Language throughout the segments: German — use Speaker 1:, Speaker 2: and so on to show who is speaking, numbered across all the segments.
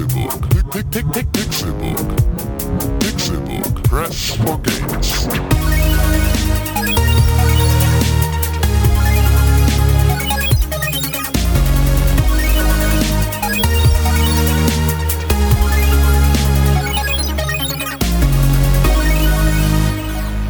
Speaker 1: Pixelbook. Pixelbook. Pixelbook. Press for games.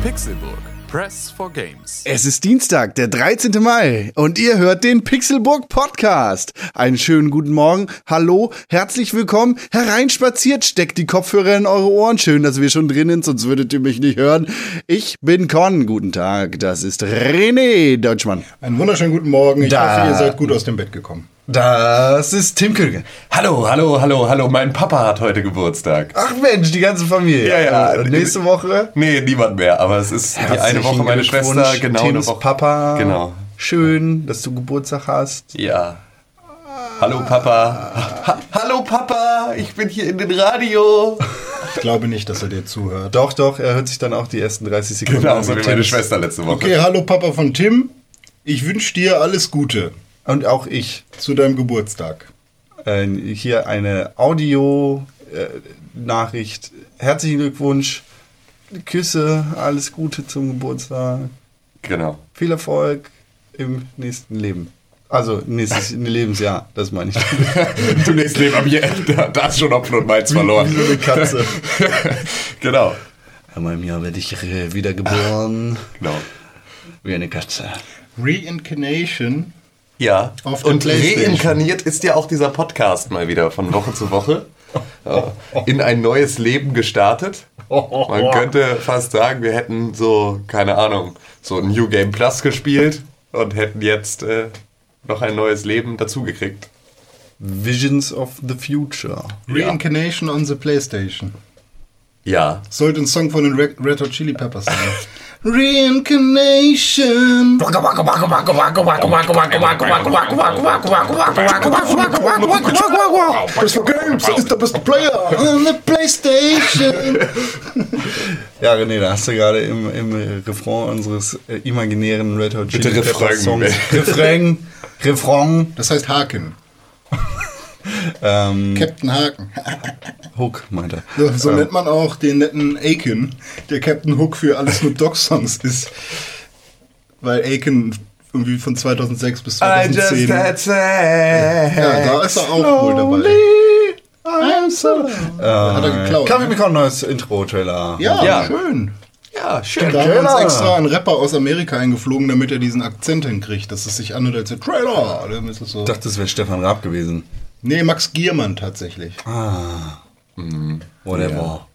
Speaker 2: Pixelburg. Press for Games.
Speaker 3: Es ist Dienstag, der 13. Mai und ihr hört den Pixelburg Podcast. Einen schönen guten Morgen, hallo, herzlich willkommen, hereinspaziert, steckt die Kopfhörer in eure Ohren. Schön, dass wir schon drin sind, sonst würdet ihr mich nicht hören. Ich bin Con, guten Tag, das ist René Deutschmann.
Speaker 4: Einen wunderschönen guten Morgen. Ich
Speaker 3: Da.
Speaker 4: hoffe, ihr seid gut aus dem Bett gekommen.
Speaker 3: Das ist Tim Köge.
Speaker 5: Hallo, hallo, hallo, hallo. Mein Papa hat heute Geburtstag.
Speaker 3: Ach Mensch, die ganze Familie.
Speaker 5: Ja, ja.
Speaker 3: Und nächste Woche?
Speaker 5: Nee, niemand mehr. Aber es ist die eine Woche meine Schwester, genau
Speaker 3: Tims
Speaker 5: eine Woche.
Speaker 3: Papa.
Speaker 5: Genau.
Speaker 3: Schön, dass du Geburtstag hast.
Speaker 5: Ja. Hallo Papa. Ha hallo Papa, ich bin hier in den Radio.
Speaker 4: Ich glaube nicht, dass er dir zuhört.
Speaker 3: Doch, doch, er hört sich dann auch die ersten 30 Sekunden
Speaker 5: Genau,
Speaker 3: an.
Speaker 5: so wie meine Schwester letzte Woche.
Speaker 4: Okay, hallo Papa von Tim. Ich wünsche dir alles Gute
Speaker 3: Und auch ich.
Speaker 4: zu deinem Geburtstag.
Speaker 3: Äh, hier eine Audio-Nachricht. Herzlichen Glückwunsch. Küsse, alles Gute zum Geburtstag.
Speaker 5: Genau.
Speaker 3: Viel Erfolg im nächsten Leben. Also nächstes Lebensjahr, das meine ich.
Speaker 5: Zum nächsten Leben, aber hier, da, da ist schon Hopfen und Malz verloren.
Speaker 3: Wie eine Katze.
Speaker 5: genau.
Speaker 3: Einmal im Jahr werde ich äh, wieder geboren.
Speaker 5: Genau.
Speaker 3: Wie eine Katze.
Speaker 4: Reincarnation.
Speaker 5: Ja. Und reinkarniert ist ja auch dieser Podcast mal wieder von Woche zu Woche. Ja. In ein neues Leben gestartet. Man könnte fast sagen, wir hätten so, keine Ahnung, so ein New Game Plus gespielt und hätten jetzt äh, noch ein neues Leben dazugekriegt.
Speaker 3: Visions of the Future.
Speaker 4: Reincarnation on the Playstation.
Speaker 5: Ja.
Speaker 4: Sollte ein Song von den Red Hot Chili Peppers sein. Reincarnation.
Speaker 3: Best for Games, ist der beste Player.
Speaker 4: On the Playstation.
Speaker 3: Ja, René, da hast du gerade im, im Refrain unseres äh, imaginären Red Hot Chili
Speaker 5: Bitte
Speaker 3: Peppers
Speaker 5: Refrain.
Speaker 3: Songs. Refrain. Refrain.
Speaker 4: Das heißt Haken.
Speaker 3: Ähm,
Speaker 4: Captain Haken.
Speaker 3: Hook, meinte er.
Speaker 4: So, so nennt man auch den netten Aiken, der Captain Hook für alle Snoop Dogg Songs ist. Weil Aiken irgendwie von 2006 bis 2010. Ja, da ist er auch wohl dabei.
Speaker 3: I'm so
Speaker 4: Da hat er geklaut.
Speaker 3: Kaffee
Speaker 4: ne?
Speaker 3: bekommen neues Intro-Trailer.
Speaker 4: Ja,
Speaker 5: Ja.
Speaker 4: schön.
Speaker 5: Ja, schön.
Speaker 4: Da haben uns extra einen Rapper aus Amerika eingeflogen, damit er diesen Akzent hinkriegt, dass es sich anhört als der Trailer.
Speaker 3: Ich dachte, das wäre Stefan Raab gewesen.
Speaker 4: Nee, Max Giermann tatsächlich.
Speaker 3: Whatever.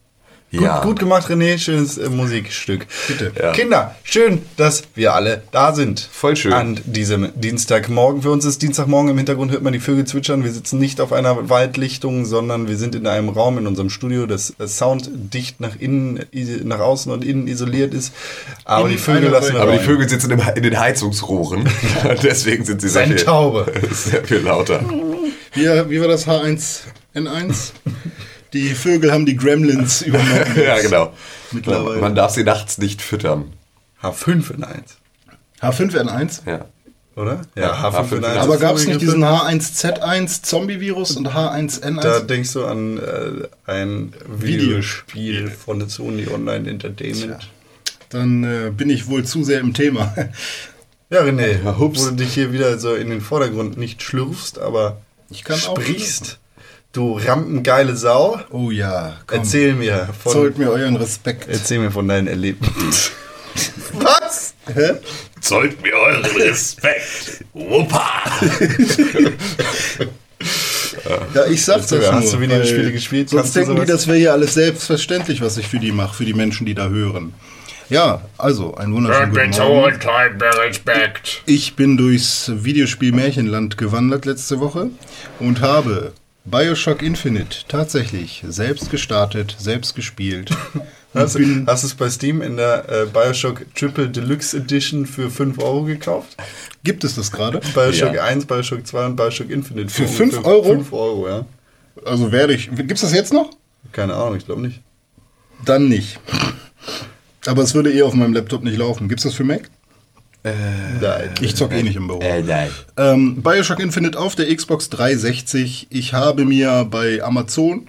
Speaker 5: Ja.
Speaker 3: Gut, gut gemacht, René. Schönes äh, Musikstück.
Speaker 4: Bitte.
Speaker 5: Ja.
Speaker 3: Kinder, schön, dass wir alle da sind.
Speaker 5: Voll schön.
Speaker 3: An diesem Dienstagmorgen. Für uns ist Dienstagmorgen. Im Hintergrund hört man die Vögel zwitschern. Wir sitzen nicht auf einer Waldlichtung, sondern wir sind in einem Raum in unserem Studio, das äh, sounddicht nach innen, nach außen und innen isoliert ist. Aber
Speaker 4: In
Speaker 3: die Vögel lassen wir.
Speaker 5: Aber die
Speaker 3: rein.
Speaker 5: Vögel sitzen in den Heizungsrohren. Deswegen sind sie sehr viel,
Speaker 3: Taube.
Speaker 5: sehr viel lauter.
Speaker 4: Wie, wie war das H1N1? Die Vögel haben die Gremlins übernommen.
Speaker 5: ja, genau.
Speaker 4: Mittlerweile.
Speaker 5: Man darf sie nachts nicht füttern.
Speaker 3: H5 in 1.
Speaker 4: H5N1?
Speaker 5: Ja.
Speaker 3: Oder?
Speaker 5: Ja,
Speaker 3: H5 in 1.
Speaker 4: Aber gab es nicht diesen H1Z1 Zombie-Virus und H1N1?
Speaker 3: Da denkst du an äh, ein Videospiel von der Sony Online Entertainment.
Speaker 4: Dann äh, bin ich wohl zu sehr im Thema.
Speaker 3: Ja, René,
Speaker 5: hups.
Speaker 3: wo du dich hier wieder so in den Vordergrund nicht schlürfst, aber
Speaker 4: Ich kann auch
Speaker 3: sprichst. Du rampengeile Sau.
Speaker 4: Oh ja, komm.
Speaker 3: Erzähl mir von,
Speaker 4: Zollt mir euren Respekt.
Speaker 3: erzähl mir von deinen Erlebnissen. Was?
Speaker 4: Hä?
Speaker 5: Zollt mir euren Respekt. Opa!
Speaker 4: Ja, ich sag das nur.
Speaker 3: hast du Videospiele
Speaker 4: weil
Speaker 3: gespielt?
Speaker 4: Sonst denken die, das wäre hier alles selbstverständlich, was ich für die mache, für die Menschen, die da hören. Ja, also, ein wunderschönen guten Morgen. Ich bin durchs Videospiel Märchenland gewandert letzte Woche und habe Bioshock Infinite tatsächlich selbst gestartet, selbst gespielt.
Speaker 3: Hast, du-
Speaker 4: bin,
Speaker 3: hast du es bei Steam in der äh, Bioshock Triple Deluxe Edition für 5 Euro gekauft?
Speaker 4: gibt es das gerade?
Speaker 3: Bioshock
Speaker 5: Ja.
Speaker 3: 1, Bioshock 2 und Bioshock Infinite.
Speaker 4: Für 5 Euro?
Speaker 3: 5 Euro, ja.
Speaker 4: Also werde ich. Gibt's das jetzt noch?
Speaker 3: Keine Ahnung, ich glaube nicht.
Speaker 4: Dann nicht. Aber es würde eh auf meinem Laptop nicht laufen. Gibt's das für Mac?
Speaker 3: Nein.
Speaker 4: Ich zock eh nicht im Büro.
Speaker 5: Äh, nein.
Speaker 4: Ähm, Bioshock Infinite auf der Xbox 360. Ich habe mir bei Amazon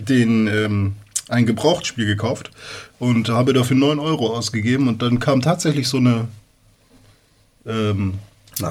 Speaker 4: den, ähm, ein Gebrauchtspiel gekauft und habe dafür 9 Euro ausgegeben und dann kam tatsächlich so eine ähm,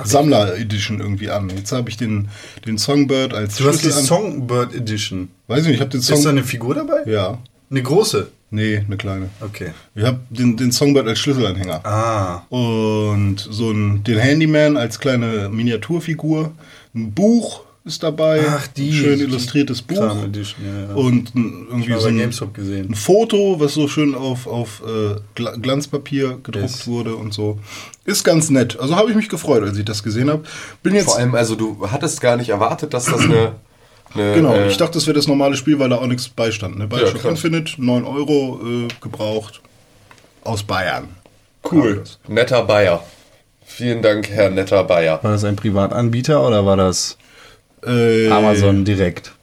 Speaker 4: Sammler-Edition irgendwie an. Jetzt habe ich den, den Songbird als
Speaker 3: Du hast die
Speaker 4: Schlüssel an-
Speaker 3: Songbird Edition.
Speaker 4: Weiß ich nicht, ich habe den
Speaker 3: Ist da
Speaker 4: Song...
Speaker 3: eine Figur dabei?
Speaker 4: Ja.
Speaker 3: Eine große?
Speaker 4: Nee, eine kleine.
Speaker 3: Okay.
Speaker 4: Ich habe den, den Songbird als Schlüsselanhänger.
Speaker 3: Ah.
Speaker 4: Und so ein, den Handyman als kleine Miniaturfigur. Ein Buch ist dabei.
Speaker 3: Ach, die-
Speaker 4: Ein schön
Speaker 3: die
Speaker 4: illustriertes Buch.
Speaker 3: Kram Edition, ja, ja.
Speaker 4: Und ein, irgendwie so
Speaker 3: bei
Speaker 4: ein,
Speaker 3: GameStop gesehen.
Speaker 4: ein Foto, was so schön auf, auf äh, Gla- Glanzpapier gedruckt
Speaker 3: Yes.
Speaker 4: wurde und so. Ist ganz nett. Also habe ich mich gefreut, als ich das gesehen habe. Bin jetzt.
Speaker 5: Vor allem, also du hattest gar nicht erwartet, dass das eine. Eine
Speaker 4: Genau,
Speaker 5: äh,
Speaker 4: ich dachte, das wäre das normale Spiel, weil da auch nichts beistand. Ne? Bioshock
Speaker 5: krass.
Speaker 4: Infinite, 9 Euro äh, gebraucht. Aus Bayern.
Speaker 5: cool. Netter Bayer. Vielen Dank, Herr Netter Bayer.
Speaker 3: War das ein Privatanbieter oder war das
Speaker 4: Äh,
Speaker 3: Amazon direkt?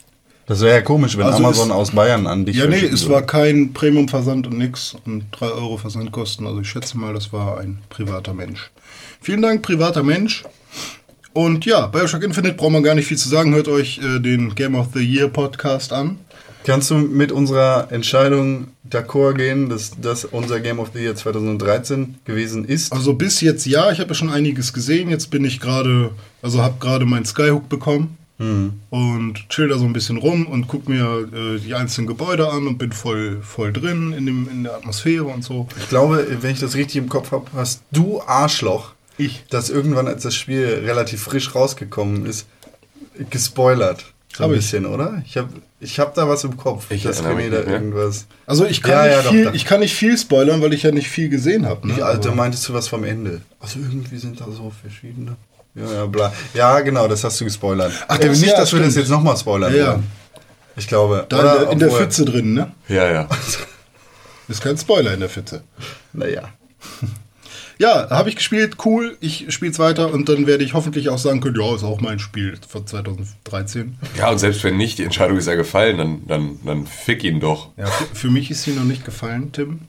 Speaker 3: Das wäre ja komisch, wenn
Speaker 4: Also
Speaker 3: Amazon
Speaker 4: es-
Speaker 3: aus Bayern an dich
Speaker 4: Ja, nee, es
Speaker 3: würde.
Speaker 4: war kein Premium-Versand und nix und 3 Euro Versandkosten. Also ich schätze mal, das war ein privater Mensch. Vielen Dank, privater Mensch. Und ja, Bioshock Infinite braucht man gar nicht viel zu sagen. Hört euch äh, den Game of the Year Podcast an.
Speaker 3: Kannst du mit unserer Entscheidung d'accord gehen, dass das unser Game of the Year 2013 gewesen ist?
Speaker 4: Also bis jetzt ja, ich habe ja schon einiges gesehen. Jetzt bin ich gerade, also habe gerade meinen Skyhook bekommen und chill da so ein bisschen rum und guck mir äh, die einzelnen Gebäude an und bin voll, voll drin in, dem, in der Atmosphäre und so.
Speaker 3: Ich glaube, wenn ich das richtig im Kopf habe, hast du Arschloch,
Speaker 4: Ich.
Speaker 3: das irgendwann, als das Spiel relativ frisch rausgekommen ist, gespoilert. So ein
Speaker 4: Hab ich.
Speaker 3: bisschen, oder? Ich habe ich hab da was im Kopf.
Speaker 5: Ich
Speaker 3: dass
Speaker 5: erinnere
Speaker 3: René
Speaker 5: mich
Speaker 3: da irgendwas.
Speaker 4: Also ich kann,
Speaker 3: Ja,
Speaker 4: nicht,
Speaker 3: ja,
Speaker 4: viel,
Speaker 3: doch.
Speaker 4: ich kann nicht viel spoilern, weil ich ja nicht viel gesehen habe. Ne?
Speaker 3: Wie alt, da meintest du was vom Ende? Also irgendwie sind da so verschiedene. Ja, ja, bla. Ja, genau, das hast du gespoilert.
Speaker 4: Ach,
Speaker 3: Äh,
Speaker 4: das-
Speaker 3: nicht,
Speaker 4: ja,
Speaker 3: dass wir das
Speaker 4: stimmt.
Speaker 3: jetzt nochmal spoilern
Speaker 4: Ja,
Speaker 3: wollen. Ich glaube.
Speaker 4: Da
Speaker 3: oder?
Speaker 4: in, der, in der
Speaker 3: Obwohl-
Speaker 4: Pfütze drin, ne?
Speaker 5: Ja, ja.
Speaker 4: Ist kein Spoiler in der Pfütze.
Speaker 3: Naja.
Speaker 4: Ja, habe ich gespielt, cool. Ich spiele es weiter und dann werde ich hoffentlich auch sagen können, ja, ist auch mein Spiel von 2013.
Speaker 5: Ja, und selbst wenn nicht, die Entscheidung ist ja gefallen, dann, dann, dann fick ihn doch.
Speaker 4: Ja, für, für mich ist sie noch nicht gefallen, Tim.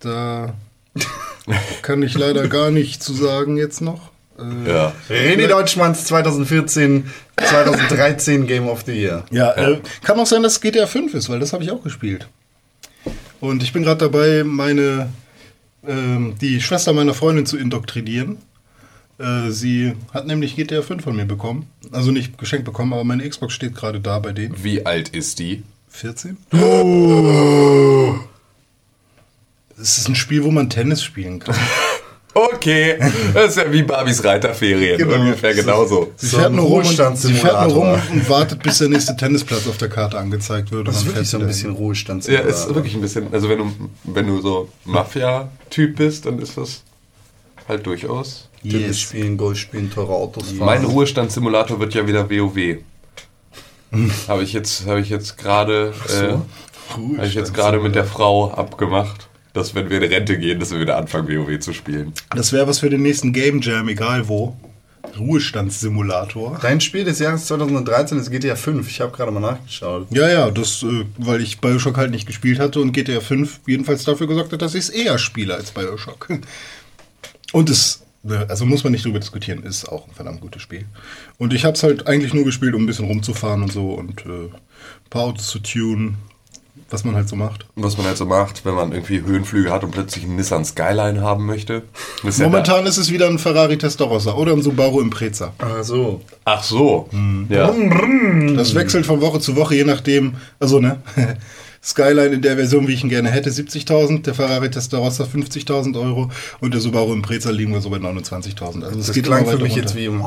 Speaker 4: Da kann ich leider gar nicht zu sagen jetzt noch. Äh,
Speaker 5: Ja.
Speaker 3: René Deutschmanns 2014, 2013 Game of the Year.
Speaker 4: Ja, Äh, kann auch sein, dass es GTA 5 ist, weil das habe ich auch gespielt. Und ich bin gerade dabei, meine die Schwester meiner Freundin zu indoktrinieren. Äh, sie hat nämlich GTA 5 von mir bekommen. Also nicht geschenkt bekommen, aber meine Xbox steht gerade da bei denen.
Speaker 5: Wie alt ist die?
Speaker 4: 14? Es ist ein Spiel, wo man Tennis spielen kann.
Speaker 5: Okay, das ist ja wie Barbies Reiterferien.
Speaker 4: Genau.
Speaker 5: Ungefähr genauso.
Speaker 4: Sie
Speaker 3: So
Speaker 4: fährt nur rum und, sie fährt nur
Speaker 3: Ruhestandssimulator.
Speaker 4: rum und wartet, bis der nächste Tennisplatz auf der Karte angezeigt wird. und
Speaker 3: Das ist
Speaker 4: dann
Speaker 3: wirklich so ein bisschen
Speaker 4: dahin.
Speaker 3: Ruhestand.
Speaker 5: Ja, ist wirklich ein bisschen, also wenn du, wenn du so Mafia-Typ bist, dann ist das halt durchaus.
Speaker 3: Yes. spielen, Golf spielen, teure Autos fahren.
Speaker 5: Mein Ruhestandssimulator wird ja wieder WoW. habe ich jetzt, habe ich jetzt gerade, äh, habe ich jetzt gerade mit der Frau abgemacht, dass wenn wir in Rente gehen, dass wir wieder anfangen WoW zu spielen.
Speaker 4: Das wäre was für den nächsten Game Jam, egal wo. Ruhestandssimulator.
Speaker 3: Dein Spiel des Jahres 2013 ist GTA 5. Ich habe gerade mal nachgeschaut.
Speaker 4: Ja, ja, das, äh, weil ich Bioshock halt nicht gespielt hatte und GTA 5 jedenfalls dafür gesorgt hat, dass ich es eher spiele als Bioshock. Und es, äh, also muss man nicht drüber diskutieren, ist auch ein verdammt gutes Spiel. Und ich habe es halt eigentlich nur gespielt, um ein bisschen rumzufahren und so und äh, ein paar Autos zu tunen, was man halt so macht.
Speaker 5: Was man halt so macht, wenn man irgendwie Höhenflüge hat und plötzlich einen Nissan Skyline haben möchte. Ist ja
Speaker 4: Momentan ist es wieder ein Ferrari Testarossa oder ein Subaru Impreza.
Speaker 3: Ach so.
Speaker 5: Ach so. Ja.
Speaker 4: Das wechselt von Woche zu Woche, je nachdem, also ne, Skyline in der Version, wie ich ihn gerne hätte, 70.000, der Ferrari Testarossa 50.000 Euro und der Subaru Impreza liegen wir so bei 29.000. Also es
Speaker 3: Das
Speaker 4: geht
Speaker 3: klang
Speaker 4: immer
Speaker 3: für
Speaker 4: weiter
Speaker 3: mich
Speaker 4: runter.
Speaker 3: jetzt wie im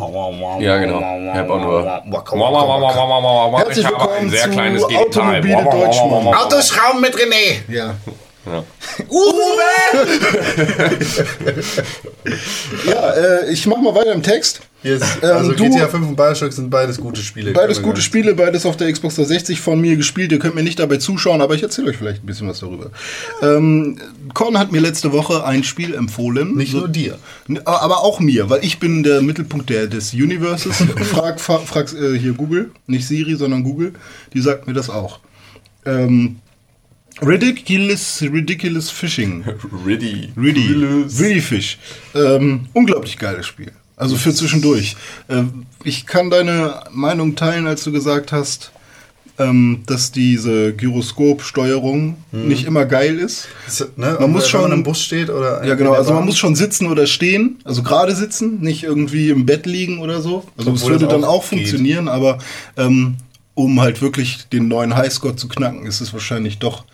Speaker 5: Ja, genau. Ich habe auch nur.
Speaker 4: Herzlich willkommen
Speaker 5: sehr
Speaker 4: zu
Speaker 5: kleines
Speaker 4: Automobile
Speaker 5: Gegenteil.
Speaker 4: Deutschmann.
Speaker 3: Autoschrauben mit René.
Speaker 4: Ja.
Speaker 5: Ja.
Speaker 4: Ja, äh, ich mach mal weiter im Text.
Speaker 3: Yes.
Speaker 4: Ähm,
Speaker 3: also
Speaker 4: du-
Speaker 3: GTA 5 und Bioshock sind beides gute Spiele.
Speaker 4: Beides gute Spiele, beides auf der Xbox 360 von mir gespielt. Ihr könnt mir nicht dabei zuschauen, aber ich erzähle euch vielleicht ein bisschen was darüber. Ähm, Con hat mir letzte Woche ein Spiel empfohlen.
Speaker 3: Nicht
Speaker 4: So-
Speaker 3: nur dir.
Speaker 4: Aber auch mir, weil ich bin der Mittelpunkt der, des Universes. frag frag, frag äh, hier Google, nicht Siri, sondern Google. Die sagt mir das auch. Ähm, Ridiculous, Ridiculous Fishing.
Speaker 5: Riddy.
Speaker 4: Riddy. Riddy Fish. Ähm, unglaublich geiles Spiel. Also für zwischendurch. Ähm, ich kann deine Meinung teilen, als du gesagt hast, ähm, dass diese Gyroskop-Steuerung nicht immer geil ist.
Speaker 3: Ne?
Speaker 4: Man muss schon-
Speaker 3: im Bus steht oder
Speaker 4: Ja, genau. Also man muss schon sitzen oder stehen, also gerade sitzen, nicht irgendwie im Bett liegen oder so. Also es würde
Speaker 3: das
Speaker 4: dann
Speaker 3: auch
Speaker 4: auch funktionieren, aber ähm, um halt wirklich den neuen Highscore zu knacken, ist es wahrscheinlich doch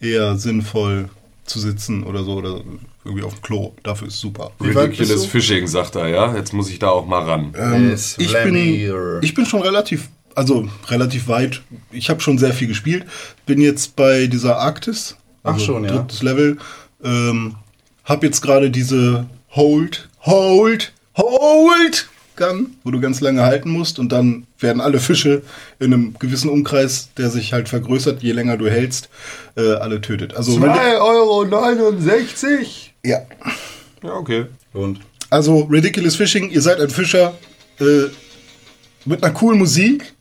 Speaker 4: eher sinnvoll zu sitzen oder so oder irgendwie auf dem Klo. Dafür ist super.
Speaker 3: Wie weit bist
Speaker 5: Ridiculous? Fishing, sagt er, ja. Jetzt muss ich da auch mal ran.
Speaker 4: Ähm,
Speaker 3: Yes,
Speaker 4: ich, bin, ich bin schon relativ, also relativ weit. Ich habe schon sehr viel gespielt. Bin jetzt bei dieser Arktis.
Speaker 3: Ach
Speaker 4: also
Speaker 3: schon, ja.
Speaker 4: Drittes Level. Ähm, hab jetzt gerade diese Hold, Hold, Hold Gun, wo du ganz lange halten musst und dann werden alle Fische in einem gewissen Umkreis, der sich halt vergrößert, je länger du hältst, äh, alle tötet. Also,
Speaker 5: Euro.
Speaker 4: ja.
Speaker 5: Ja, okay.
Speaker 3: Und
Speaker 4: Also Ridiculous Fishing, ihr seid ein Fischer äh, mit einer coolen Musik.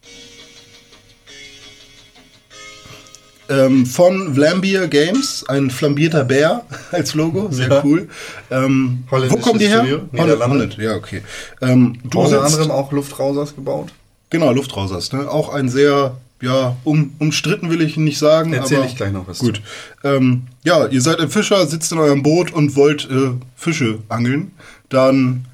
Speaker 4: Ähm, von Vlambeer Games, ein flambierter Bär als Logo, sehr
Speaker 3: Ja.
Speaker 4: cool. Ähm, wo kommen die her?
Speaker 3: Studio,
Speaker 4: Holland, ja, okay. Ähm, du
Speaker 3: unter anderem auch Luftrausers gebaut.
Speaker 4: genau, Luftrausers, ne? auch ein sehr, ja, um, umstritten will ich nicht sagen.
Speaker 3: Erzähl
Speaker 4: aber
Speaker 3: ich gleich noch was
Speaker 4: Gut. Ähm, ja, ihr seid ein Fischer, sitzt in eurem Boot und wollt äh, Fische angeln. Dann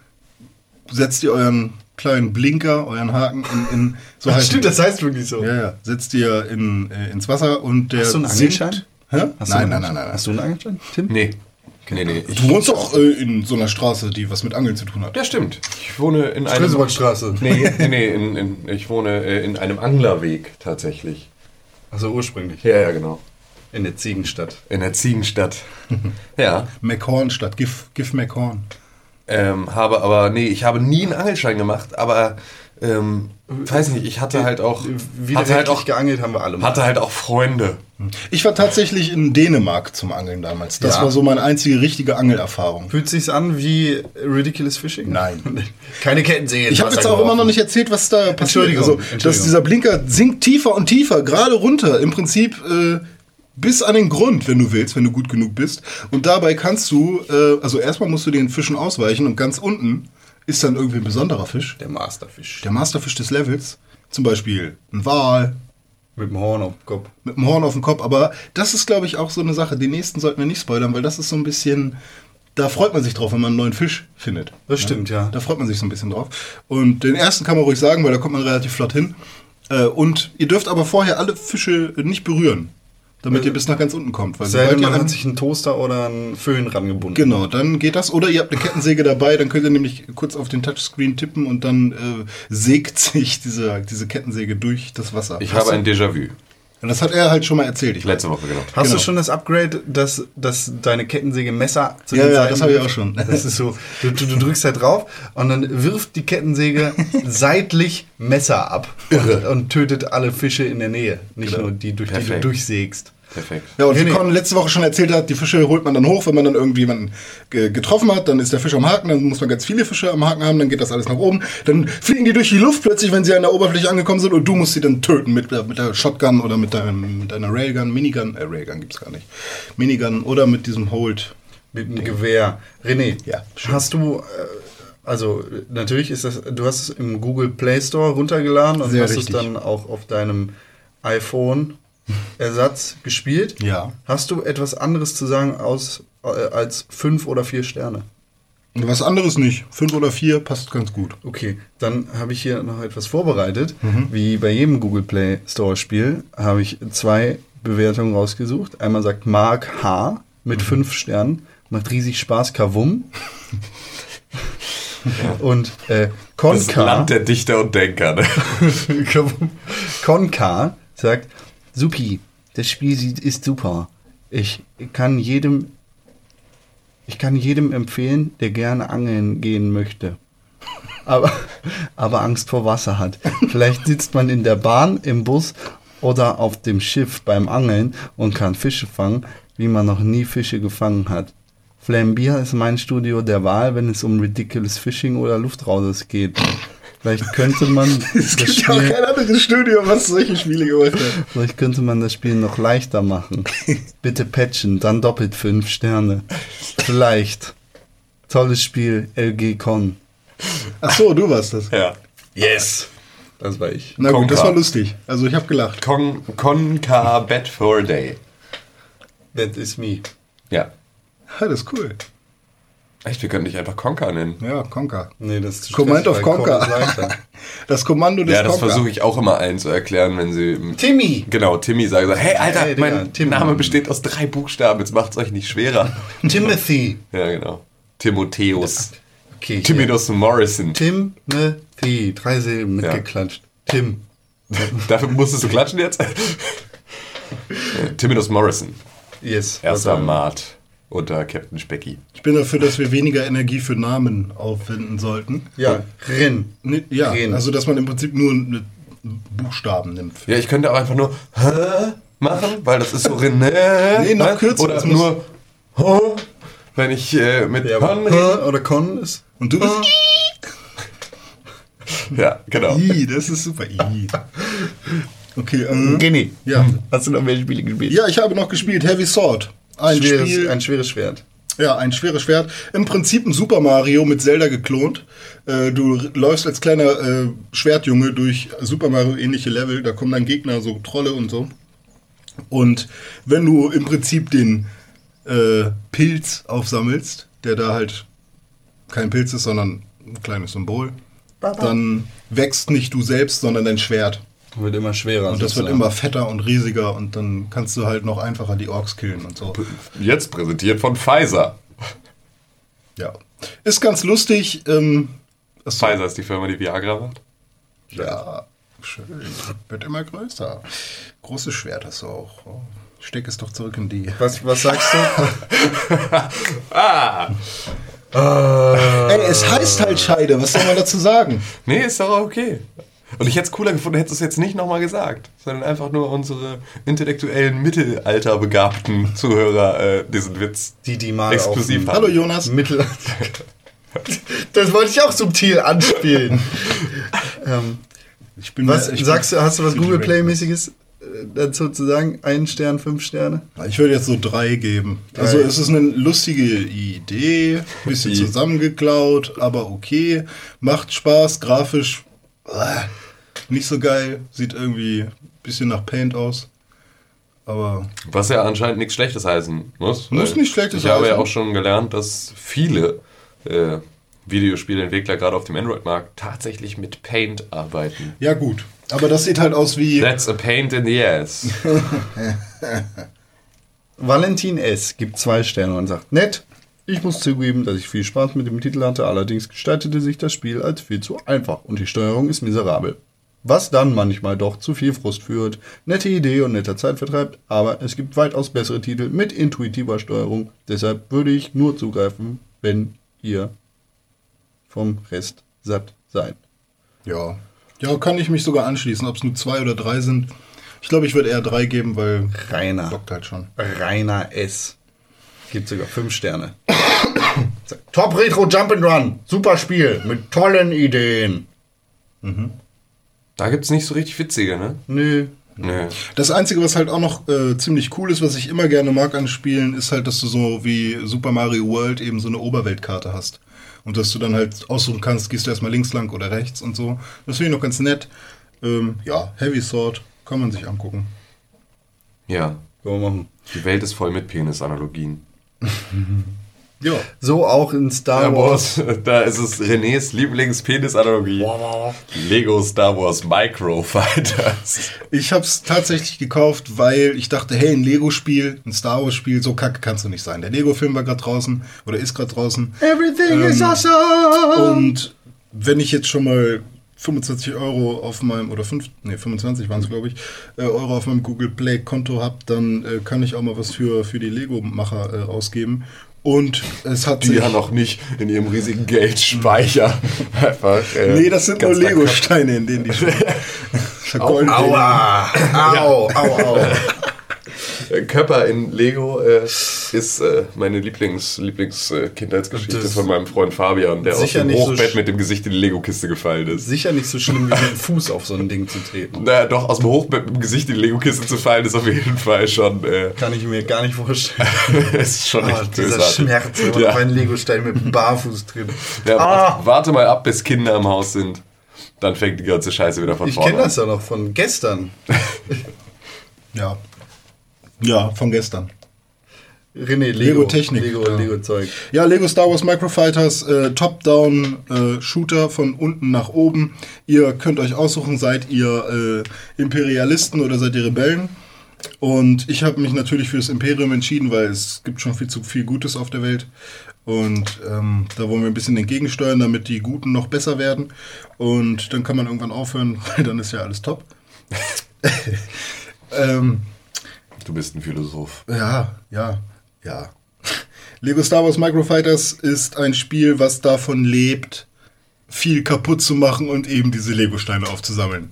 Speaker 4: setzt ihr euren kleinen Blinker, euren Haken in, in so heißt
Speaker 3: Stimmt, das heißt wirklich so.
Speaker 4: Ja, ja. Setzt ihr in, äh, ins Wasser und der
Speaker 3: Hast du einen
Speaker 4: sinkt-
Speaker 3: Angelschein?
Speaker 4: Hä?
Speaker 3: Hast du
Speaker 4: Nein,
Speaker 3: einen
Speaker 4: nein, nein, nein, nein.
Speaker 3: Hast du einen Angelschein, Tim?
Speaker 5: Nee. Nee, nee. Ich,
Speaker 4: Du wohnst doch äh, in so einer Straße, die was mit Angeln zu tun hat.
Speaker 5: ja, stimmt. Ich wohne in einem...
Speaker 3: Strösebergstraße.
Speaker 5: Nee, nee, nee in, in, ich wohne äh, in einem Anglerweg tatsächlich.
Speaker 3: Also ursprünglich.
Speaker 5: Ja, ja, genau.
Speaker 3: In der Ziegenstadt.
Speaker 5: In der Ziegenstadt. ja.
Speaker 4: McHorn statt GIF, GIF McHorn.
Speaker 5: Ähm, habe aber, nee, ich habe nie einen Angelschein gemacht, aber ähm, weiß nicht, ich hatte halt auch, hatte halt auch,
Speaker 3: geangelt haben wir alle mal.
Speaker 5: hatte halt auch Freunde.
Speaker 4: Ich war tatsächlich in Dänemark zum Angeln damals. Das
Speaker 3: Ja.
Speaker 4: war so meine einzige richtige Angelerfahrung.
Speaker 3: Fühlt sich's an wie Ridiculous Fishing?
Speaker 4: Nein.
Speaker 3: Keine Kettensäge.
Speaker 4: Ich habe jetzt auch immer noch nicht erzählt, was da passiert.
Speaker 3: Entschuldigung,
Speaker 4: Also,
Speaker 3: Entschuldigung.
Speaker 4: dass dieser Blinker sinkt tiefer und tiefer, gerade runter. Im Prinzip äh, bis an den Grund, wenn du willst, wenn du gut genug bist. Und dabei kannst du, äh, also erstmal musst du den Fischen ausweichen und ganz unten ist dann irgendwie ein besonderer Fisch.
Speaker 3: Der Masterfisch.
Speaker 4: Der Masterfisch des Levels. Zum Beispiel ein Wal
Speaker 3: Mit dem Horn auf dem Kopf.
Speaker 4: mit dem Horn auf dem Kopf. Aber das ist, glaube ich, auch so eine Sache. Die nächsten sollten wir nicht spoilern, weil das ist so ein bisschen. Da freut man sich drauf, wenn man einen neuen Fisch findet.
Speaker 3: Das stimmt, ja.
Speaker 4: Da freut man sich so ein bisschen drauf. Und den ersten kann man ruhig sagen, weil da kommt man relativ flott hin. Äh, und ihr dürft aber vorher alle Fische nicht berühren, damit ihr bis nach ganz unten kommt. Weil ihr
Speaker 3: man hat
Speaker 4: an-
Speaker 3: sich einen Toaster oder einen Föhn rangebunden.
Speaker 4: Genau, dann geht das. Oder ihr habt eine Kettensäge dabei, dann könnt ihr nämlich kurz auf den Touchscreen tippen und dann äh, sägt sich diese, diese Kettensäge durch das Wasser.
Speaker 5: Ich habe ein Déjà-vu.
Speaker 4: Und das hat er halt schon mal erzählt. Ich
Speaker 5: Letzte Woche, genau.
Speaker 3: Hast
Speaker 4: Genau.
Speaker 3: du schon das Upgrade, dass, dass deine Kettensäge Messer zu
Speaker 4: Ja,
Speaker 3: den
Speaker 4: ja,
Speaker 3: Seiten
Speaker 4: das habe ich auch schon.
Speaker 3: Das ist so, du, du, du drückst da drauf und dann wirft die Kettensäge seitlich Messer ab und, und tötet alle Fische in der Nähe. Nicht
Speaker 4: Genau.
Speaker 3: nur die, durch die du
Speaker 5: Perfekt.
Speaker 3: durchsägst.
Speaker 5: Perfekt.
Speaker 4: Ja, und wie
Speaker 3: Nee, nee.
Speaker 4: Con letzte Woche schon erzählt hat, die Fische holt man dann hoch, wenn man dann irgendjemanden ge- getroffen hat, dann ist der Fisch am Haken, dann muss man ganz viele Fische am Haken haben, dann geht das alles nach oben. Dann fliegen die durch die Luft plötzlich, wenn sie an der Oberfläche angekommen sind und du musst sie dann töten mit, der- mit der Shotgun oder mit, deinem, mit deiner Railgun, Minigun, äh, Railgun gibt's gar nicht. Minigun oder mit diesem Hold.
Speaker 3: Mit einem Gewehr. René,
Speaker 4: Ja, schön.
Speaker 3: hast du, äh, also natürlich ist das, du hast es im Google Play Store runtergeladen und
Speaker 4: Sehr
Speaker 3: hast
Speaker 4: richtig.
Speaker 3: es dann auch auf deinem iPhone Ersatz gespielt.
Speaker 4: Ja.
Speaker 3: Hast du etwas anderes zu sagen aus, äh, als fünf oder vier Sterne?
Speaker 4: Was anderes nicht. Fünf oder vier passt ganz gut.
Speaker 3: Okay, dann habe ich hier noch etwas vorbereitet. Wie bei jedem Google Play Store Spiel habe ich zwei Bewertungen rausgesucht. Einmal sagt Mark H. mit fünf Sternen. Macht riesig Spaß, Kavum. Und äh,
Speaker 5: Das
Speaker 3: Konka,
Speaker 5: Land der Dichter und Denker. Ne?
Speaker 3: Konka sagt, Supi, das Spiel ist super. Ich kann jedem, ich kann jedem empfehlen, der gerne angeln gehen möchte. Aber, aber Angst vor Wasser hat. Vielleicht sitzt man in der Bahn, im Bus oder auf dem Schiff beim Angeln und kann Fische fangen, wie man noch nie Fische gefangen hat. Flambier ist mein Studio der Wahl, wenn es um Ridiculous Fishing oder Luftrauses geht. Vielleicht könnte man
Speaker 4: Es
Speaker 3: das
Speaker 4: gibt ja auch
Speaker 3: Spiel,
Speaker 4: kein anderes Studio, was solche Spiele gemacht hat.
Speaker 3: vielleicht könnte man das Spiel noch leichter machen. Bitte patchen, dann doppelt fünf Sterne. Vielleicht. Tolles Spiel, LG Con.
Speaker 4: Ach so, du warst das.
Speaker 5: Ja. Yes.
Speaker 3: Das war ich.
Speaker 4: Na gut, das war lustig. Also ich habe gelacht.
Speaker 5: Con, Conca Bet for a Day.
Speaker 3: That is me.
Speaker 5: Ja.
Speaker 4: Ja, das ist cool.
Speaker 5: Echt, wir können dich einfach Conca nennen.
Speaker 4: Ja, Conker.
Speaker 3: Nee, das ist
Speaker 4: Command of
Speaker 3: weil Con
Speaker 4: Conquer.
Speaker 3: ist leichter.
Speaker 4: Das Kommando des
Speaker 5: Ja, das
Speaker 4: Conker.
Speaker 5: versuche ich auch immer allen zu erklären, wenn sie.
Speaker 3: Timmy!
Speaker 5: Genau, Timmy sagt, so, hey Alter,
Speaker 3: Hey, Digga,
Speaker 5: mein
Speaker 3: Tim.
Speaker 5: Name besteht aus drei Buchstaben, jetzt macht's euch nicht schwerer.
Speaker 3: Timothy.
Speaker 5: Ja, genau. Timotheus.
Speaker 3: Okay.
Speaker 5: Timidus Morrison.
Speaker 3: Timothy. Drei Silben
Speaker 5: Ja.
Speaker 3: mitgeklatscht. Tim.
Speaker 5: Dafür musstest du klatschen jetzt? Timidus Morrison.
Speaker 3: Yes.
Speaker 5: Erster Mart unter Captain Specky.
Speaker 4: Ich bin dafür, dass wir weniger Energie für Namen aufwenden sollten.
Speaker 3: Ja, Rin.
Speaker 4: Ne, Ja,
Speaker 3: Ren.
Speaker 4: also dass man im Prinzip nur Buchstaben nimmt.
Speaker 5: Ja, ich könnte auch einfach nur Hä machen, weil das ist so René.
Speaker 4: Nee, noch
Speaker 5: ne?
Speaker 4: kürzer,
Speaker 5: Oder nur Hä, wenn ich äh, mit
Speaker 3: Ja,
Speaker 5: Con rede.
Speaker 3: H oder Con ist.
Speaker 4: Und du bist
Speaker 5: Ja, genau.
Speaker 4: I, das ist super. I. Okay, ähm,
Speaker 3: Genie.
Speaker 4: ja.
Speaker 3: Hast du noch welche Spiele gespielt?
Speaker 4: Ja, ich habe noch gespielt Heavy Sword. Ein
Speaker 3: schweres,
Speaker 4: Spiel,
Speaker 3: ein schweres Schwert.
Speaker 4: ja, ein schweres Schwert. Im Prinzip ein Super Mario mit Zelda geklont. Äh, du läufst als kleiner äh, Schwertjunge durch Super Mario ähnliche Level. Da kommen dann Gegner, so Trolle und so. Und wenn du im Prinzip den äh, Pilz aufsammelst, der da halt kein Pilz ist, sondern ein kleines Symbol, dann wächst nicht du selbst, sondern dein Schwert.
Speaker 3: Wird immer schwerer.
Speaker 4: Und das wird immer fetter und riesiger und dann kannst du halt noch einfacher die Orks killen und so.
Speaker 5: Jetzt präsentiert von Pfizer.
Speaker 4: Ja. Ist ganz lustig. Ähm,
Speaker 5: Pfizer ist die Firma, die Viagra macht.
Speaker 4: Ja, schön. Wird immer größer. Großes Schwert hast du auch. Steck es doch zurück in die.
Speaker 3: Was, was sagst du?
Speaker 4: Ey, es heißt halt Scheide. Was soll man dazu sagen?
Speaker 5: Nee, ist doch okay. Und ich hätte es cooler gefunden, hättest du es jetzt nicht nochmal gesagt, sondern einfach nur unsere intellektuellen, mittelalterbegabten Zuhörer äh, diesen Witz
Speaker 3: Die, die mal
Speaker 5: exklusiv
Speaker 3: auf
Speaker 5: haben.
Speaker 4: Hallo Jonas.
Speaker 3: Mittel. das wollte ich auch subtil anspielen. ähm,
Speaker 4: Ich bin
Speaker 3: was
Speaker 4: ich
Speaker 3: sagst du, hast du was Google. Play-mäßiges äh, dazu zu sagen? Ein Stern, fünf Sterne?
Speaker 4: Ich würde jetzt so drei geben. Also es ist eine lustige Idee, bisschen
Speaker 5: I.
Speaker 4: zusammengeklaut, aber okay. Macht Spaß, grafisch nicht so geil. Sieht irgendwie ein bisschen nach Paint aus. Aber
Speaker 5: Was ja anscheinend nichts Schlechtes heißen muss.
Speaker 4: Muss nicht Schlechtes
Speaker 5: Ich habe ja
Speaker 4: heißen.
Speaker 5: auch schon gelernt, dass viele äh, Videospielentwickler gerade auf dem Android-Markt tatsächlich mit Paint arbeiten.
Speaker 4: ja gut. Aber das sieht halt aus wie...
Speaker 5: That's a paint in the ass.
Speaker 3: Valentin S. gibt zwei Sterne und sagt, nett. Ich muss zugeben, dass ich viel Spaß mit dem Titel hatte, allerdings gestaltete sich das Spiel als viel zu einfach und die Steuerung ist miserabel. Was dann manchmal doch zu viel Frust führt. Nette Idee und netter Zeitvertreib, aber es gibt weitaus bessere Titel mit intuitiver Steuerung. Deshalb würde ich nur zugreifen, wenn ihr vom Rest satt seid.
Speaker 4: Ja. Ja, kann ich mich sogar anschließen. Ob es nur zwei oder drei sind. Ich glaube, ich würde eher drei geben, weil
Speaker 3: Rainer.
Speaker 4: bockt halt schon.
Speaker 3: Rainer S. Gibt sogar fünf Sterne. Top Retro Jump and Run. Super Spiel mit tollen Ideen.
Speaker 5: Da gibt es nicht so richtig witzige, ne?
Speaker 3: Nö.
Speaker 5: Nö.
Speaker 4: Das Einzige, was halt auch noch äh, ziemlich cool ist, was ich immer gerne mag an Spielen, ist halt, dass du so wie Super Mario World eben so eine Oberweltkarte hast. Und dass du dann halt aussuchen kannst, gehst du erstmal links lang oder rechts und so. Das finde ich noch ganz nett. Ähm, ja, Heavy Sword kann man sich angucken.
Speaker 5: Ja.
Speaker 3: Können wir machen.
Speaker 5: Die Welt ist voll mit Penisanalogien.
Speaker 4: Ja.
Speaker 3: So auch in Star Wars.
Speaker 5: Wars, da ist es Renés Lieblings-Penis-Analogie. Lego Star Wars Micro Fighters.
Speaker 4: Ich habe es tatsächlich gekauft, weil ich dachte, hey, ein Lego-Spiel, ein Star Wars-Spiel, so kacke kannst du nicht sein. Der Lego-Film war gerade draußen oder ist gerade draußen.
Speaker 3: Everything is
Speaker 4: Ähm,
Speaker 3: awesome.
Speaker 4: Und wenn ich jetzt schon mal 25 Euro auf meinem, oder 5, nee, 25 waren es, glaube ich, äh, Euro auf meinem Google Play Konto habe, dann äh, kann ich auch mal was für, für die Lego-Macher äh, ausgeben. Und es hat
Speaker 5: Die
Speaker 4: sich,
Speaker 5: ja noch nicht in ihrem riesigen Geldspeicher einfach. Äh,
Speaker 4: Nee, das sind nur Lego-Steine, in denen die vergoldet
Speaker 3: Aua. Au, au, au.
Speaker 5: Körper in Lego äh, ist äh, meine Lieblings, Lieblings äh, Kindheitsgeschichte von meinem Freund Fabian, der aus dem
Speaker 3: so
Speaker 5: Hochbett
Speaker 3: sch-
Speaker 5: mit dem Gesicht in die Lego-Kiste gefallen ist.
Speaker 3: Sicher nicht so schlimm, wie mit dem Fuß auf so ein Ding zu treten.
Speaker 5: Naja, doch, aus dem Hochbett mit dem Gesicht in die Lego-Kiste zu fallen, ist auf jeden Fall schon, äh,
Speaker 3: Kann ich mir gar nicht vorstellen.
Speaker 5: ist schon
Speaker 3: Oh,
Speaker 5: echt
Speaker 3: dieser
Speaker 5: bösartig.
Speaker 3: Schmerz, wenn man
Speaker 5: Ja.
Speaker 3: auf einen Legostein mit dem Barfuß tritt.
Speaker 5: Ja,
Speaker 3: Ah.
Speaker 5: warte, mal ab, bis Kinder im Haus sind. Dann fängt die ganze Scheiße wieder von
Speaker 3: Ich
Speaker 5: vorne
Speaker 3: kenne
Speaker 5: an.
Speaker 3: das ja noch von gestern.
Speaker 4: Ja. Ja, von gestern.
Speaker 3: René, Lego.
Speaker 4: Lego-Technik,
Speaker 3: Lego,
Speaker 4: ja.
Speaker 3: Lego-Zeug.
Speaker 4: Ja, Lego Star Wars Microfighters, äh, Top-Down-Shooter von unten nach oben. Ihr könnt euch aussuchen, seid ihr äh, Imperialisten oder seid ihr Rebellen. Und ich habe mich natürlich für das Imperium entschieden, weil es gibt schon viel zu viel Gutes auf der Welt. Und ähm, da wollen wir ein bisschen entgegensteuern, damit die Guten noch besser werden. Und dann kann man irgendwann aufhören, weil dann ist ja alles top. ähm,
Speaker 5: Du bist ein Philosoph.
Speaker 4: ja, ja, ja. Lego Star Wars Microfighters ist ein Spiel, was davon lebt, viel kaputt zu machen und eben diese Lego-Steine aufzusammeln.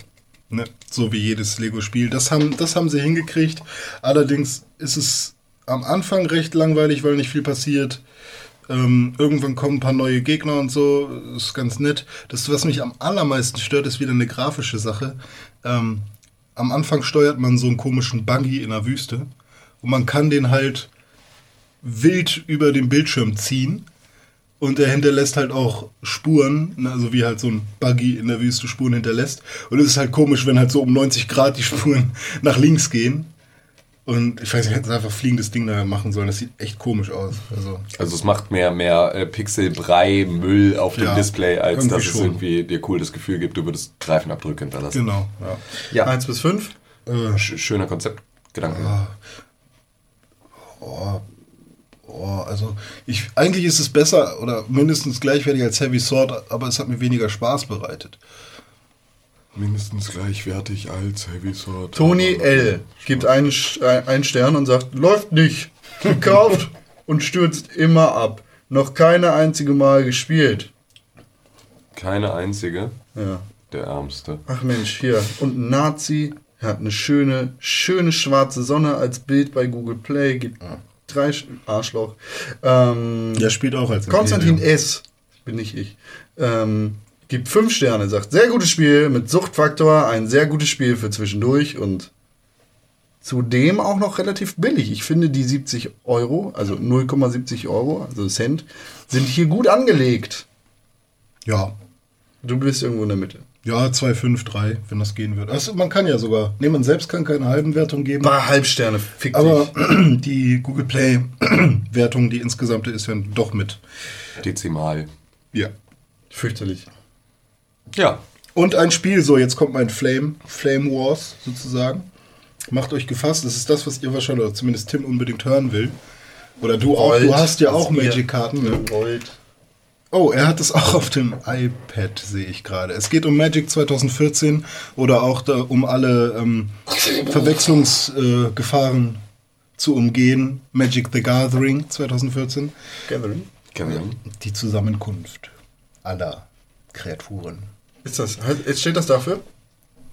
Speaker 4: Ne? So wie jedes Lego-Spiel. Das haben, das haben sie hingekriegt. Allerdings ist es am Anfang recht langweilig, weil nicht viel passiert. Ähm, irgendwann kommen ein paar neue Gegner und so. Ist ganz nett. Das, was mich am allermeisten stört, ist wieder eine grafische Sache. Ähm, am Anfang steuert man so einen komischen Buggy in der Wüste und man kann den halt wild über den Bildschirm ziehen und er hinterlässt halt auch Spuren, ne, also wie halt so ein Buggy in der Wüste Spuren hinterlässt. Und es ist halt komisch, wenn halt so um 90 Grad die Spuren nach links gehen. Und ich weiß nicht, hätten sie einfach fliegendes Ding da machen sollen. Das sieht echt komisch aus. Also,
Speaker 5: Also es macht mehr, mehr äh, Pixelbrei, Müll auf dem
Speaker 4: Ja,
Speaker 5: Display, als dass es
Speaker 4: schon.
Speaker 5: irgendwie dir cool das Gefühl gibt, du würdest Greifenabdrücke hinterlassen.
Speaker 4: genau, ja.
Speaker 5: Ja,
Speaker 3: Eins bis fünf.
Speaker 5: sch schöner Konzeptgedanke.
Speaker 4: Oh, also ich, eigentlich ist es besser oder mindestens gleichwertig als Heavy Sword, aber es hat mir weniger Spaß bereitet.
Speaker 5: Mindestens gleichwertig als Heavy Sword.
Speaker 3: Toni L. gibt einen, ein- einen Stern und sagt, läuft nicht. Gekauft und stürzt immer ab. Noch keine einzige Mal gespielt.
Speaker 5: Keine einzige,
Speaker 3: Ja.
Speaker 5: der Ärmste.
Speaker 3: Ach Mensch, hier. Und ein Nazi. Er hat eine schöne, schöne schwarze Sonne als Bild bei Google Play. Gibt drei Sch Arschloch. Ähm,
Speaker 4: Der spielt auch als
Speaker 3: Konstantin
Speaker 4: Imperium.
Speaker 3: S. Bin nicht ich. Ähm, gibt fünf Sterne, sagt, sehr gutes Spiel mit Suchtfaktor, ein sehr gutes Spiel für zwischendurch und zudem auch noch relativ billig. Ich finde die 70 Euro, also 0,70 Euro, also Cent, sind hier gut angelegt.
Speaker 4: Ja.
Speaker 3: Du bist irgendwo in der Mitte.
Speaker 4: Ja, 2,5, 3, wenn das gehen wird. Also man kann ja sogar. Nee, man selbst kann keine halben Wertung geben.
Speaker 3: Paar Halbsterne, fick
Speaker 4: Aber
Speaker 3: dich.
Speaker 4: die Google Play Wertung, die insgesamte ist ja doch mit.
Speaker 5: Dezimal.
Speaker 4: Ja.
Speaker 3: Fürchterlich.
Speaker 5: Ja,
Speaker 4: Und ein Spiel, so jetzt kommt mein Flame, Flame Wars sozusagen. Macht euch gefasst, das ist das, was ihr wahrscheinlich, oder zumindest Tim unbedingt hören will. Oder du auch, du
Speaker 3: Wollt,
Speaker 4: hast ja auch Magic-Karten. Ne?
Speaker 3: Wollt.
Speaker 4: Oh, er hat es auch auf dem iPad, sehe ich gerade. Es geht um Magic 2014 oder auch da, um alle ähm, Verwechslungsgefahren äh, zu umgehen. Magic the Gathering 2014.
Speaker 3: Gathering.
Speaker 5: Kevin.
Speaker 4: Die Zusammenkunft aller Kreaturen.
Speaker 3: Ist das, steht das dafür?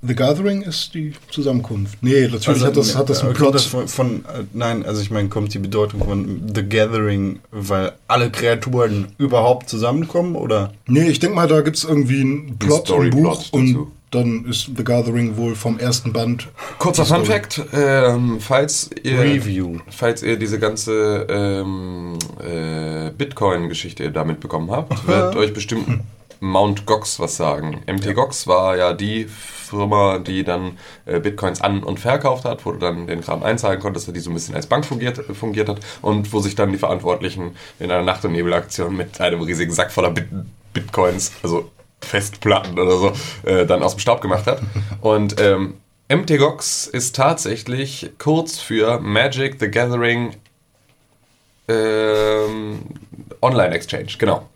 Speaker 4: The Gathering ist die Zusammenkunft. Nee, natürlich hat das, hat das einen Plot.
Speaker 3: das von, von äh, nein, also ich meine, kommt die Bedeutung von The Gathering, weil alle Kreaturen überhaupt zusammenkommen oder?
Speaker 4: Nee, ich denke mal, da gibt es irgendwie einen Plot im
Speaker 5: Storyplot
Speaker 4: Buch und
Speaker 5: dazu.
Speaker 4: dann ist The Gathering wohl vom ersten Band.
Speaker 5: Kurzer Fun. Fact, ähm, falls ihr
Speaker 3: Review.
Speaker 5: falls ihr diese ganze ähm, äh, Bitcoin-Geschichte da mitbekommen habt, wird euch bestimmt Mount Gox was sagen. MT Gox war ja die Firma, die dann äh, Bitcoins an- und verkauft hat, wo du dann den Kram einzahlen konntest, die so ein bisschen als Bank fungiert, fungiert hat und wo sich dann die Verantwortlichen in einer Nacht- und Nebelaktion mit einem riesigen Sack voller Bit Bitcoins, also Festplatten oder so, äh, dann aus dem Staub gemacht hat. Und ähm, MTGOX ist tatsächlich kurz für Magic the Gathering ähm, Online Exchange, genau.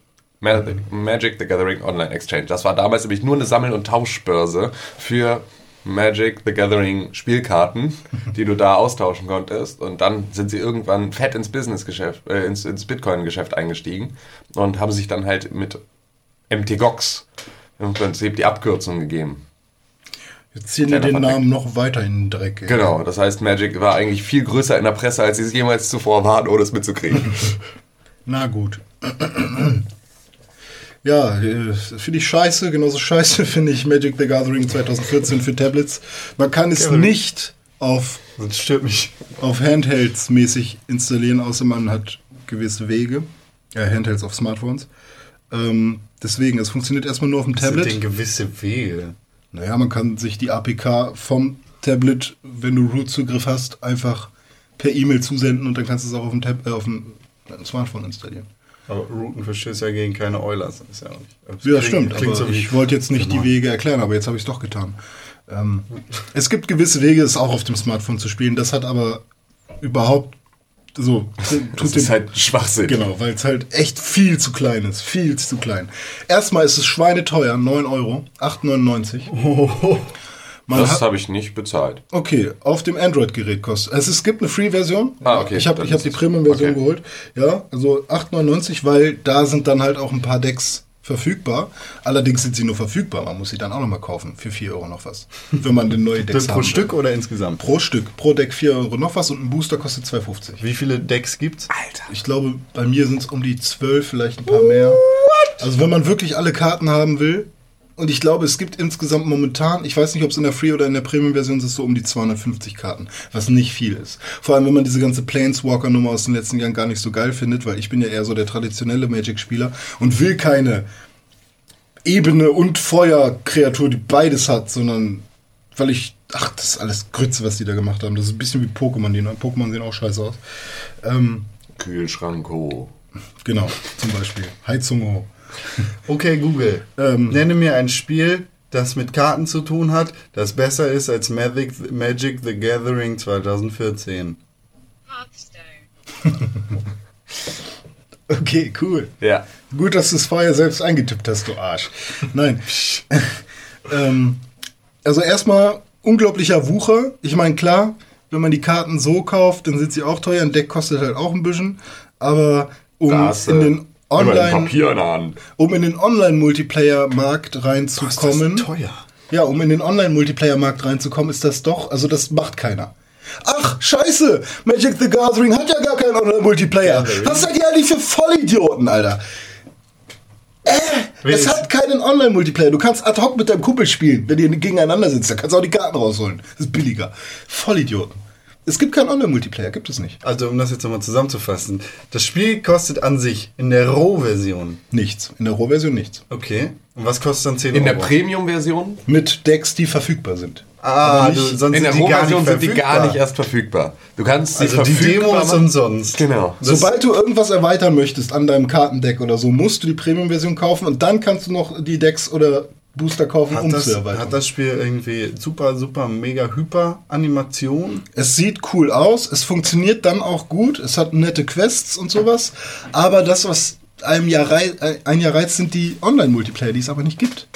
Speaker 5: Ma- Magic the Gathering Online Exchange. Das war damals nämlich nur eine Sammel- und Tauschbörse für Magic the Gathering Spielkarten, die du da austauschen konntest. Und dann sind sie irgendwann fett ins Businessgeschäft, äh, ins, ins Bitcoin-Geschäft eingestiegen und haben sich dann halt mit MTGOX im Prinzip die Abkürzung gegeben.
Speaker 4: Jetzt ziehen wir
Speaker 5: Kleiner
Speaker 4: den. Namen noch weiter in den Dreck. ey.
Speaker 5: Genau, das heißt, Magic war eigentlich viel größer in der Presse, als sie es jemals zuvor waren, ohne es mitzukriegen.
Speaker 4: Na gut. Ja, äh, finde ich scheiße. Genauso scheiße finde ich Magic the Gathering 2014 für Tablets. Man kann es nicht auf,
Speaker 3: Das stört mich.
Speaker 4: auf Handhelds mäßig installieren, außer man hat gewisse Wege. Ja, Handhelds auf Smartphones. Ähm, deswegen, es funktioniert erstmal nur auf dem
Speaker 3: Das sind
Speaker 4: Tablet.
Speaker 3: denn gewisse Wege.
Speaker 4: Naja, man kann sich die APK vom Tablet, wenn du Root-Zugriff hast, einfach per E-Mail zusenden und dann kannst du es auch auf dem, Tab äh, auf dem Smartphone installieren.
Speaker 3: Aber Routen verstößt ja gegen keine Eulers. Das ist ja auch nicht. Das
Speaker 4: Ja,
Speaker 3: klingt-
Speaker 4: stimmt.
Speaker 3: Klingt so
Speaker 4: ich wollte jetzt nicht die Wege erklären, aber jetzt habe ich es doch getan. Ähm, es gibt gewisse Wege, es auch auf dem Smartphone zu spielen. Das hat aber überhaupt so
Speaker 5: Das
Speaker 4: tut
Speaker 5: ist
Speaker 4: dem
Speaker 5: halt Schwachsinn.
Speaker 4: genau, weil es halt echt viel zu klein ist, viel zu klein. Erstmal ist es schweineteuer, 9 Euro, 8,99. Man
Speaker 5: Das habe ich nicht bezahlt.
Speaker 4: okay, auf dem Android-Gerät kostet. Also es gibt eine Free-Version.
Speaker 5: Ah, okay,
Speaker 4: Ich habe hab die Premium-Version
Speaker 5: okay.
Speaker 4: geholt. Ja, also 8,99, weil da sind dann halt auch ein paar Decks verfügbar. Allerdings sind sie nur verfügbar. Man muss sie dann auch nochmal kaufen. Für 4 Euro noch was. Wenn man den neue Decks
Speaker 3: pro
Speaker 4: haben
Speaker 3: Stück
Speaker 4: Will.
Speaker 3: oder insgesamt?
Speaker 4: Pro Stück. Pro Deck 4 Euro noch was und ein Booster kostet 2,50.
Speaker 3: Wie viele Decks gibt's?
Speaker 5: Alter.
Speaker 4: Ich glaube, bei mir sind es um die 12, vielleicht ein paar mehr. Also wenn man wirklich alle Karten haben will, und ich glaube, es gibt insgesamt momentan, ich weiß nicht, ob es in der Free- oder in der Premium-Version ist, so um die 250 Karten, was nicht viel ist. Vor allem, wenn man diese ganze Planeswalker-Nummer aus den letzten Jahren gar nicht so geil findet, weil ich bin ja eher so der traditionelle Magic-Spieler und will keine Ebene- und Feuer-Kreatur, die beides hat, sondern weil ich, ach, das ist alles Grütze, was die da gemacht haben. Das ist ein bisschen wie Pokémon, die neuen Pokémon sehen auch scheiße aus. Ähm,
Speaker 5: Kühlschrank, oh.
Speaker 4: Genau, zum Beispiel. Heizung hoch.
Speaker 3: Okay, Google.
Speaker 4: Ähm.
Speaker 3: Nenne mir ein Spiel, das mit Karten zu tun hat, das besser ist als Magic, Magic the Gathering 2014.
Speaker 6: Hearthstone.
Speaker 4: Okay, cool.
Speaker 5: Ja.
Speaker 4: Gut, dass du es vorher selbst eingetippt hast, du Arsch. Nein. ähm, also erstmal unglaublicher Wucher. Ich meine, klar, wenn man die Karten so kauft, dann sind sie auch teuer. Ein Deck kostet halt auch ein bisschen. Aber um in den Online,
Speaker 5: Papier in der Hand.
Speaker 4: um in den Online-Multiplayer-Markt reinzukommen.
Speaker 3: teuer.
Speaker 4: Ja, um in den Online-Multiplayer-Markt reinzukommen, ist das doch, also das macht keiner. Ach, scheiße! Magic the Gathering hat ja gar keinen Online-Multiplayer. Was seid ihr eigentlich für Vollidioten, Alter? Äh, es
Speaker 3: ist-
Speaker 4: hat keinen Online-Multiplayer. Du kannst ad hoc mit deinem Kumpel spielen, wenn ihr gegeneinander sitzt. Da kannst du auch die Karten rausholen. Das ist billiger. Vollidioten. Es gibt keinen Online-Multiplayer, gibt es nicht.
Speaker 3: Also, um das jetzt nochmal zusammenzufassen. Das Spiel kostet an sich in der Roh-Version.
Speaker 4: Nichts. In der Rohversion nichts.
Speaker 3: Okay. Und was kostet dann 10
Speaker 5: In
Speaker 3: Euro?
Speaker 5: der Premium-Version?
Speaker 4: Mit Decks, die verfügbar sind.
Speaker 3: Ah, du,
Speaker 4: nicht-
Speaker 3: sonst
Speaker 5: In der Rohversion sind die gar nicht erst verfügbar. Du kannst sie
Speaker 3: Also die Demo ist umsonst.
Speaker 5: Genau.
Speaker 3: Das-
Speaker 4: Sobald du irgendwas erweitern möchtest an deinem Kartendeck oder so, musst du die Premium-Version kaufen und dann kannst du noch die Decks oder Booster kaufen, um
Speaker 3: Hat das,
Speaker 4: zu erweitern.
Speaker 3: hat das Spiel irgendwie super, super, mega, hyper Animation?
Speaker 4: es sieht cool aus, es funktioniert dann auch gut, es hat nette Quests und sowas, aber das, was einem ja rei ein Jahr reizt, sind die Online-Multiplayer, die es aber nicht gibt.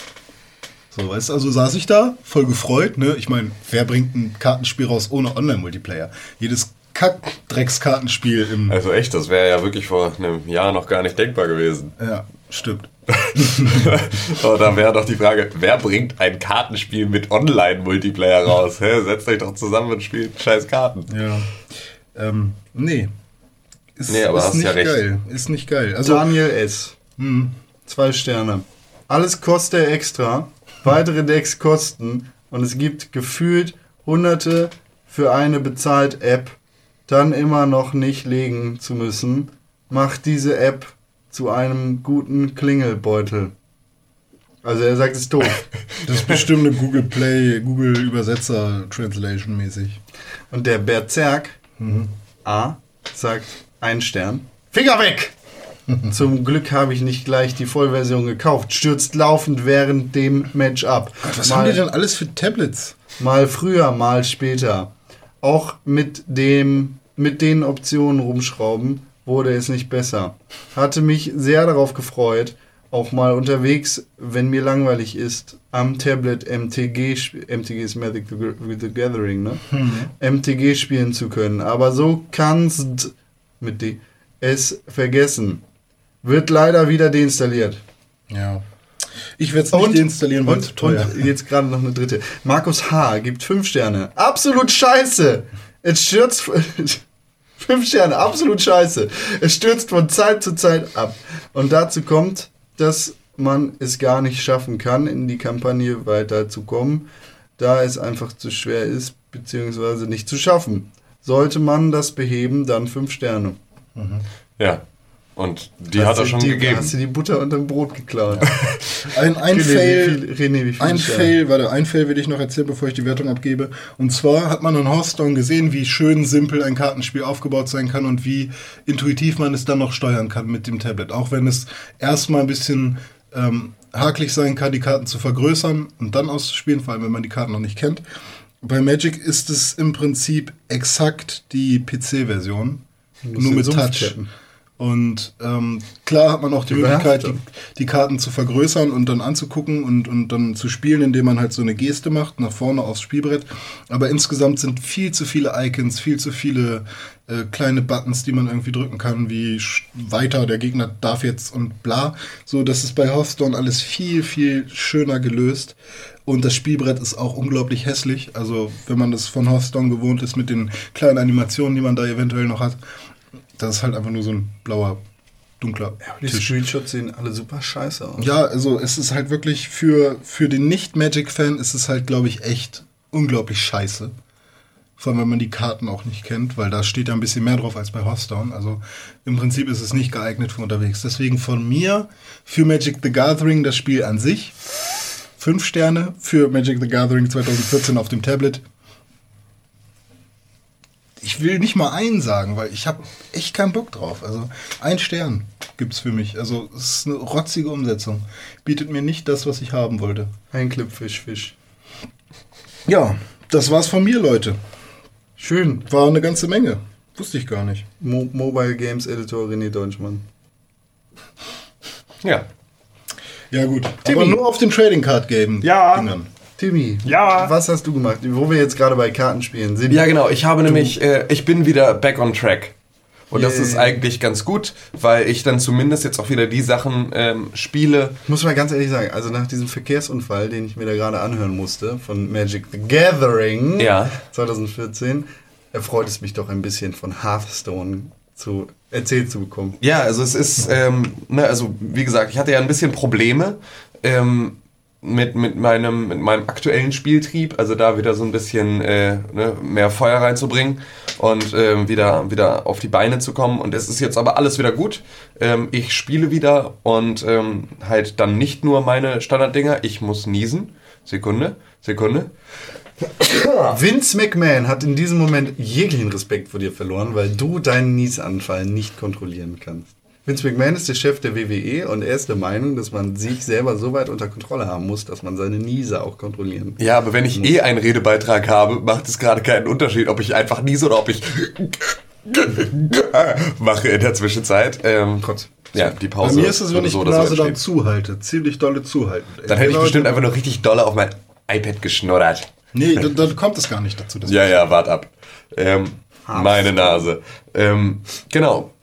Speaker 4: So, weißt du, also saß ich da, voll gefreut, ne? Ich meine, wer bringt ein Kartenspiel raus ohne Online-Multiplayer? Jedes Kack-Drecks-Kartenspiel im.
Speaker 5: Also echt, das wäre ja wirklich vor einem Jahr noch gar nicht denkbar gewesen.
Speaker 4: Ja, stimmt.
Speaker 5: Aber da wäre doch die Frage, wer bringt ein Kartenspiel mit Online-Multiplayer raus? Hä? Setzt euch doch zusammen und spielt scheiß Karten.
Speaker 4: Ja. Ähm, nee. Ist,
Speaker 5: Nee, aber
Speaker 4: ist
Speaker 5: hast
Speaker 4: nicht
Speaker 5: ja recht.
Speaker 4: geil. Ist nicht geil. Also,
Speaker 3: Daniel S. Zwei Sterne. Alles kostet extra. Weitere Decks kosten. Und es gibt gefühlt Hunderte für eine bezahlt App. Dann immer noch nicht legen zu müssen. Macht diese App zu einem guten Klingelbeutel. Also er sagt es ist doof.
Speaker 4: das ist bestimmt eine Google Play, Google Übersetzer Translation mäßig.
Speaker 3: Und der Berserk A sagt ein Stern. Finger weg! Zum Glück habe ich nicht gleich die Vollversion gekauft. Stürzt laufend während dem Match ab.
Speaker 4: Was
Speaker 3: mal,
Speaker 4: haben die denn alles für Tablets?
Speaker 3: mal früher, mal später. Auch mit dem mit den Optionen rumschrauben wurde es nicht besser. Hatte mich sehr darauf gefreut, auch mal unterwegs, wenn mir langweilig ist, am Tablet MTG, MTG ist Magic the, Gathering, ne? MTG spielen zu können. Aber so kannst mit D es vergessen. Wird leider wieder deinstalliert.
Speaker 4: Ja. Ich werde es nicht
Speaker 3: Und,
Speaker 4: deinstallieren, weil es teuer
Speaker 3: und jetzt gerade noch eine dritte. Markus H. gibt fünf Sterne. Absolut scheiße. Es stürzt. fünf Sterne, absolut scheiße. Es stürzt von Zeit zu Zeit ab. Und dazu kommt, dass man es gar nicht schaffen kann, in die Kampagne weiterzukommen, da es einfach zu schwer ist, beziehungsweise nicht zu schaffen. Sollte man das beheben, dann fünf Sterne.
Speaker 5: Ja. Und die hat er schon
Speaker 3: die,
Speaker 5: gegeben.
Speaker 3: Hast du die Butter unterm Brot geklaut?
Speaker 4: Ein, ein
Speaker 3: René,
Speaker 4: Fail,
Speaker 3: viel- René, wie viele
Speaker 4: ein? Fail, warte, ein Fail will ich noch erzählen, bevor ich die Wertung abgebe. Und zwar hat man in Hearthstone gesehen, wie schön simpel ein Kartenspiel aufgebaut sein kann und wie intuitiv man es dann noch steuern kann mit dem Tablet. Auch wenn es erstmal ein bisschen ähm, hakelig sein kann, die Karten zu vergrößern und dann auszuspielen, vor allem wenn man die Karten noch nicht kennt. Bei Magic ist es im Prinzip exakt die PC-Version, nur mit Touch.
Speaker 3: tappen.
Speaker 4: Und ähm, klar hat man auch die Möglichkeit, die, die Karten zu vergrößern und dann anzugucken und, und dann zu spielen, indem man halt so eine Geste macht, nach vorne aufs Spielbrett. Aber insgesamt sind viel zu viele Icons, viel zu viele äh, kleine Buttons, die man irgendwie drücken kann, wie weiter, der Gegner darf jetzt und bla. So, das ist bei Hearthstone alles viel, viel schöner gelöst. Und das Spielbrett ist auch unglaublich hässlich. Also, wenn man das von Hearthstone gewohnt ist mit den kleinen Animationen, die man da eventuell noch hat, das ist halt einfach nur so ein blauer, dunkler
Speaker 3: Die
Speaker 4: Tisch.
Speaker 3: Screenshots sehen alle super scheiße aus.
Speaker 4: Ja, also es ist halt wirklich für, für den Nicht-Magic-Fan ist es halt, glaube ich, echt unglaublich scheiße. Vor allem, wenn man die Karten auch nicht kennt, weil da steht ja ein bisschen mehr drauf als bei Hearthstone. Also im Prinzip ist es nicht geeignet für unterwegs. Deswegen von mir für Magic the Gathering das Spiel an sich. Fünf Sterne für Magic the Gathering 2014 auf dem Tablet. Ich will nicht mal einen sagen, weil ich habe echt keinen Bock drauf. Also ein Stern gibt's für mich. Also es ist eine rotzige Umsetzung. Bietet mir nicht das, was ich haben wollte.
Speaker 3: Ein Clip Fisch, Fisch.
Speaker 4: Ja, das war's von mir, Leute.
Speaker 3: Schön.
Speaker 4: War eine ganze Menge. Wusste ich gar nicht.
Speaker 3: Mo Mobile Games Editor René Deutschmann.
Speaker 5: Ja.
Speaker 4: Ja gut.
Speaker 3: Timmy.
Speaker 4: Aber nur auf den Trading Card Game.
Speaker 2: Ja.
Speaker 4: Dingern.
Speaker 3: Timmy,
Speaker 2: Ja.
Speaker 3: was hast du gemacht? Wo wir jetzt gerade bei Kartenspielen sind.
Speaker 5: Ja, genau. Ich habe nämlich, äh, ich bin wieder back on track. Und das
Speaker 3: Yay.
Speaker 5: ist eigentlich ganz gut, weil ich dann zumindest jetzt auch wieder die Sachen ähm, spiele.
Speaker 3: Ich muss mal ganz ehrlich sagen, also nach diesem Verkehrsunfall, den ich mir da gerade anhören musste, von Magic the Gathering
Speaker 5: Ja.
Speaker 3: 2014, erfreut es mich doch ein bisschen von Hearthstone zu erzählt zu bekommen.
Speaker 5: Ja, also es ist, ähm, ne, also wie gesagt, ich hatte ja ein bisschen Probleme ähm, mit, mit, meinem, mit meinem aktuellen Spieltrieb, also da wieder so ein bisschen äh, ne, mehr Feuer reinzubringen und ähm, wieder, wieder auf die Beine zu kommen. Und es ist jetzt aber alles wieder gut. Ähm, ich spiele wieder und ähm, halt dann nicht nur meine Standarddinger, ich muss niesen. Sekunde, Sekunde.
Speaker 3: Vince McMahon hat in diesem Moment jeglichen Respekt vor dir verloren, weil du deinen Niesanfall nicht kontrollieren kannst. Vince McMahon ist der Chef der WWE und er ist der Meinung, dass man sich selber so weit unter Kontrolle haben muss, dass man seine Niese auch kontrollieren kann.
Speaker 5: Ja, aber wenn ich eh einen Redebeitrag habe, macht es gerade keinen Unterschied, ob ich einfach niese oder ob ich mache in der Zwischenzeit. Ähm,
Speaker 3: Gott.
Speaker 5: Ja, die
Speaker 4: Bei
Speaker 5: Pause.
Speaker 4: mir ist es, wenn ich
Speaker 5: so
Speaker 4: die
Speaker 5: oder so
Speaker 4: Nase dann zuhalte. Ziemlich dolle zuhalten.
Speaker 5: Dann hätte ich
Speaker 4: Genau,
Speaker 5: bestimmt einfach nur richtig dolle auf mein iPad geschnuddert.
Speaker 4: Nee, dann, dann kommt es gar nicht dazu.
Speaker 5: Ja, ja, wart ab. Ähm, meine Nase. Ähm, genau.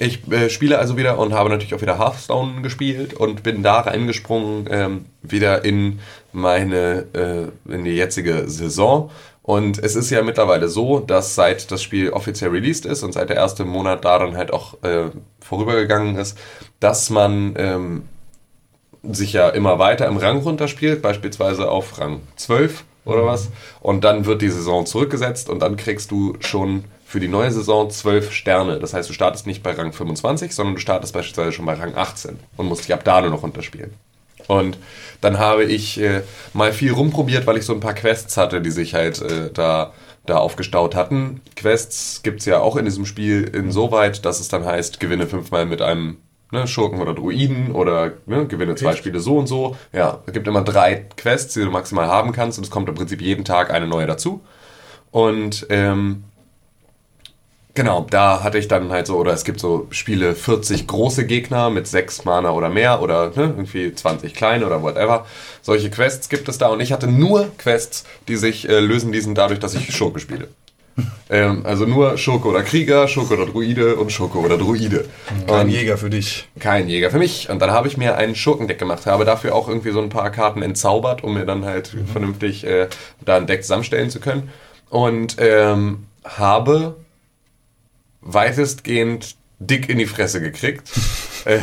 Speaker 5: Ich äh, spiele also wieder und habe natürlich auch wieder Hearthstone gespielt und bin da reingesprungen, ähm, wieder in meine, äh, in die jetzige Saison. Und es ist ja mittlerweile so, dass seit das Spiel offiziell released ist und seit der erste Monat daran halt auch äh, vorübergegangen ist, dass man ähm, sich ja immer weiter im Rang runterspielt, beispielsweise auf Rang 12 oder was. Und dann wird die Saison zurückgesetzt und dann kriegst du schon für die neue Saison 12 Sterne. Das heißt, du startest nicht bei Rang 25, sondern du startest beispielsweise schon bei Rang 18 und musst dich ab da nur noch runterspielen. Und dann habe ich äh, mal viel rumprobiert, weil ich so ein paar Quests hatte, die sich halt äh, da, da aufgestaut hatten. Quests gibt's ja auch in diesem Spiel insoweit, dass es dann heißt, gewinne fünfmal mit einem ne, Schurken oder Druiden oder ne, gewinne zwei Spiele so und so. Ja, es gibt immer drei Quests, die du maximal haben kannst und es kommt im Prinzip jeden Tag eine neue dazu. Und ähm, Genau, da hatte ich dann halt so, oder es gibt so Spiele 40 große Gegner mit 6 Mana oder mehr oder ne, irgendwie 20 kleine oder whatever. Solche Quests gibt es da und ich hatte nur Quests, die sich äh, lösen ließen dadurch, dass ich Schurke spiele. ähm, also nur Schurke oder Krieger, Schurke oder Druide und Schurke oder Druide.
Speaker 4: Kein
Speaker 5: Und
Speaker 4: Jäger für dich.
Speaker 5: kein Jäger für mich. Und dann habe ich mir ein Schurkendeck gemacht, habe dafür auch irgendwie so ein paar Karten entzaubert, um mir dann halt vernünftig äh, da ein Deck zusammenstellen zu können. Und ähm, habe weitestgehend dick in die Fresse gekriegt äh,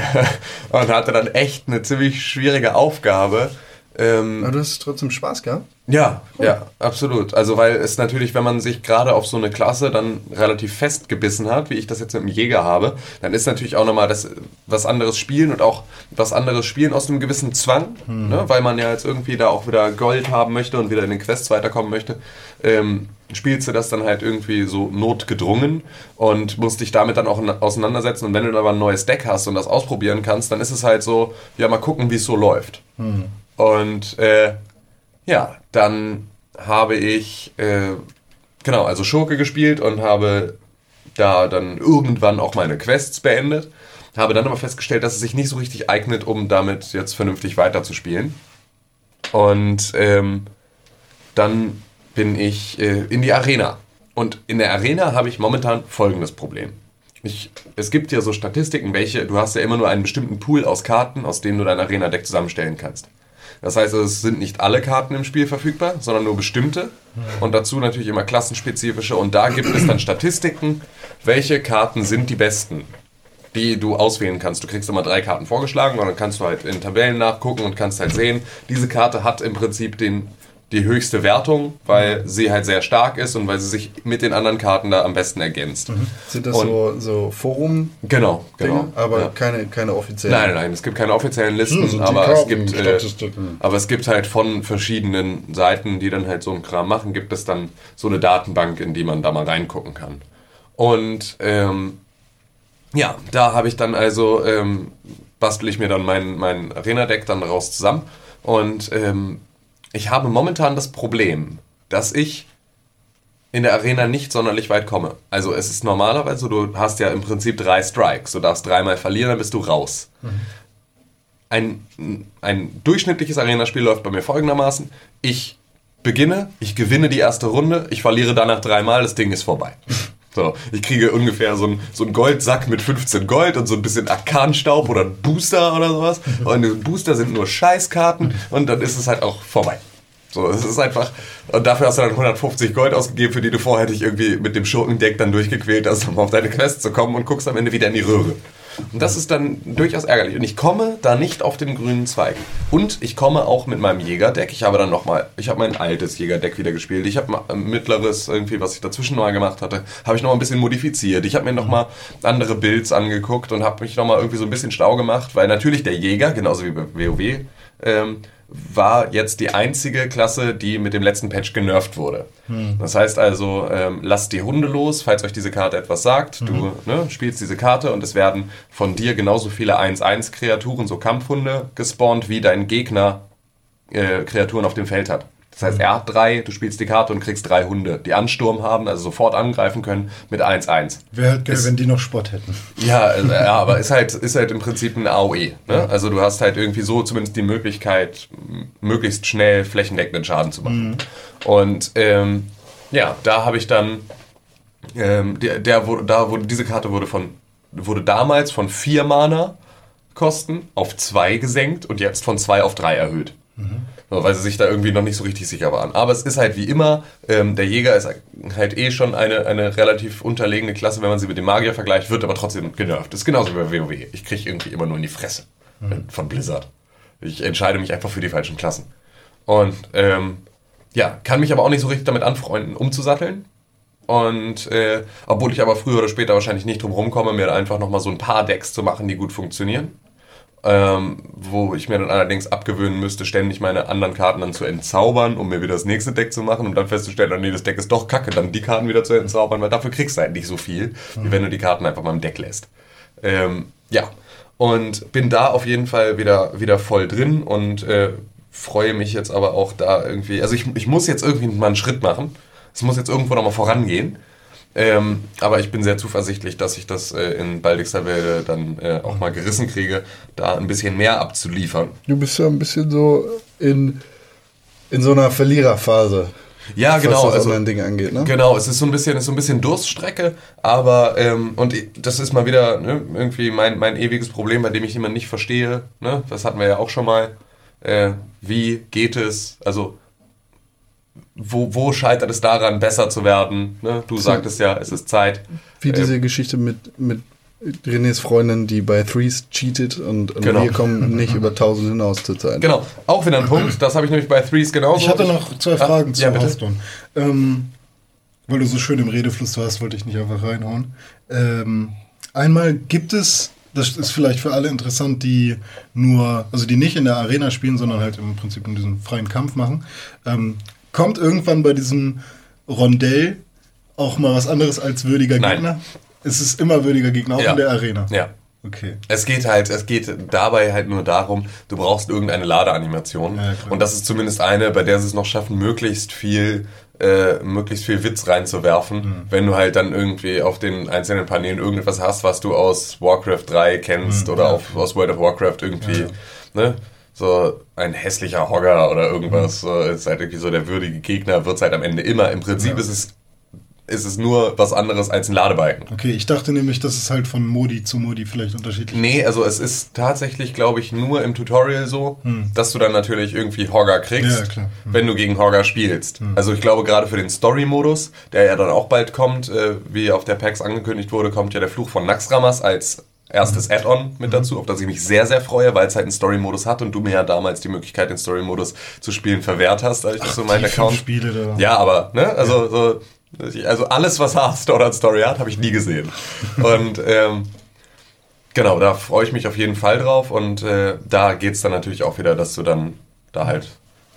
Speaker 5: und hatte dann echt eine ziemlich schwierige Aufgabe. Ähm,
Speaker 4: Aber du hast trotzdem Spaß gehabt?
Speaker 5: ja, ja, absolut. Also weil es natürlich, wenn man sich gerade auf so eine Klasse dann relativ festgebissen hat, wie ich das jetzt mit dem Jäger habe, dann ist natürlich auch nochmal das was anderes spielen und auch was anderes spielen aus einem gewissen Zwang, ne? weil man ja jetzt irgendwie da auch wieder Gold haben möchte und wieder in den Quests weiterkommen möchte. Ähm, spielst du das dann halt irgendwie so notgedrungen und musst dich damit dann auch na- auseinandersetzen. Und wenn du dann aber ein neues Deck hast und das ausprobieren kannst, dann ist es halt so, ja, mal gucken, wie es so läuft. Und äh, ja, dann habe ich äh, genau, also Schurke gespielt und habe da dann irgendwann auch meine Quests beendet. Habe dann aber festgestellt, dass es sich nicht so richtig eignet, um damit jetzt vernünftig weiterzuspielen. Und ähm, dann bin ich äh, in die Arena. Und in der Arena habe ich momentan folgendes Problem. Ich, es gibt ja so Statistiken, welche, du hast ja immer nur einen bestimmten Pool aus Karten, aus denen du dein Arena-Deck zusammenstellen kannst. Das heißt, es sind nicht alle Karten im Spiel verfügbar, sondern nur bestimmte. Und dazu natürlich immer klassenspezifische. Und da gibt es dann Statistiken, welche Karten sind die besten, die du auswählen kannst. Du kriegst immer drei Karten vorgeschlagen und dann kannst du halt in Tabellen nachgucken und kannst halt sehen, diese Karte hat im Prinzip den, die höchste Wertung, weil sie halt sehr stark ist und weil sie sich mit den anderen Karten da am besten ergänzt.
Speaker 4: Sind das
Speaker 5: Und-
Speaker 4: so, so Forum-Dinge,
Speaker 5: Genau, genau.
Speaker 4: aber
Speaker 5: ja.
Speaker 4: keine, keine offiziellen?
Speaker 5: Nein, nein, es gibt keine offiziellen Listen,
Speaker 4: Hm, sind die
Speaker 5: aber es gibt, äh,
Speaker 4: Statistiken.
Speaker 5: aber es gibt halt von verschiedenen Seiten, die dann halt so einen Kram machen, gibt es dann so eine Datenbank, in die man da mal reingucken kann. Und ähm, ja, da habe ich dann also, ähm, bastel ich mir dann mein, mein Arena-Deck dann daraus zusammen. Und ähm, ich habe momentan das Problem, dass ich in der Arena nicht sonderlich weit komme. Also es ist normalerweise, du hast ja im Prinzip drei Strikes. Du darfst dreimal verlieren, dann bist du raus. Ein, ein durchschnittliches Arena-Spiel läuft bei mir folgendermaßen. Ich beginne, ich gewinne die erste Runde, ich verliere danach dreimal, das Ding ist vorbei. So, ich kriege ungefähr so einen, so einen Goldsack mit 15 Gold und so ein bisschen Arkanstaub oder ein Booster oder sowas. Und die Booster sind nur Scheißkarten und dann ist es halt auch vorbei. So, es ist einfach, und dafür hast du dann 150 Gold ausgegeben, für die du vorher dich irgendwie mit dem Schurkendeck dann durchgequält hast, um auf deine Quest zu kommen und guckst am Ende wieder in die Röhre. Und das ist dann durchaus ärgerlich. Und ich komme da nicht auf den grünen Zweig. Und ich komme auch mit meinem Jägerdeck. Ich habe dann nochmal, ich habe mein altes Jägerdeck wieder gespielt. Ich habe ein mittleres, irgendwie, was ich dazwischen neu gemacht hatte, habe ich noch ein bisschen modifiziert. Ich habe mir nochmal andere Builds angeguckt und habe mich nochmal irgendwie so ein bisschen schlau gemacht, weil natürlich der Jäger, genauso wie bei WoW, ähm, war jetzt die einzige Klasse, die mit dem letzten Patch genervt wurde. Das heißt also, ähm, lasst die Hunde los, falls euch diese Karte etwas sagt. Du ne, spielst diese Karte und es werden von dir genauso viele 1-1-Kreaturen, so Kampfhunde, gespawnt, wie dein Gegner äh, Kreaturen auf dem Feld hat. Das heißt, er hat drei, du spielst die Karte und kriegst drei Hunde, die Ansturm haben, also sofort angreifen können mit 1-1.
Speaker 4: Wäre halt geil,
Speaker 5: Ist-
Speaker 4: wenn die noch Sport hätten.
Speaker 5: Ja, also, ja, aber ist halt, ist halt im Prinzip ein AOE. Ne? Also du hast halt irgendwie so zumindest die Möglichkeit, möglichst schnell flächendeckenden Schaden zu machen. Und ähm, ja, da habe ich dann, ähm, der, der wurde, da wurde, diese Karte wurde von, wurde damals von vier Mana Kosten auf zwei gesenkt und jetzt von zwei auf drei erhöht. So, weil sie sich da irgendwie noch nicht so richtig sicher waren. Aber es ist halt wie immer, ähm, der Jäger ist halt eh schon eine, eine relativ unterlegene Klasse, wenn man sie mit dem Magier vergleicht, wird aber trotzdem genervt. Das ist genauso wie bei WoW. Ich kriege irgendwie immer nur in die Fresse von Blizzard. Ich entscheide mich einfach für die falschen Klassen. Und ähm, ja, kann mich aber auch nicht so richtig damit anfreunden, umzusatteln. Und äh, obwohl ich aber früher oder später wahrscheinlich nicht drum rumkomme, mir einfach nochmal so ein paar Decks zu machen, die gut funktionieren. Ähm, wo ich mir dann allerdings abgewöhnen müsste, ständig meine anderen Karten dann zu entzaubern, um mir wieder das nächste Deck zu machen und dann festzustellen, oh nee, das Deck ist doch kacke, dann die Karten wieder zu entzaubern, weil dafür kriegst du halt nicht so viel, wie wenn du die Karten einfach mal im Deck lässt. Ähm, ja, und bin da auf jeden Fall wieder, wieder voll drin und äh, freue mich jetzt aber auch da irgendwie, also ich, ich muss jetzt irgendwie mal einen Schritt machen, es muss jetzt irgendwo nochmal vorangehen. Ähm, aber ich bin sehr zuversichtlich, dass ich das äh, in baldigster Welle dann äh, auch mal gerissen kriege, da ein bisschen mehr abzuliefern.
Speaker 4: Du bist ja ein bisschen so in, in so einer Verliererphase.
Speaker 5: Ja, genau.
Speaker 3: Was das
Speaker 5: also,
Speaker 3: Online-Ding angeht, ne?
Speaker 5: Genau, es ist so ein bisschen, ist so ein bisschen Durststrecke, aber ähm, und das ist mal wieder ne, irgendwie mein, mein ewiges Problem, bei dem ich immer nicht verstehe. Ne? Das hatten wir ja auch schon mal. Äh, wie geht es? Also wo, wo scheitert es daran, besser zu werden? Ne? Du sagtest ja, es ist Zeit.
Speaker 3: Wie diese Geschichte mit, mit Renés Freundin, die bei Threes cheatet und, und
Speaker 5: Genau.
Speaker 3: wir kommen nicht über 1000 hinaus zur Zeit.
Speaker 5: Genau, auch wieder ein Punkt. Das habe ich nämlich bei Threes genauso.
Speaker 4: Ich hatte noch zwei
Speaker 5: Ah,
Speaker 4: Fragen zu
Speaker 5: ja.
Speaker 4: Hearthstone. Ähm, weil du so schön im Redefluss warst, wollte ich nicht einfach reinhauen. Ähm, einmal gibt es, das ist vielleicht für alle interessant, die nur, also die nicht in der Arena spielen, sondern halt im Prinzip in diesem freien Kampf machen. Ähm, kommt irgendwann bei diesem Rondell auch mal was anderes als würdiger
Speaker 5: Nein.
Speaker 4: Gegner? Es ist immer würdiger Gegner, auch
Speaker 5: Ja.
Speaker 4: in der Arena.
Speaker 5: Ja.
Speaker 4: Okay.
Speaker 5: Es geht halt, es geht dabei halt nur darum, du brauchst irgendeine Ladeanimation.
Speaker 4: Ja,
Speaker 5: und das ist zumindest eine, bei der sie es noch schaffen, möglichst viel, äh, möglichst viel Witz reinzuwerfen,
Speaker 4: Mhm.
Speaker 5: wenn du halt dann irgendwie auf den einzelnen Paneelen irgendetwas hast, was du aus Warcraft 3 kennst oder
Speaker 4: Mhm. ja.
Speaker 5: auf, aus World of Warcraft irgendwie, ne? So ein hässlicher Hogger oder irgendwas,
Speaker 4: Mhm.
Speaker 5: so, ist halt irgendwie so der würdige Gegner, wird halt am Ende immer. Im Prinzip
Speaker 4: Ja.
Speaker 5: ist es ist es nur was anderes als ein Ladebalken.
Speaker 4: Okay, ich dachte nämlich, dass es halt von Modi zu Modi vielleicht unterschiedlich
Speaker 5: Nee, also es ist tatsächlich, glaube ich, nur im Tutorial so, dass du dann natürlich irgendwie Hogger kriegst,
Speaker 4: Ja, klar.
Speaker 5: wenn du gegen Hogger spielst. Also ich glaube, gerade für den Story-Modus, der ja dann auch bald kommt, äh, wie auf der PAX angekündigt wurde, kommt ja der Fluch von Naxxramas als erstes Add-on mit dazu, auf das ich mich sehr, sehr freue, weil es halt einen Story-Modus hat und du mir ja damals die Möglichkeit, den Story-Modus zu spielen, verwehrt hast, als ich das so meinen Account.
Speaker 4: Spiele da.
Speaker 5: Ja, aber, ne, also so, also alles, was Hearthstone an Story hat, habe ich nie gesehen. Und ähm, genau, da freue ich mich auf jeden Fall drauf und äh, da geht es dann natürlich auch wieder, dass du dann da halt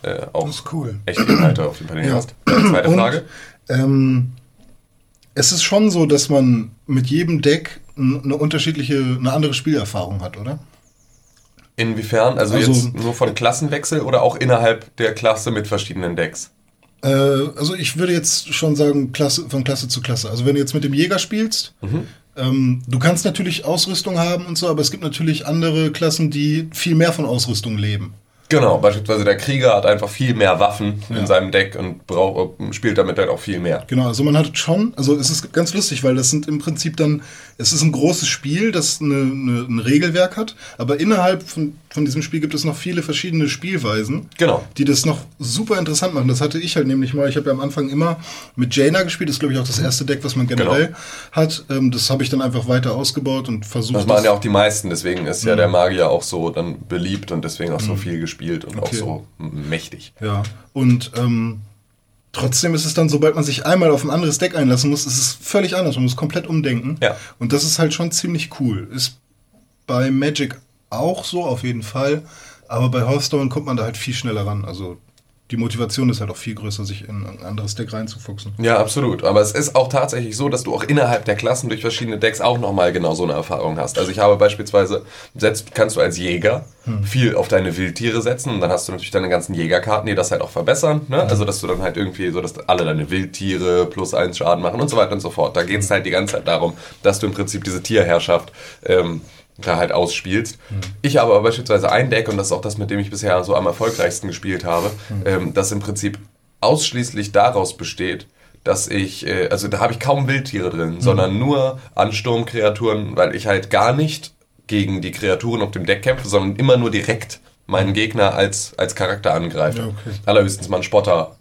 Speaker 5: äh, auch
Speaker 4: cool.
Speaker 5: echte Inhalte auf den Paneelen
Speaker 4: Ja.
Speaker 5: hast. Ja, zweite
Speaker 4: Und,
Speaker 5: Frage.
Speaker 4: Ähm, es ist schon so, dass man mit jedem Deck eine unterschiedliche, eine andere Spielerfahrung hat, oder?
Speaker 5: Inwiefern? Also,
Speaker 4: also-
Speaker 5: jetzt nur von Klassenwechsel oder auch innerhalb der Klasse mit verschiedenen Decks?
Speaker 4: Äh, also ich würde jetzt schon sagen, Klasse, von Klasse zu Klasse. Also wenn du jetzt mit dem Jäger spielst,
Speaker 5: Mhm.
Speaker 4: ähm, du kannst natürlich Ausrüstung haben und so, aber es gibt natürlich andere Klassen, die viel mehr von Ausrüstung leben.
Speaker 5: Genau, beispielsweise der Krieger hat einfach viel mehr Waffen
Speaker 4: Ja.
Speaker 5: in seinem Deck und brauch, spielt damit halt auch viel mehr.
Speaker 4: Genau, also man hat schon, also es ist ganz lustig, weil das sind im Prinzip dann, es ist ein großes Spiel, das eine, eine, ein Regelwerk hat, aber innerhalb von, von diesem Spiel gibt es noch viele verschiedene Spielweisen,
Speaker 5: Genau.
Speaker 4: die das noch super interessant machen. Das hatte ich halt nämlich mal, ich habe ja am Anfang immer mit Jaina gespielt, das ist glaube ich auch das erste Deck, was man generell
Speaker 5: Genau.
Speaker 4: hat. Ähm, das habe ich dann einfach weiter ausgebaut und versucht.
Speaker 5: Das machen ja auch die meisten, deswegen ist ja der Magier auch so dann beliebt und deswegen auch so viel gespielt und auch
Speaker 4: Okay.
Speaker 5: so mächtig.
Speaker 4: Ja, und ähm, trotzdem ist es dann, sobald man sich einmal auf ein anderes Deck einlassen muss, ist es völlig anders. Man muss komplett umdenken.
Speaker 5: Ja.
Speaker 4: Und das ist halt schon ziemlich cool. Ist bei Magic auch so, auf jeden Fall. Aber bei Hearthstone kommt man da halt viel schneller ran. Also die Motivation ist halt auch viel größer, sich in ein anderes Deck reinzufuchsen.
Speaker 5: Ja, absolut. Aber es ist auch tatsächlich so, dass du auch innerhalb der Klassen durch verschiedene Decks auch nochmal genau so eine Erfahrung hast. Also ich habe beispielsweise, setzt, kannst du als Jäger viel auf deine Wildtiere setzen und dann hast du natürlich deine ganzen Jägerkarten, die das halt auch verbessern. Ne? Also dass du dann halt irgendwie so, dass alle deine Wildtiere plus eins Schaden machen und so weiter und so fort. Da geht es halt die ganze Zeit darum, dass du im Prinzip diese Tierherrschaft ähm, da halt ausspielst. Ich habe aber beispielsweise ein Deck, und das ist auch das, mit dem ich bisher so am erfolgreichsten gespielt habe, ähm, das im Prinzip ausschließlich daraus besteht, dass ich, äh, also da habe ich kaum Wildtiere drin, sondern nur Ansturmkreaturen, weil ich halt gar nicht gegen die Kreaturen auf dem Deck kämpfe, sondern immer nur direkt meinen Gegner als, als Charakter angreife.
Speaker 4: Ja, okay.
Speaker 5: Allerhöchstens mal einen Spotter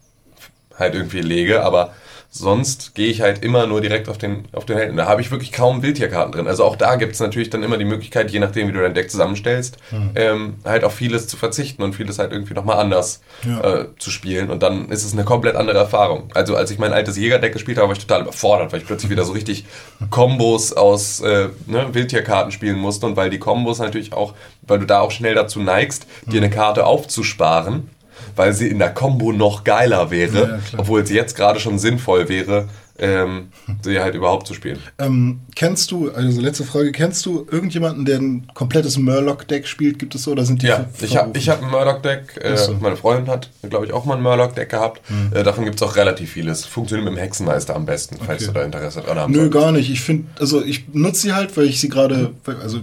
Speaker 5: halt irgendwie lege, aber sonst gehe ich halt immer nur direkt auf den, auf den Helden. Da habe ich wirklich kaum Wildtierkarten drin. Also auch da gibt es natürlich dann immer die Möglichkeit, je nachdem, wie du dein Deck zusammenstellst,
Speaker 4: Hm.
Speaker 5: ähm, halt auf vieles zu verzichten und vieles halt irgendwie nochmal anders
Speaker 4: Ja.
Speaker 5: äh, zu spielen. Und dann ist es eine komplett andere Erfahrung. Also als ich mein altes Jägerdeck gespielt habe, war ich total überfordert, weil ich plötzlich wieder so richtig Kombos aus äh, ne, Wildtierkarten spielen musste und weil die Kombos natürlich auch, weil du da auch schnell dazu neigst,
Speaker 4: Hm.
Speaker 5: dir eine Karte aufzusparen, weil sie in der Combo noch geiler wäre,
Speaker 4: Ja,
Speaker 5: obwohl es jetzt gerade schon sinnvoll wäre, ähm, sie halt überhaupt zu spielen.
Speaker 4: Ähm, kennst du, also letzte Frage, kennst du irgendjemanden, der ein komplettes Murloc-Deck spielt? Gibt es so oder sind die
Speaker 5: Ja, ich habe ich hab ein Murloc-Deck. Äh,
Speaker 4: so.
Speaker 5: Meine Freundin hat, glaube ich, auch mal ein Murloc-Deck gehabt. Äh, davon gibt es auch relativ vieles. Funktioniert mit dem Hexenmeister am besten, falls
Speaker 4: Okay.
Speaker 5: du da Interesse dran haben
Speaker 4: Nö,
Speaker 5: solltest.
Speaker 4: gar nicht. Ich finde, also ich nutze sie halt, weil ich sie gerade, also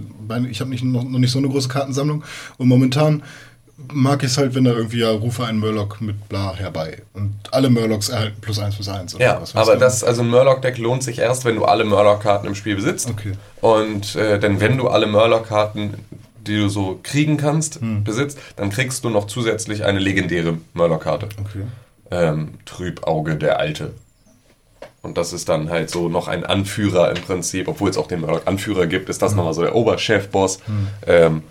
Speaker 4: ich habe nicht, noch, noch nicht so eine große Kartensammlung und momentan mag ich es halt, wenn da irgendwie ja, rufe einen Murloc mit bla herbei. Und alle Murlocs erhalten plus eins plus eins. Oder
Speaker 5: Ja,
Speaker 4: was,
Speaker 5: aber das, also ein Murloc-Deck lohnt sich erst, wenn du alle Murloc-Karten im Spiel besitzt.
Speaker 4: Okay.
Speaker 5: Und äh, denn wenn du alle Murloc-Karten, die du so kriegen kannst,
Speaker 4: Hm.
Speaker 5: besitzt, dann kriegst du noch zusätzlich eine legendäre Murloc-Karte.
Speaker 4: Okay.
Speaker 5: Ähm, Trübauge der Alte. Und das ist dann halt so noch ein Anführer im Prinzip, obwohl es auch den Murloc-Anführer gibt, ist das nochmal so der Oberchef-Boss. Ähm,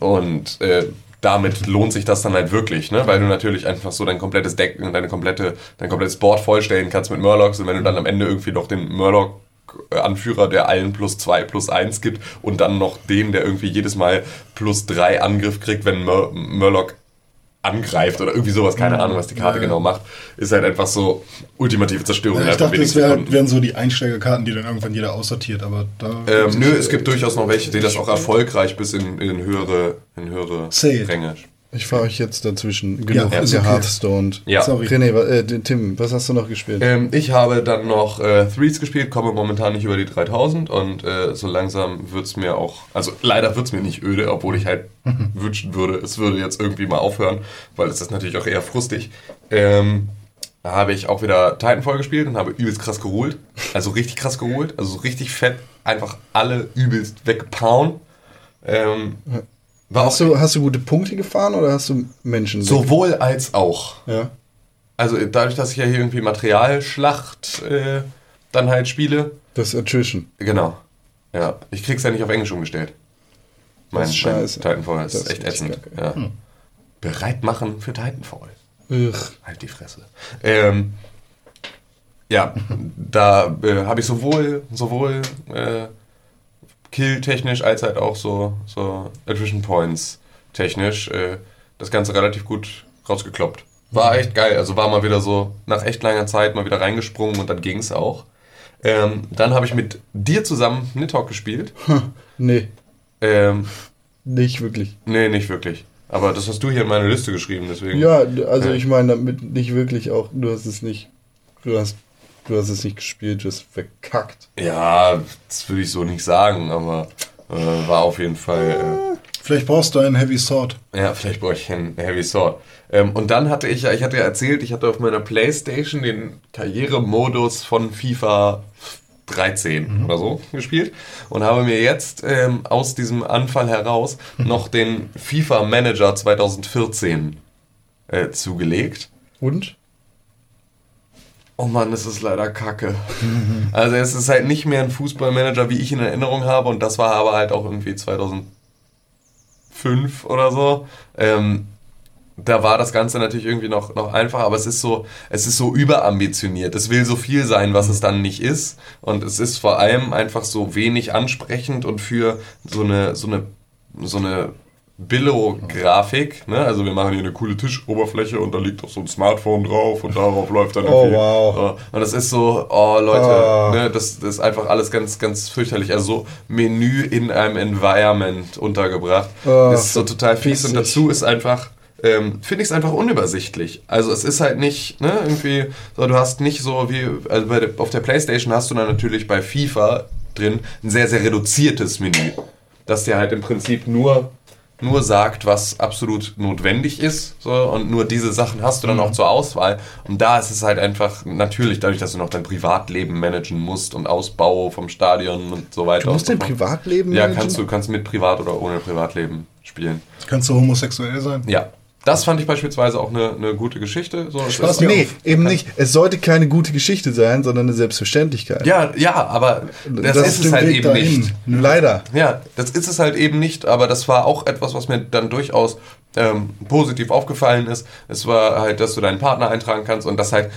Speaker 5: und äh, damit lohnt sich das dann halt wirklich, ne? weil du natürlich einfach so dein komplettes Deck und deine komplette, dein komplettes Board vollstellen kannst mit Murlocs und wenn du dann am Ende irgendwie noch den Murloc Anführer, der allen plus zwei plus eins gibt und dann noch den, der irgendwie jedes Mal plus drei Angriff kriegt, wenn Mur Murloc angreift oder irgendwie sowas, keine Ahnung, was die Karte
Speaker 4: Ja,
Speaker 5: genau macht, ist halt einfach so ultimative Zerstörung.
Speaker 4: Ja, ich dachte, das wär,
Speaker 5: Sekunden.
Speaker 4: wären so die Einsteigerkarten, die dann irgendwann jeder aussortiert, aber da.
Speaker 5: Ähm, nö, es gibt durchaus noch welche, die das auch erfolgreich bis in, in höhere, in höhere. Ränge.
Speaker 3: Ich fahre euch jetzt dazwischen. Genug
Speaker 4: Ja,
Speaker 3: ist
Speaker 4: ist
Speaker 3: ja
Speaker 4: okay.
Speaker 3: Hearthstone.
Speaker 5: Ja.
Speaker 4: Sorry.
Speaker 3: René, äh, Tim, was hast du noch gespielt?
Speaker 5: Ähm, ich habe dann noch äh, Threes gespielt, komme momentan nicht über die 3000 und äh, so langsam wird es mir auch, also leider wird es mir nicht öde, obwohl ich halt wünschen würde, es würde jetzt irgendwie mal aufhören, weil es ist natürlich auch eher frustig. Ähm, da habe ich auch wieder Titanfall gespielt und habe übelst krass geholt. Also richtig krass geholt, also so richtig fett, einfach alle übelst weggepauen. Ähm, war
Speaker 3: Hast du, hast du gute Punkte gefahren oder hast du Menschen?
Speaker 5: sowohl als auch.
Speaker 3: Ja.
Speaker 5: Also dadurch, dass ich ja hier irgendwie Materialschlacht äh, dann halt spiele,
Speaker 3: Das Attrition.
Speaker 5: Genau. Ja, ich krieg's ja nicht auf Englisch umgestellt. Mein,
Speaker 3: Das ist scheiße.
Speaker 5: mein Titanfall ist
Speaker 3: Das ist
Speaker 5: echt ätzend. Ja. Bereit machen für Titanfall.
Speaker 3: Ugh.
Speaker 5: Halt die Fresse. Ähm, ja, da äh, habe ich sowohl, sowohl äh, Kill-technisch als halt auch so, so Attrition Points technisch äh, das Ganze relativ gut rausgekloppt. War echt geil. Also war mal wieder so nach echt langer Zeit mal wieder reingesprungen und dann ging's auch. Ähm, dann habe ich mit dir zusammen Nidhogg gespielt.
Speaker 3: Nee,
Speaker 5: Ähm,
Speaker 3: nicht wirklich.
Speaker 5: nee, nicht wirklich. Aber das hast du hier in meine Liste geschrieben, deswegen.
Speaker 3: Ja, also ich meine damit nicht wirklich auch, du hast es nicht, du hast, du hast es nicht gespielt, du hast verkackt.
Speaker 5: Ja, das würde ich so nicht sagen, aber äh, war auf jeden Fall.
Speaker 4: Vielleicht brauchst du einen Heavy Sword.
Speaker 5: Äh, ja, vielleicht brauche ich einen Heavy Sword. Ähm, und dann hatte ich ja, ich hatte ja erzählt, ich hatte auf meiner Playstation den Karrieremodus von FIFA 13 oder so gespielt und habe mir jetzt ähm, aus diesem Anfall heraus noch den FIFA Manager 2014 äh, zugelegt.
Speaker 3: Und?
Speaker 5: Oh Mann, es ist leider kacke. Also es ist halt nicht mehr ein Fußballmanager, wie ich ihn in Erinnerung habe. Und das war aber halt auch irgendwie 2005 oder so. Ähm, da war das Ganze natürlich irgendwie noch, noch einfacher, aber es ist so, es ist so überambitioniert. Es will so viel sein, was es dann nicht ist. Und es ist vor allem einfach so wenig ansprechend und für so eine, so eine, so eine Billo-Grafik, ne? Also wir machen hier eine coole Tischoberfläche und da liegt auch so ein Smartphone drauf und darauf läuft dann
Speaker 3: Oh,
Speaker 5: irgendwie.
Speaker 3: wow.
Speaker 5: Ja, Und das ist so, oh Leute,
Speaker 3: Ah.
Speaker 5: ne, das, das ist einfach alles ganz, ganz fürchterlich. Also so Menü in einem Environment untergebracht.
Speaker 3: Ah,
Speaker 5: das ist so total fies und dazu ist einfach, ähm, finde ich es einfach unübersichtlich. Also es ist halt nicht, ne, irgendwie, so, du hast nicht so wie, also bei auf der Playstation hast du dann natürlich bei FIFA drin ein sehr, sehr reduziertes Menü. Das dir halt im Prinzip nur nur sagt, was absolut notwendig ist. So, und nur diese Sachen hast du dann auch zur Auswahl. Und da ist es halt einfach natürlich, dadurch, dass du noch dein Privatleben managen musst und Ausbau vom Stadion und so weiter.
Speaker 3: Du musst dein. Privatleben
Speaker 5: Ja,
Speaker 3: managen?
Speaker 5: kannst du kannst mit Privat oder ohne Privatleben spielen.
Speaker 4: Kannst du homosexuell sein?
Speaker 5: Ja. Das fand ich beispielsweise auch eine, eine gute Geschichte. So, es
Speaker 4: Spaß
Speaker 3: Nee, eben nicht. Es sollte keine gute Geschichte sein, sondern eine Selbstverständlichkeit.
Speaker 5: Ja, ja, aber das,
Speaker 3: Das
Speaker 5: ist es halt
Speaker 4: Weg
Speaker 5: eben
Speaker 4: dahin.
Speaker 5: nicht.
Speaker 3: Leider.
Speaker 5: Ja, das ist es halt eben nicht, aber das war auch etwas, was mir dann durchaus ähm, positiv aufgefallen ist. Es war halt, dass du deinen Partner eintragen kannst und das halt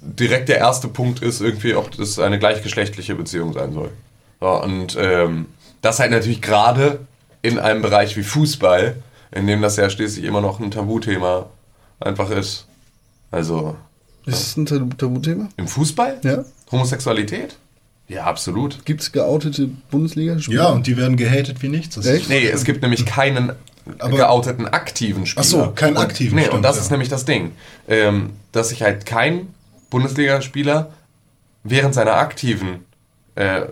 Speaker 5: direkt der erste Punkt ist, irgendwie, ob das eine gleichgeschlechtliche Beziehung sein soll. So, und ähm, das halt natürlich gerade in einem Bereich wie Fußball, in dem das ja schließlich immer noch ein Tabuthema einfach ist. Also
Speaker 3: Ist es ein Tabu- Tabuthema?
Speaker 5: im Fußball?
Speaker 3: Ja.
Speaker 5: Homosexualität? Ja, absolut.
Speaker 3: Gibt es geoutete Bundesligaspieler?
Speaker 4: Ja, und die werden gehatet wie nichts. Das
Speaker 3: Echt?
Speaker 5: Nee, es gibt nämlich keinen
Speaker 4: Aber-
Speaker 5: geouteten aktiven Spieler.
Speaker 4: Ach so, keinen
Speaker 5: Und-
Speaker 4: aktiven,
Speaker 5: Nee,
Speaker 4: stimmt,
Speaker 5: und das
Speaker 4: ja.
Speaker 5: ist nämlich das Ding. Ähm, dass sich halt kein Bundesligaspieler während seiner aktiven äh,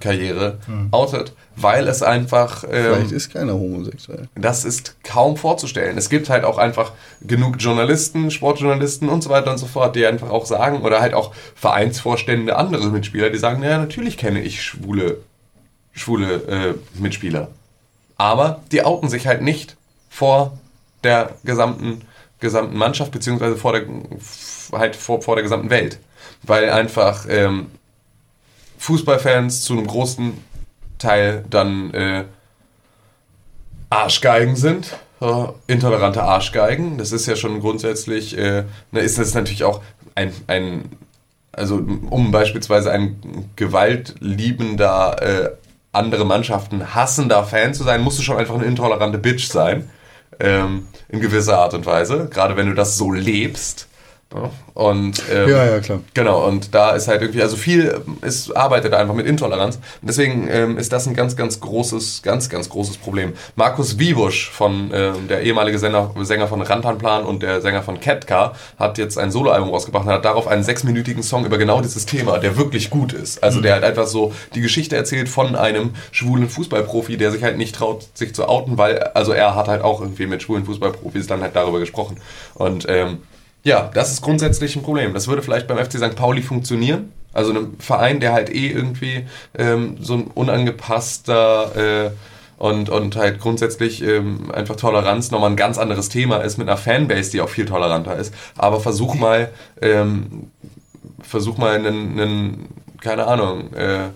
Speaker 5: Karriere outet, weil es einfach. Ähm,
Speaker 3: Vielleicht ist keiner homosexuell.
Speaker 5: das ist kaum vorzustellen. Es gibt halt auch einfach genug Journalisten, Sportjournalisten und so weiter und so fort, die einfach auch sagen, oder halt auch Vereinsvorstände, andere Mitspieler, die sagen, ja, natürlich kenne ich schwule, schwule äh, Mitspieler. Aber die outen sich halt nicht vor der gesamten, gesamten Mannschaft, beziehungsweise vor der, halt vor, vor der gesamten Welt. Weil einfach ähm, Fußballfans zu einem großen Teil dann äh, Arschgeigen sind, äh, intolerante Arschgeigen. Das ist ja schon grundsätzlich, äh, ne, ist das natürlich auch ein, ein also um beispielsweise ein gewaltliebender, äh, andere Mannschaften hassender Fan zu sein, musst du schon einfach eine intolerante Bitch sein. Ähm, in gewisser Art und Weise. Gerade wenn du das so lebst. Ja, und ähm,
Speaker 3: Ja, ja, klar.
Speaker 5: Genau, und da ist halt irgendwie, also viel ist, arbeitet einfach mit Intoleranz. Und deswegen ähm, ist das ein ganz, ganz großes, ganz, ganz großes Problem. Markus Wiebusch, von, ähm, der ehemalige Sänger, Sänger von Rantanplan und der Sänger von Catcar, hat jetzt ein Soloalbum rausgebracht und hat darauf einen sechsminütigen Song über genau dieses Thema, der wirklich gut ist. Also der halt einfach so die Geschichte erzählt von einem schwulen Fußballprofi, der sich halt nicht traut, sich zu outen, weil, also er hat halt auch irgendwie mit schwulen Fußballprofis dann halt darüber gesprochen. Und ähm, ja, das ist grundsätzlich ein Problem. Das würde vielleicht beim FC St. Pauli funktionieren. Also einem Verein, der halt eh irgendwie ähm, so ein unangepasster äh, und, und halt grundsätzlich ähm, einfach Toleranz nochmal ein ganz anderes Thema ist mit einer Fanbase, die auch viel toleranter ist. Aber versuch mal, ähm, versuch mal einen, einen keine Ahnung, äh,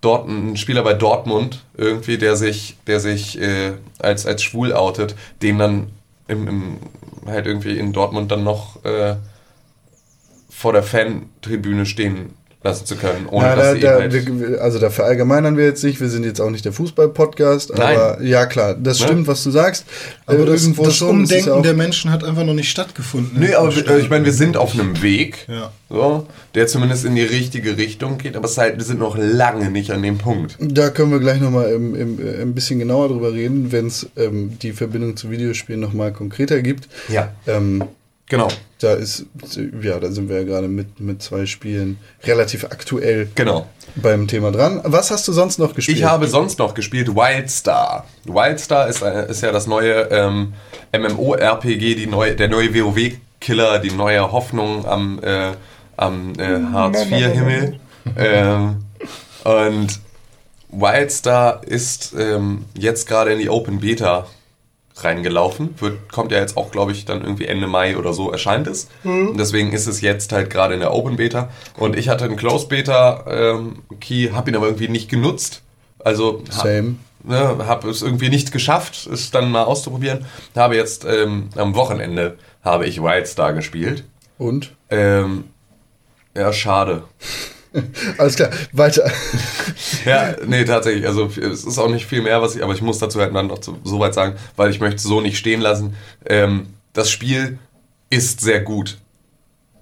Speaker 5: dort ein Spieler bei Dortmund irgendwie, der sich, der sich äh, als, als schwul outet, den dann im, im, halt irgendwie in Dortmund dann noch äh, vor der Fantribüne stehen lassen zu können, ohne
Speaker 3: Ja,
Speaker 5: dass
Speaker 3: da,
Speaker 5: sie
Speaker 3: da,
Speaker 5: eben halt,
Speaker 3: wir, also da verallgemeinern wir jetzt nicht, wir sind jetzt auch nicht der Fußball-Podcast,
Speaker 5: Nein.
Speaker 3: aber ja klar, das
Speaker 5: Ne?
Speaker 3: stimmt, was du sagst.
Speaker 4: Aber
Speaker 3: Äh,
Speaker 4: das,
Speaker 3: irgendwo
Speaker 4: das
Speaker 3: schon,
Speaker 4: Umdenken
Speaker 3: ja
Speaker 4: der Menschen hat einfach noch nicht stattgefunden.
Speaker 5: Nee, aber wir- ich meine, wir sind auf einem Weg,
Speaker 4: Ja.
Speaker 5: so, der zumindest in die richtige Richtung geht, aber es ist halt, wir sind noch lange nicht an dem Punkt.
Speaker 3: Da können wir gleich nochmal im, im, äh, ein bisschen genauer drüber reden, wenn es ähm, die Verbindung zu Videospielen nochmal konkreter gibt.
Speaker 5: Ja.
Speaker 3: Ähm,
Speaker 5: Genau,
Speaker 3: da ist, ja, da sind wir ja gerade mit, mit zwei Spielen relativ aktuell
Speaker 5: genau.
Speaker 3: beim Thema dran. Was hast du sonst noch gespielt?
Speaker 5: Ich habe sonst noch gespielt Wildstar. Wildstar ist, äh, ist ja das neue ähm, MMO-RPG, die neue, der neue WoW-Killer, die neue Hoffnung am, äh, am äh, Hartz-IV-Himmel. ähm, und Wildstar ist ähm, jetzt gerade in die Open Beta reingelaufen. Wird, kommt ja jetzt auch, glaube ich, dann irgendwie Ende Mai oder so erscheint es. Und deswegen ist es jetzt halt gerade in der Open Beta. Und ich hatte einen Closed Beta ähm, Key, habe ihn aber irgendwie nicht genutzt. Also
Speaker 3: Same.
Speaker 5: ne, habe es irgendwie nicht geschafft, es dann mal auszuprobieren. Habe jetzt ähm, am Wochenende habe ich Wildstar gespielt.
Speaker 3: Und?
Speaker 5: Ähm, ja, schade.
Speaker 3: Alles klar, weiter.
Speaker 5: Ja, nee, tatsächlich. Also es ist auch nicht viel mehr, was ich, aber ich muss dazu halt dann noch zu, so weit sagen, weil ich möchte so nicht stehen lassen. Ähm, das Spiel ist sehr gut.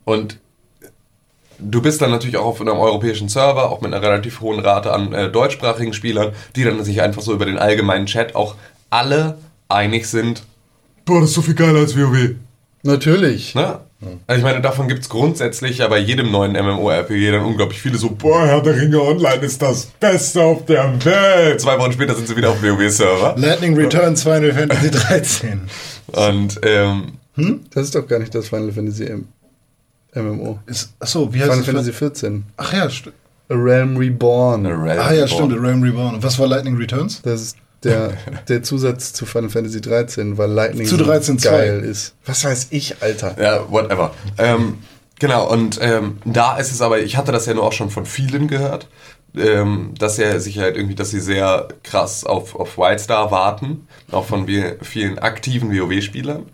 Speaker 5: Und du bist dann natürlich auch auf einem europäischen Server, auch mit einer relativ hohen Rate an äh, deutschsprachigen Spielern, die dann sich einfach so über den allgemeinen Chat auch alle einig sind, boah, das ist so viel geiler als WoW.
Speaker 3: Natürlich.
Speaker 5: Ne? Also ich meine, davon gibt es grundsätzlich ja bei jedem neuen MMORPG dann unglaublich viele so, boah, Herr der Ringe Online ist das Beste auf der Welt. Zwei Wochen später sind sie wieder auf dem WoW-Server.
Speaker 4: Lightning Returns Final Fantasy 13.
Speaker 5: Und ähm,
Speaker 3: Das ist doch gar nicht das Final Fantasy M MMO.
Speaker 4: Ist, achso, wie heißt
Speaker 3: Final
Speaker 4: es?
Speaker 3: Fantasy 14.
Speaker 4: Ach ja, st
Speaker 3: A Realm Reborn.
Speaker 4: ah ja, stimmt, The Realm Reborn. Und was war Lightning Returns?
Speaker 3: Das ist der, der Zusatz zu Final Fantasy 13, weil Lightning
Speaker 4: Zu 13
Speaker 3: so
Speaker 4: zwei.
Speaker 3: geil ist. Was weiß ich, Alter.
Speaker 5: Ja, whatever. Ähm, genau, und ähm, da ist es aber, ich hatte das ja nur auch schon von vielen gehört, ähm, dass er sich halt irgendwie, dass sie sehr krass auf, auf Wildstar warten, auch von vi- vielen aktiven WoW-Spielern.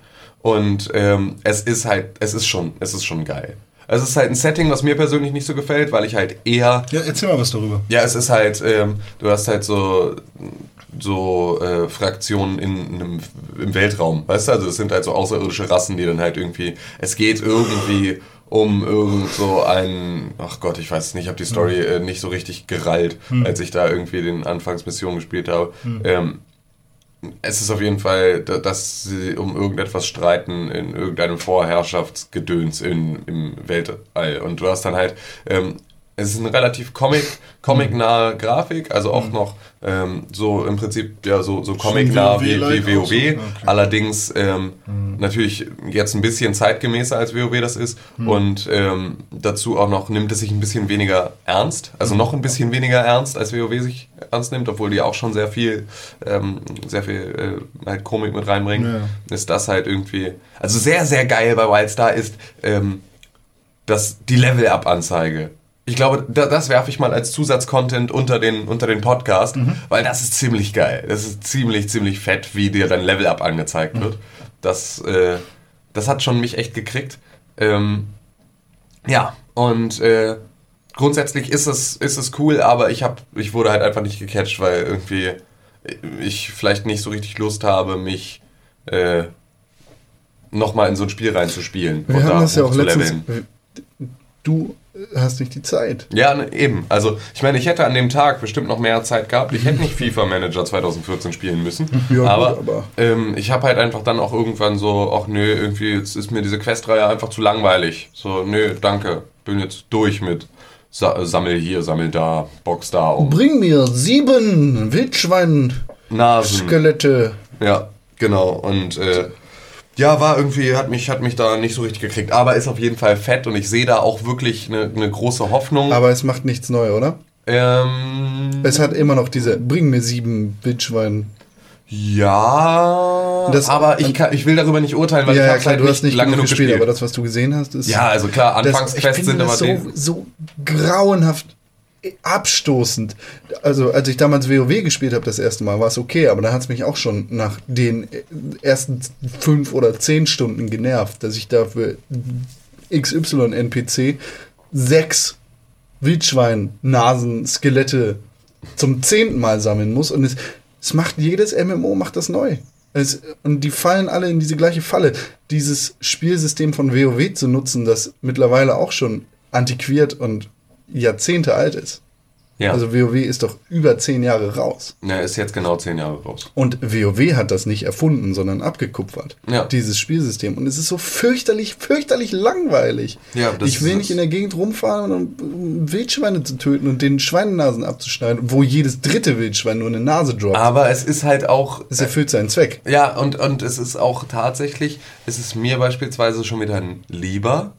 Speaker 5: Und ähm, es ist halt, es ist schon, es ist schon geil. Es ist halt ein Setting, was mir persönlich nicht so gefällt, weil ich halt eher
Speaker 4: Ja, erzähl mal was darüber.
Speaker 5: ja, es ist halt, ähm, du hast halt so, so äh, Fraktionen in, einem, im Weltraum, weißt du? Also es sind halt so außerirdische Rassen, die dann halt irgendwie, es geht irgendwie um irgend so ein, ach Gott, ich weiß es nicht, ich habe die Story äh, nicht so richtig gerallt, als ich da irgendwie den Anfangsmission gespielt habe. Ähm, es ist auf jeden Fall, da- dass sie um irgendetwas streiten in irgendeinem Vorherrschaftsgedöns in, im Weltall. Und du hast dann halt ähm, es ist eine relativ Comic, Comic-nahe Grafik, also auch
Speaker 4: Mhm.
Speaker 5: noch ähm, so im Prinzip ja so, so Comic-nah wie, wie WoW.
Speaker 4: so? Okay.
Speaker 5: Allerdings ähm, natürlich jetzt ein bisschen zeitgemäßer als WoW das ist
Speaker 4: Mhm.
Speaker 5: und ähm, dazu auch noch nimmt es sich ein bisschen weniger ernst, also noch ein bisschen weniger ernst als WoW sich ernst nimmt, obwohl die auch schon sehr viel ähm, sehr viel äh, halt Komik mit reinbringen.
Speaker 4: Ja.
Speaker 5: Ist das halt irgendwie also sehr sehr geil bei Wildstar ist ähm, das, die Level-Up-Anzeige. Ich glaube, da, das werfe ich mal als Zusatzcontent unter den, unter den Podcast, weil das ist ziemlich geil. Das ist ziemlich, ziemlich fett, wie dir dein Level-Up angezeigt wird. Das, äh, das hat schon mich echt gekriegt. Ähm, ja, und äh, grundsätzlich ist es, ist es cool, aber ich, hab, ich wurde halt einfach nicht gecatcht, weil irgendwie ich vielleicht nicht so richtig Lust habe, mich äh, nochmal in so ein Spiel reinzuspielen.
Speaker 3: Wir
Speaker 5: und
Speaker 3: haben
Speaker 5: da
Speaker 3: das ja auch letztens.
Speaker 5: hochzuleveln.
Speaker 3: Du hast nicht die Zeit.
Speaker 5: Ja, ne, eben. Also, ich meine, ich hätte an dem Tag bestimmt noch mehr Zeit gehabt. Ich hätte nicht FIFA Manager 2014 spielen müssen.
Speaker 3: Ja, gut,
Speaker 5: aber
Speaker 3: aber-
Speaker 5: Ähm, ich habe halt einfach dann auch irgendwann so, ach nö, irgendwie jetzt ist mir diese Questreihe einfach zu langweilig. So, nö, danke. Bin jetzt durch mit Sa sammel hier, sammel da, box da um
Speaker 3: Bring mir sieben Wildschwein-Skelette.
Speaker 5: Ja, genau. Und äh, ja, war irgendwie, hat mich, hat mich da nicht so richtig gekriegt. Aber ist auf jeden Fall fett und ich sehe da auch wirklich eine, eine große Hoffnung.
Speaker 3: Aber es macht nichts neu, oder?
Speaker 5: ähm,
Speaker 3: Es hat immer noch diese Bring mir sieben Wildschwein.
Speaker 5: Ja,
Speaker 3: Das-
Speaker 5: aber ich, kann, ich will darüber nicht urteilen, weil
Speaker 3: Ja,
Speaker 5: ich
Speaker 3: ja, klar,
Speaker 5: halt
Speaker 3: du hast nicht
Speaker 5: lange
Speaker 3: genug gespielt,
Speaker 5: gespielt.
Speaker 3: aber das, was du gesehen hast, ist.
Speaker 5: ja, also klar, Anfangsquests sind
Speaker 3: das
Speaker 5: aber
Speaker 3: so, so grauenhaft abstoßend. Also, als ich damals WoW gespielt habe, das erste Mal, war es okay, aber da hat es mich auch schon nach den ersten fünf oder zehn Stunden genervt, dass ich dafür XY-NPC sechs Wildschwein-Nasen-Skelette zum zehnten Mal sammeln muss und es, es macht jedes MMO macht das neu. Es, und die fallen alle in diese gleiche Falle. Dieses Spielsystem von WoW zu nutzen, das mittlerweile auch schon antiquiert und Jahrzehnte alt ist.
Speaker 5: Ja,
Speaker 3: Also WoW ist doch über zehn Jahre raus.
Speaker 5: ja, ist jetzt genau zehn Jahre raus.
Speaker 3: Und WoW hat das nicht erfunden, sondern abgekupfert.
Speaker 5: Ja.
Speaker 3: Dieses Spielsystem. Und es ist so fürchterlich, fürchterlich langweilig.
Speaker 5: Ja, das
Speaker 3: ich will nicht in der Gegend rumfahren, um, um Wildschweine zu töten und den Schweinenasen abzuschneiden, wo jedes dritte Wildschwein nur eine Nase droppt.
Speaker 5: Aber es ist halt auch.
Speaker 3: es erfüllt seinen Zweck.
Speaker 5: Ja, und, und es ist auch tatsächlich, es ist mir beispielsweise schon wieder lieber.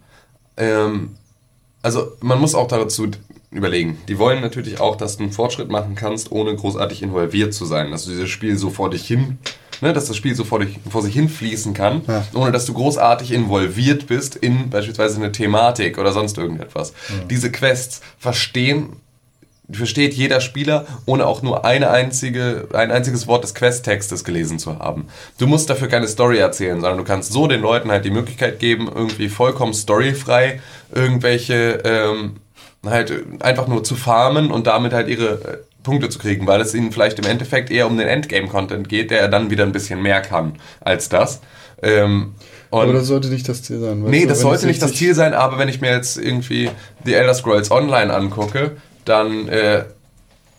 Speaker 5: Ähm, also man muss auch dazu überlegen. Die wollen natürlich auch, dass du einen Fortschritt machen kannst, ohne großartig involviert zu sein. Dass du dieses Spiel so vor dich hin, ne, dass das Spiel so vor, dich, vor sich hinfließen kann,
Speaker 3: Ja.
Speaker 5: ohne dass du großartig involviert bist in beispielsweise eine Thematik oder sonst irgendetwas. Diese Quests verstehen versteht jeder Spieler, ohne auch nur eine einzige, ein einziges Wort des Questtextes gelesen zu haben. Du musst dafür keine Story erzählen, sondern du kannst so den Leuten halt die Möglichkeit geben, irgendwie vollkommen storyfrei irgendwelche ähm, halt einfach nur zu farmen und damit halt ihre äh, Punkte zu kriegen, weil es ihnen vielleicht im Endeffekt eher um den Endgame-Content geht, der dann wieder ein bisschen mehr kann als das. Ähm,
Speaker 3: Aber das sollte nicht das Ziel sein.
Speaker 5: Nee,
Speaker 3: du,
Speaker 5: das sollte nicht das
Speaker 3: 60
Speaker 5: Ziel sein, aber wenn ich mir jetzt irgendwie The Elder Scrolls Online angucke, dann, äh,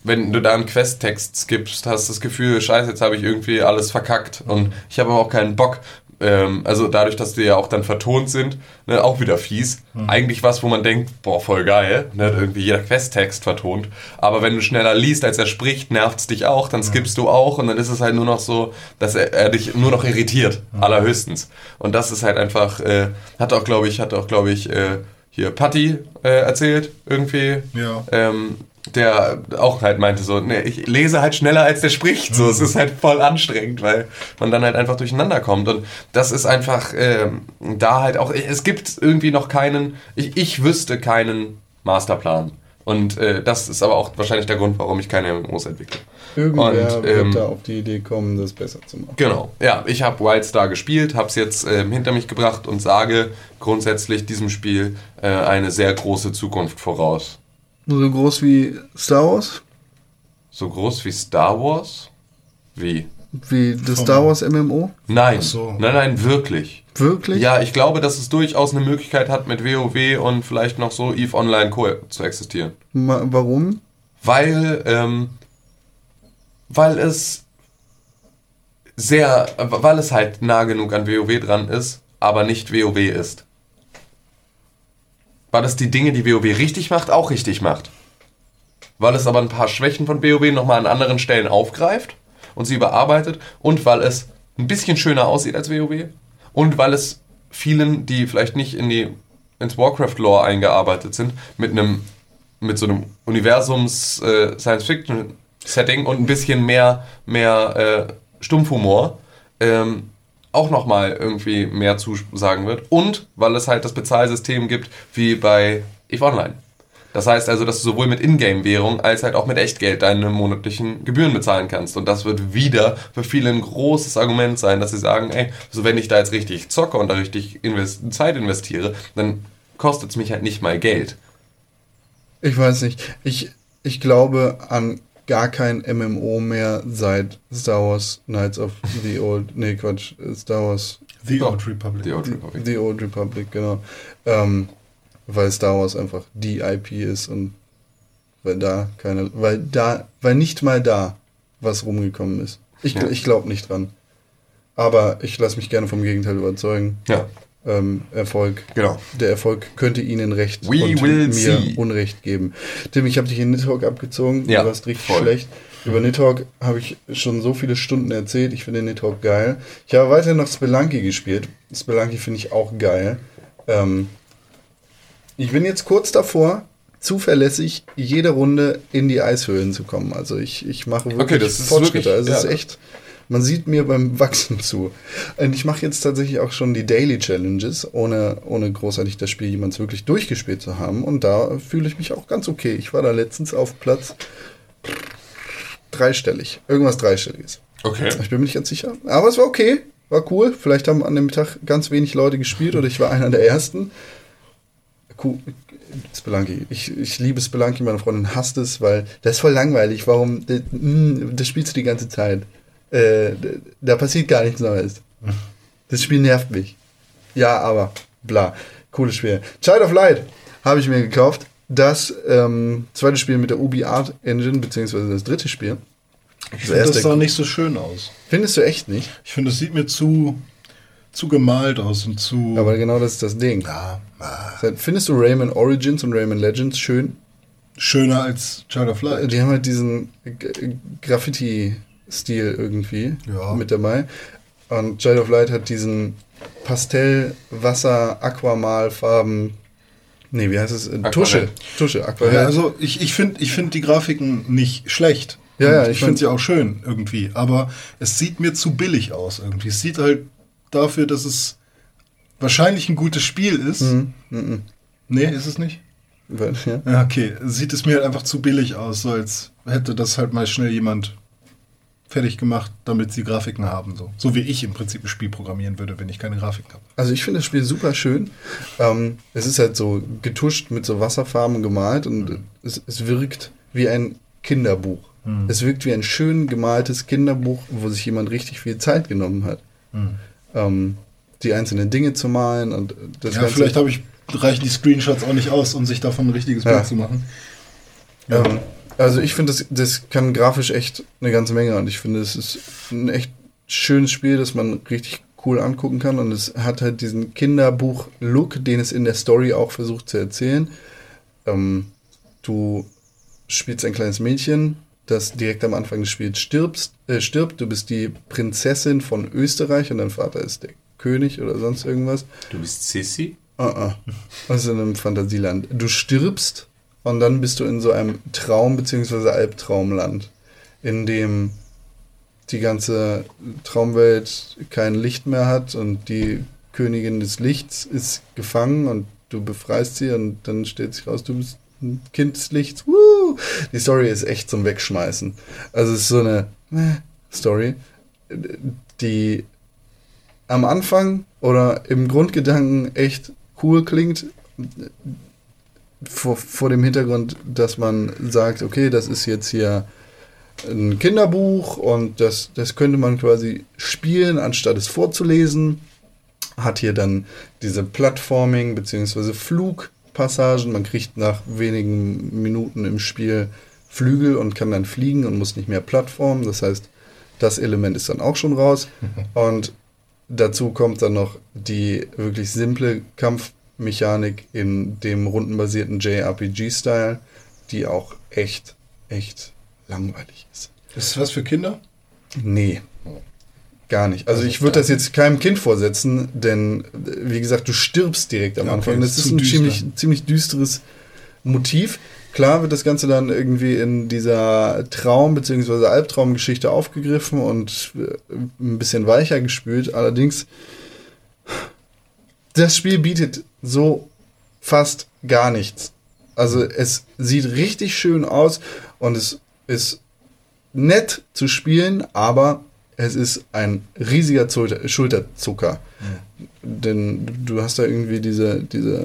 Speaker 5: wenn du da einen Questtext skippst, hast du das Gefühl, scheiße, jetzt habe ich irgendwie alles verkackt und ich habe aber auch keinen Bock. Ähm, also dadurch, dass die ja auch dann vertont sind, ne, auch wieder fies. Eigentlich was, wo man denkt, boah, voll geil, ne, irgendwie jeder Questtext vertont. Aber wenn du schneller liest, als er spricht, nervt es dich auch, dann skippst du auch und dann ist es halt nur noch so, dass er, er dich nur noch irritiert, allerhöchstens. Und das ist halt einfach, äh, hat auch, glaube ich, hat auch, glaube ich, äh, hier Patti äh, erzählt, irgendwie.
Speaker 4: Ja.
Speaker 5: Ähm, der auch halt meinte so, ne, ich lese halt schneller als der spricht. So, es ist halt voll anstrengend, weil man dann halt einfach durcheinander kommt. Und das ist einfach ähm, da halt auch, es gibt irgendwie noch keinen, ich, ich wüsste keinen Masterplan. Und äh, das ist aber auch wahrscheinlich der Grund, warum ich keine MMOs entwickle.
Speaker 3: Irgendwer
Speaker 5: Und, ähm,
Speaker 3: wird da auf die Idee kommen, das besser zu machen.
Speaker 5: Genau, ja, ich habe Wildstar gespielt, habe es jetzt ähm, hinter mich gebracht und sage grundsätzlich diesem Spiel äh, eine sehr große Zukunft voraus.
Speaker 3: So groß wie Star Wars?
Speaker 5: So groß wie Star Wars? Wie?
Speaker 3: Wie das Star Wars MMO?
Speaker 5: Nein,
Speaker 4: Ach so.
Speaker 5: nein, nein, wirklich.
Speaker 3: Wirklich?
Speaker 5: Ja, ich glaube, dass es durchaus eine Möglichkeit hat, mit WoW und vielleicht noch so EVE Online Co. zu existieren.
Speaker 3: Ma warum?
Speaker 5: Weil, ähm, weil es sehr, weil es halt nah genug an WoW dran ist, aber nicht WoW ist. Weil es die Dinge, die WoW richtig macht, auch richtig macht. Weil es aber ein paar Schwächen von WoW nochmal an anderen Stellen aufgreift und sie überarbeitet und weil es ein bisschen schöner aussieht als WoW und weil es vielen, die vielleicht nicht in die, ins Warcraft-Lore eingearbeitet sind, mit einem mit so einem Universums äh, und ein bisschen mehr, mehr äh, Stumpfhumor ähm, auch nochmal irgendwie mehr zusagen wird. Und weil es halt das Bezahlsystem gibt wie bei EVE Online. Das heißt also, dass du sowohl mit Ingame-Währung als halt auch mit Echtgeld deine monatlichen Gebühren bezahlen kannst. Und das wird wieder für viele ein großes Argument sein, dass sie sagen, ey, so wenn ich da jetzt richtig zocke und da richtig invest Zeit investiere, dann kostet es mich halt nicht mal Geld.
Speaker 3: Ich weiß nicht. Ich, ich glaube an gar kein MMO mehr seit Star Wars Knights of the Old, nee Quatsch, Star Wars
Speaker 4: The Old Republic.
Speaker 5: The Old Republic,
Speaker 3: the Old Republic genau. Ähm, weil Star Wars einfach die IP ist und weil da keine, weil da, weil nicht mal da was rumgekommen ist. Ich,
Speaker 5: Ja.
Speaker 3: ich glaube nicht dran. Aber ich lasse mich gerne vom Gegenteil überzeugen.
Speaker 5: Ja,
Speaker 3: Ähm, Erfolg.
Speaker 5: genau.
Speaker 3: Der Erfolg könnte Ihnen Recht
Speaker 5: We
Speaker 3: und
Speaker 5: will
Speaker 3: mir
Speaker 5: see.
Speaker 3: Unrecht geben. Tim, ich habe dich in Nidhogg abgezogen.
Speaker 5: Ja,
Speaker 3: du warst richtig
Speaker 5: voll.
Speaker 3: schlecht. Über Nidhogg habe ich schon so viele Stunden erzählt. Ich finde Nidhogg geil. Ich habe weiterhin noch Spelunky gespielt. Spelunky finde ich auch geil. Ähm, ich bin jetzt kurz davor, zuverlässig jede Runde in die Eishöhlen zu kommen. Also ich, ich mache wirklich
Speaker 5: Okay, das ist
Speaker 3: Fortschritte.
Speaker 5: wirklich-
Speaker 3: also es
Speaker 5: ja.
Speaker 3: ist echt, man sieht mir beim Wachsen zu. Und ich mache jetzt tatsächlich auch schon die Daily Challenges, ohne, ohne großartig das Spiel jemals wirklich durchgespielt zu haben. Und da fühle ich mich auch ganz okay. Ich war da letztens auf Platz dreistellig. Irgendwas dreistelliges.
Speaker 5: Okay.
Speaker 3: Ich bin mir nicht ganz sicher. Aber es war okay. War cool. Vielleicht haben an dem Tag ganz wenig Leute gespielt oder ich war einer der ersten. Cool. Spelunky. Ich, ich liebe Spelunky, meine Freundin hasst es, weil das ist voll langweilig. Warum? Das, mm, das spielst du die ganze Zeit. Äh, da passiert gar nichts Neues. Das Spiel nervt mich. Ja, aber bla. Cooles Spiel. Child of Light habe ich mir gekauft. Das ähm, zweite Spiel mit der Ubi Art Engine, beziehungsweise das dritte Spiel.
Speaker 4: Ich
Speaker 3: Das
Speaker 4: finde, das sah nicht so schön aus.
Speaker 3: Findest du echt nicht?
Speaker 4: Ich finde, es sieht mir zu, zu gemalt aus und zu.
Speaker 3: Aber genau das ist das Ding.
Speaker 4: ja,
Speaker 3: Findest du Rayman Origins und Rayman Legends schön?
Speaker 4: schöner als Child of Light.
Speaker 3: Die haben halt diesen G- Graffiti-Stil irgendwie
Speaker 4: Ja.
Speaker 3: mit dabei. Und Child of Light hat diesen Pastell, Wasser, Aquamalfarben. Nee, wie heißt es? Äh, Tusche. Tusche, Aquarell.
Speaker 4: Ja, also ich, ich finde ich find die Grafiken nicht schlecht.
Speaker 3: Ja, ja, ich
Speaker 4: ich finde
Speaker 3: find-
Speaker 4: sie auch schön irgendwie. Aber es sieht mir zu billig aus irgendwie. Es sieht halt dafür, dass es wahrscheinlich ein gutes Spiel ist.
Speaker 3: Mhm,
Speaker 4: Nee, ist es nicht?
Speaker 3: ja.
Speaker 4: Ja, okay. Sieht es mir halt einfach zu billig aus, so als hätte das halt mal schnell jemand fertig gemacht, damit sie Grafiken haben. So, so wie ich im Prinzip ein Spiel programmieren würde, wenn ich keine Grafiken habe.
Speaker 3: Also ich finde das Spiel super schön. Ähm, es ist halt so getuscht mit so Wasserfarben gemalt und es, es wirkt wie ein Kinderbuch. Es wirkt wie ein schön gemaltes Kinderbuch, wo sich jemand richtig viel Zeit genommen hat. Ähm, die einzelnen Dinge zu malen und das
Speaker 4: ja,
Speaker 3: Ganze.
Speaker 4: vielleicht habe ich reichen die Screenshots auch nicht aus, um sich davon ein richtiges
Speaker 3: Ja.
Speaker 4: Bild zu machen.
Speaker 3: Ähm, also ich finde, das, das kann grafisch echt eine ganze Menge und ich finde, es ist ein echt schönes Spiel, das man richtig cool angucken kann und es hat halt diesen Kinderbuch-Look, den es in der Story auch versucht zu erzählen. Ähm, du spielst ein kleines Mädchen, das direkt am Anfang des Spiels stirbst, äh, stirbt. Du bist die Prinzessin von Österreich und dein Vater ist der König oder sonst irgendwas.
Speaker 5: Du bist Sissy?
Speaker 3: Ah, ah. Also in einem Fantasieland. Du stirbst und dann bist du in so einem Traum- bzw. Albtraumland, in dem die ganze Traumwelt kein Licht mehr hat und die Königin des Lichts ist gefangen und du befreist sie und dann stellt sich raus, du bist ein Kind des Lichts. Woo! Die Story ist echt zum Wegschmeißen. Also es ist so eine Story, die am Anfang oder im Grundgedanken echt cool klingt, vor, vor dem Hintergrund, dass man sagt, okay, das ist jetzt hier ein Kinderbuch und das, das könnte man quasi spielen, anstatt es vorzulesen. Hat hier dann diese Plattforming- bzw. Flugpassagen. Man kriegt nach wenigen Minuten im Spiel Flügel und kann dann fliegen und muss nicht mehr plattformen. Das heißt, das Element ist dann auch schon raus. Und dazu kommt dann noch die wirklich simple Mechanik in dem rundenbasierten JRPG-Style, die auch echt, echt langweilig ist.
Speaker 4: Ist das was für Kinder?
Speaker 3: Nee. Gar nicht. Also ich würde das jetzt keinem Kind vorsetzen, denn wie gesagt, du stirbst direkt am
Speaker 4: Ja, okay,
Speaker 3: Anfang.
Speaker 4: das
Speaker 3: Das
Speaker 4: ist
Speaker 3: ist ein
Speaker 4: düster.
Speaker 3: ziemlich, ziemlich düsteres Motiv. Klar wird das Ganze dann irgendwie in dieser Traum- bzw. Albtraumgeschichte aufgegriffen und äh, ein bisschen weicher gespült. Allerdings, das Spiel bietet so fast gar nichts. Also es sieht richtig schön aus und es ist nett zu spielen, aber es ist ein riesiger Schulterzucker. Denn du hast da irgendwie diese, diese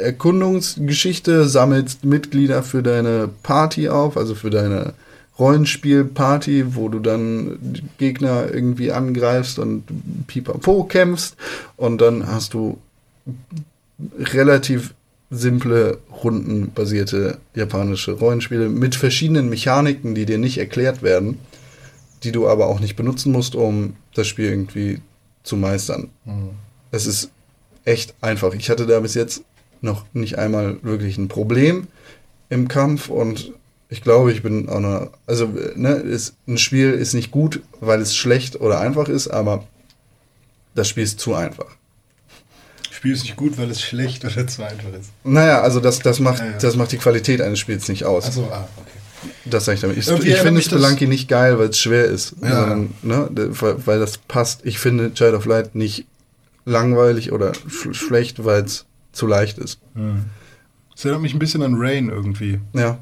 Speaker 3: Erkundungsgeschichte, sammelst Mitglieder für deine Party auf, also für deine Rollenspielparty, wo du dann Gegner irgendwie angreifst und pipapo kämpfst und dann hast du relativ simple, rundenbasierte japanische Rollenspiele mit verschiedenen Mechaniken, die dir nicht erklärt werden, die du aber auch nicht benutzen musst, um das Spiel irgendwie zu meistern. Es ist echt einfach. Ich hatte da bis jetzt noch nicht einmal wirklich ein Problem im Kampf und ich glaube, ich bin auch noch, also ne, ist, ein Spiel ist nicht gut, weil es schlecht oder einfach ist, aber das Spiel ist zu einfach.
Speaker 4: Spiel ist nicht gut, weil es schlecht oder zu einfach ist.
Speaker 3: Naja, also das, das, macht,
Speaker 4: Ja, ja.
Speaker 3: das macht die Qualität eines Spiels nicht aus.
Speaker 4: Achso, ah, okay.
Speaker 3: Das sage ich damit. Ich, ich finde
Speaker 4: das-
Speaker 3: Spelunky nicht geil, weil es schwer ist,
Speaker 4: Ja.
Speaker 3: sondern, ne, weil, das passt. Ich finde Child of Light nicht langweilig oder sch schlecht, weil es zu leicht ist.
Speaker 4: Das erinnert mich ein bisschen an Rain irgendwie.
Speaker 3: Ja,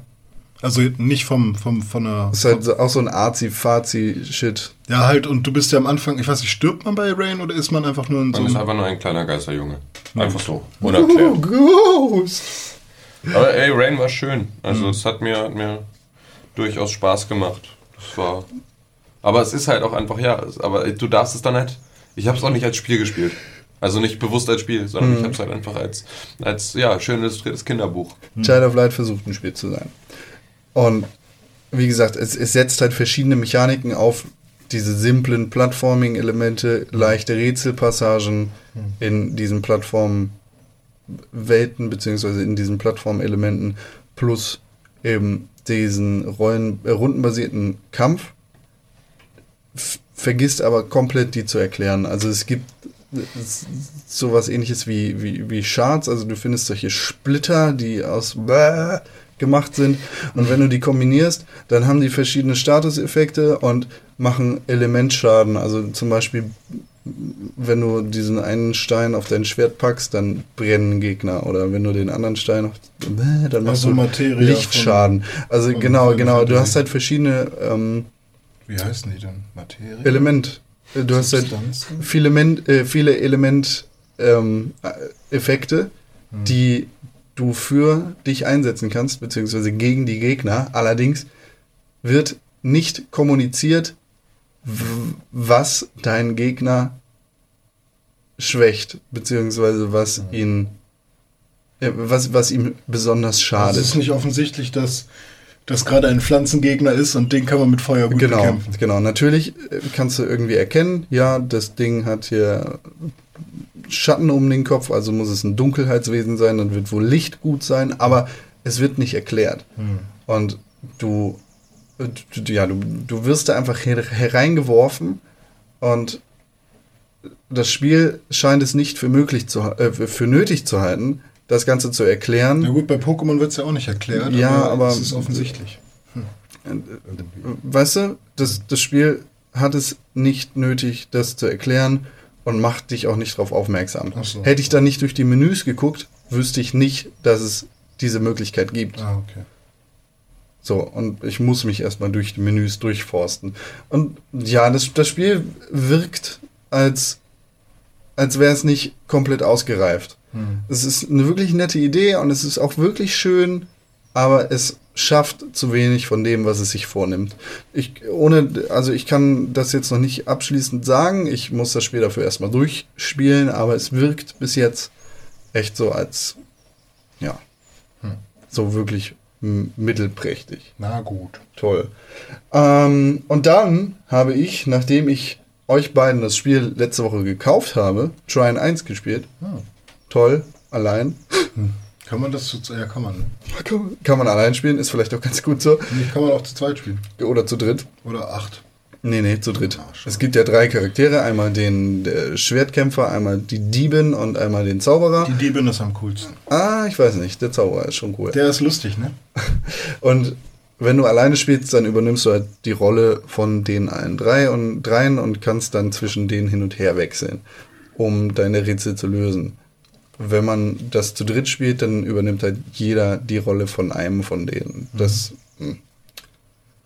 Speaker 4: Also nicht vom, vom, von einer.
Speaker 3: ist halt so- auch so ein Arzi-Fazi-Shit.
Speaker 4: Ja, halt, und du bist ja am Anfang, ich weiß nicht, stirbt man bei Rain oder ist man einfach nur in so
Speaker 5: Man ist einfach nur ein kleiner Geisterjunge. Einfach so. Unerklärt.
Speaker 3: Ghost!
Speaker 5: Aber ey, Rain war schön. Also es hat mir, hat mir durchaus Spaß gemacht. Das war. Aber es ist halt auch einfach, ja, aber du darfst es dann halt. Ich habe es auch nicht als Spiel gespielt. Also nicht bewusst als Spiel, sondern ich habe es halt einfach als, als ja, schön illustriertes Kinderbuch.
Speaker 3: Child of Light versucht ein Spiel zu sein. Und wie gesagt, es, es setzt halt verschiedene Mechaniken auf diese simplen Plattforming-Elemente, leichte Rätselpassagen in diesen Plattformwelten beziehungsweise in diesen Plattformelementen plus eben diesen Rollen, äh, rundenbasierten Kampf. Vergisst aber komplett die zu erklären. Also es gibt sowas ähnliches wie, wie, wie Shards, also du findest solche Splitter, die aus Bäh gemacht sind und wenn du die kombinierst, dann haben die verschiedene Statuseffekte und machen Elementschaden, also zum Beispiel wenn du diesen einen Stein auf dein Schwert packst, dann brennen Gegner oder wenn du den anderen Stein auf dann machst
Speaker 4: Also
Speaker 3: du
Speaker 4: Materia
Speaker 3: Lichtschaden. Also
Speaker 4: von
Speaker 3: genau, genau, du hast halt verschiedene ähm,
Speaker 4: Wie heißen die denn? Materie?
Speaker 3: Element. Äh, Du hast halt viele, Men äh, viele Element ähm, äh, Effekte, die du für dich einsetzen kannst, beziehungsweise gegen die Gegner. Allerdings wird nicht kommuniziert, was dein Gegner schwächt, beziehungsweise was ihn äh, was, was ihm besonders
Speaker 4: Also
Speaker 3: schadet.
Speaker 4: es ist nicht offensichtlich, dass das gerade ein Pflanzengegner ist und den kann man mit Feuer gut
Speaker 3: genau,
Speaker 4: bekämpfen.
Speaker 3: genau. Natürlich äh, kannst du irgendwie erkennen, ja, das Ding hat hier Schatten um den Kopf, also muss es ein Dunkelheitswesen sein, dann wird wohl Licht gut sein, aber es wird nicht erklärt. Und du, äh, du, ja, du, du wirst da einfach her hereingeworfen und das Spiel scheint es nicht für möglich zu, äh, für nötig zu halten, das Ganze zu erklären.
Speaker 4: Na gut, bei Pokémon wird es ja auch nicht erklärt,
Speaker 3: Ja, aber-
Speaker 4: es ist offensichtlich.
Speaker 3: weißt du, das, das Spiel hat es nicht nötig, das zu erklären und macht dich auch nicht darauf aufmerksam.
Speaker 4: So.
Speaker 3: Hätte ich da nicht durch die Menüs geguckt, wüsste ich nicht, dass es diese Möglichkeit gibt.
Speaker 4: Ah, okay.
Speaker 3: So, und ich muss mich erstmal durch die Menüs durchforsten. Und ja, das, das Spiel wirkt, als, als wäre es nicht komplett ausgereift. Es ist eine wirklich nette Idee und es ist auch wirklich schön, aber es schafft zu wenig von dem, was es sich vornimmt. Ich, ohne, also ich kann das jetzt noch nicht abschließend sagen. Ich muss das Spiel dafür erstmal durchspielen, aber es wirkt bis jetzt echt so als, ja, so wirklich mittelprächtig.
Speaker 4: Na gut.
Speaker 3: Toll. Ähm, und dann habe ich, nachdem ich euch beiden das Spiel letzte Woche gekauft habe, Trine 1 gespielt. Toll. allein.
Speaker 4: Kann man das zu. Ja, kann man.
Speaker 3: Kann, kann man allein spielen, ist vielleicht auch ganz gut so.
Speaker 4: Nee, kann man auch zu zweit spielen.
Speaker 3: Oder zu dritt.
Speaker 4: Oder acht.
Speaker 3: Nee, nee, zu dritt.
Speaker 4: Ah,
Speaker 3: es gibt ja drei Charaktere. Einmal den äh, Schwertkämpfer, einmal die Diebin und einmal den Zauberer.
Speaker 4: Die Diebin ist am coolsten.
Speaker 3: ah, ich weiß nicht. Der Zauberer ist schon cool.
Speaker 4: Der ist lustig, ne?
Speaker 3: Und wenn du alleine spielst, dann übernimmst du halt die Rolle von den allen drei und dreien und kannst dann zwischen denen hin und her wechseln, um deine Rätsel zu lösen. Wenn man das zu dritt spielt, dann übernimmt halt jeder die Rolle von einem von denen. Das, hm.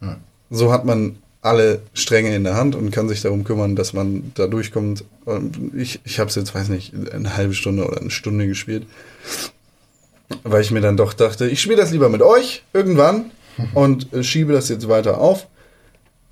Speaker 4: Ja.
Speaker 3: So hat man alle Stränge in der Hand und kann sich darum kümmern, dass man da durchkommt. Und Ich, ich habe es jetzt, weiß nicht, eine halbe Stunde oder eine Stunde gespielt weil ich mir dann doch dachte, ich spiele das lieber mit euch irgendwann und äh, schiebe das jetzt weiter auf.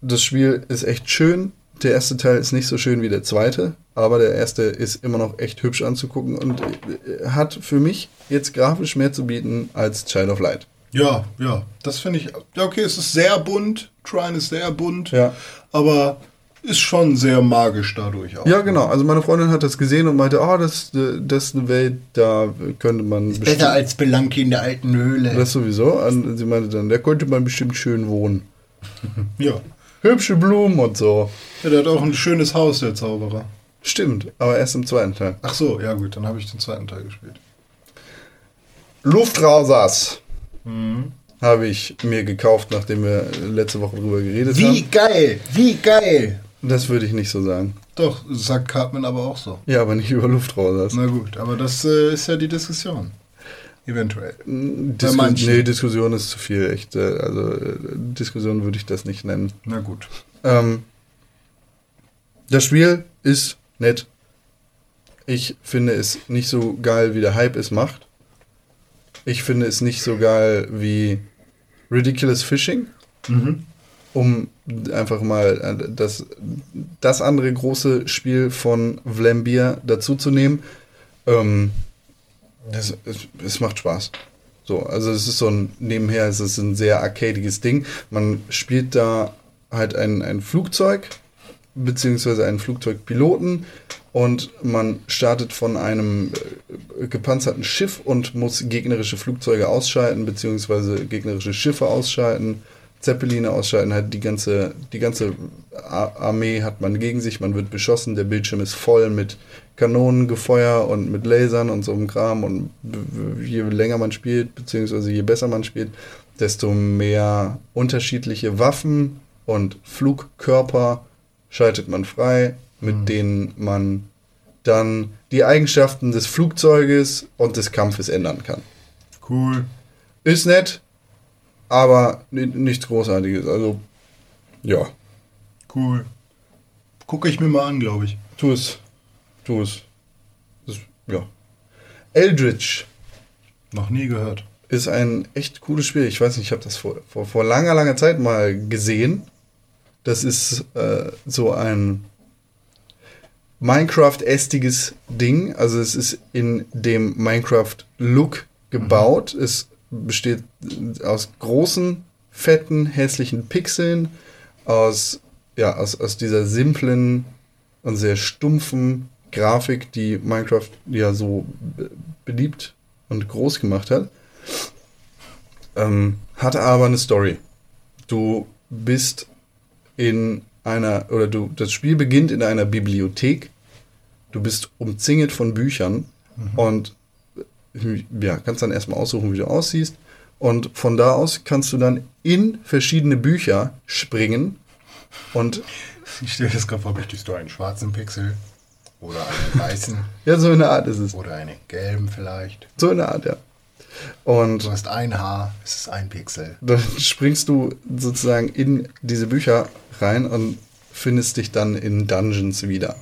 Speaker 3: Das Spiel ist echt schön. Der erste Teil ist nicht so schön wie der zweite, aber der erste ist immer noch echt hübsch anzugucken und äh, hat für mich jetzt grafisch mehr zu bieten als Child of Light.
Speaker 4: Ja, ja. Das finde ich. Ja, okay, es ist sehr bunt. Trine ist sehr bunt.
Speaker 3: Ja.
Speaker 4: Aber ist schon sehr magisch dadurch auch.
Speaker 3: Ja, genau. Also meine Freundin hat das gesehen und meinte, oh, das, äh, das ist eine Welt, da könnte man bestimmt-
Speaker 4: Besser als Belanki in der alten Höhle.
Speaker 3: Das sowieso. Und sie meinte dann, da könnte man bestimmt schön wohnen.
Speaker 4: ja.
Speaker 3: Hübsche Blumen und so.
Speaker 4: ja. Der hat auch ein schönes Haus, der Zauberer.
Speaker 3: Stimmt, aber erst im zweiten Teil.
Speaker 4: Ach so, ja gut, dann habe ich den zweiten Teil gespielt.
Speaker 3: Luftrausers habe ich mir gekauft, nachdem wir letzte Woche drüber geredet
Speaker 4: Wie
Speaker 3: haben.
Speaker 4: geil! Wie geil!
Speaker 3: Das würde ich nicht so sagen.
Speaker 4: Doch, sagt Cartman aber auch so.
Speaker 3: Ja, aber nicht über Luftrausers.
Speaker 4: Na gut, aber das äh, ist ja die Diskussion. Eventuell.
Speaker 3: Disku
Speaker 4: manchen.
Speaker 3: nee, Diskussion ist zu viel, echt. äh, Also äh, Diskussion würde ich das nicht nennen.
Speaker 4: Na gut.
Speaker 3: Ähm, das Spiel ist nett. Ich finde es nicht so geil, wie der Hype es macht. Ich finde es nicht so geil wie Ridiculous Fishing. Um einfach mal äh, das, das andere große Spiel von Vlambeer dazuzunehmen. Ähm, es, es, es macht Spaß. So, also es ist so ein, nebenher es ist ein sehr arcadiges Ding. Man spielt da halt ein, ein Flugzeug, beziehungsweise einen Flugzeugpiloten und man startet von einem äh, gepanzerten Schiff und muss gegnerische Flugzeuge ausschalten, beziehungsweise gegnerische Schiffe ausschalten, Zeppeline ausschalten, halt die ganze, die ganze Armee hat man gegen sich, man wird beschossen, der Bildschirm ist voll mit Kanonengefeuer und mit Lasern und so einem Kram und je länger man spielt, beziehungsweise je besser man spielt, desto mehr unterschiedliche Waffen und Flugkörper schaltet man frei, mit denen man dann die Eigenschaften des Flugzeuges und des Kampfes ändern kann.
Speaker 4: Cool.
Speaker 3: Ist nett, aber ni- nichts Großartiges. Also, ja,
Speaker 4: Cool. Gucke ich mir mal an, glaube ich.
Speaker 3: tu es. Tu es. Das, ja. Eldritch
Speaker 4: Noch nie gehört.
Speaker 3: ist ein echt cooles Spiel. Ich weiß nicht, ich habe das vor, vor, vor langer, langer Zeit mal gesehen. Das ist äh, so ein Minecraft-ästiges Ding. Also es ist in dem Minecraft-Look gebaut. Es besteht aus großen, fetten, hässlichen Pixeln, aus, ja, aus, aus dieser simplen und sehr stumpfen Grafik, die Minecraft ja so be- beliebt und groß gemacht hat. Ähm, hatte aber eine Story. Du bist in einer, oder du, das Spiel beginnt in einer Bibliothek. Du bist umzingelt von Büchern und äh, ja, kannst dann erstmal aussuchen, wie du aussiehst. Und von da aus kannst du dann in verschiedene Bücher springen und
Speaker 4: Ich stelle das gerade vor, möchtest du einen schwarzen Pixel? Oder einen weißen?
Speaker 3: ja, so in der Art ist es.
Speaker 4: oder einen gelben vielleicht?
Speaker 3: So in der Art, ja. Und
Speaker 4: Du hast ein Haar, es ist ein Pixel.
Speaker 3: dann springst du sozusagen in diese Bücher rein und findest dich dann in Dungeons wieder.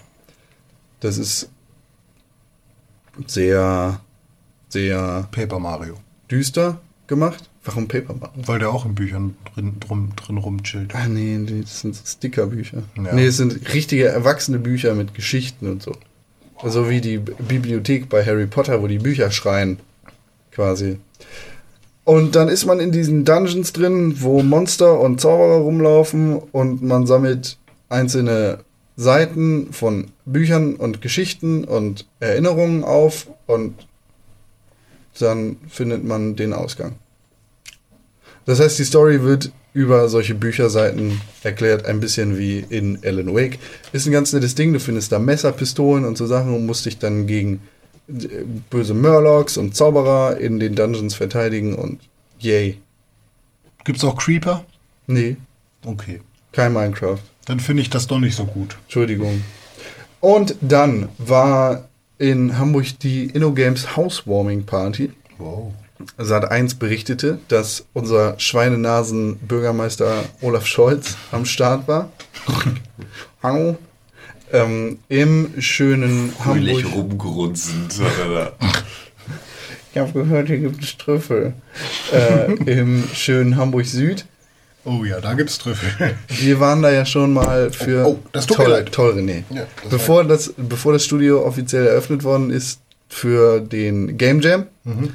Speaker 3: Das ist sehr, sehr
Speaker 4: Paper Mario.
Speaker 3: düster gemacht. Warum Paper Mario?
Speaker 4: Weil der auch in Büchern drin, drum, drin rumchillt.
Speaker 3: Ah nee, nee, das sind Stickerbücher.
Speaker 4: Ja.
Speaker 3: Nee, es sind richtige erwachsene Bücher mit Geschichten und so. So wie die Bibliothek bei Harry Potter, wo die Bücher schreien. Quasi. Und dann ist man in diesen Dungeons drin, wo Monster und Zauberer rumlaufen und man sammelt einzelne Seiten von Büchern und Geschichten und Erinnerungen auf und dann findet man den Ausgang. Das heißt, die Story wird über solche Bücherseiten erklärt, ein bisschen wie in Alan Wake. Ist ein ganz nettes Ding, du findest da Messer, Pistolen und so Sachen und musst dich dann gegen äh, böse Murlocs und Zauberer in den Dungeons verteidigen und yay.
Speaker 4: Gibt's auch Creeper?
Speaker 3: Nee,
Speaker 4: Okay.
Speaker 3: kein Minecraft.
Speaker 4: Dann finde ich das doch nicht so gut.
Speaker 3: Entschuldigung. Und dann war in Hamburg die InnoGames Housewarming Party.
Speaker 4: Wow.
Speaker 3: Sat 1 berichtete, dass unser Schweinenasen-Bürgermeister Olaf Scholz am Start war. Hallo. Ähm, Im schönen
Speaker 5: Fröhlich
Speaker 3: Hamburg.
Speaker 5: rumgrunzend.
Speaker 3: Ich habe gehört, hier gibt es Trüffel. äh, Im schönen Hamburg Süd.
Speaker 4: Oh ja, da gibt's Trüffel.
Speaker 3: Wir waren da ja schon mal für
Speaker 4: Oh, oh, das tut mir
Speaker 3: toll,
Speaker 4: leid.
Speaker 3: toll René.
Speaker 4: Ja, das
Speaker 3: bevor, das, bevor das Studio offiziell eröffnet worden ist für den Game Jam.
Speaker 4: Mhm.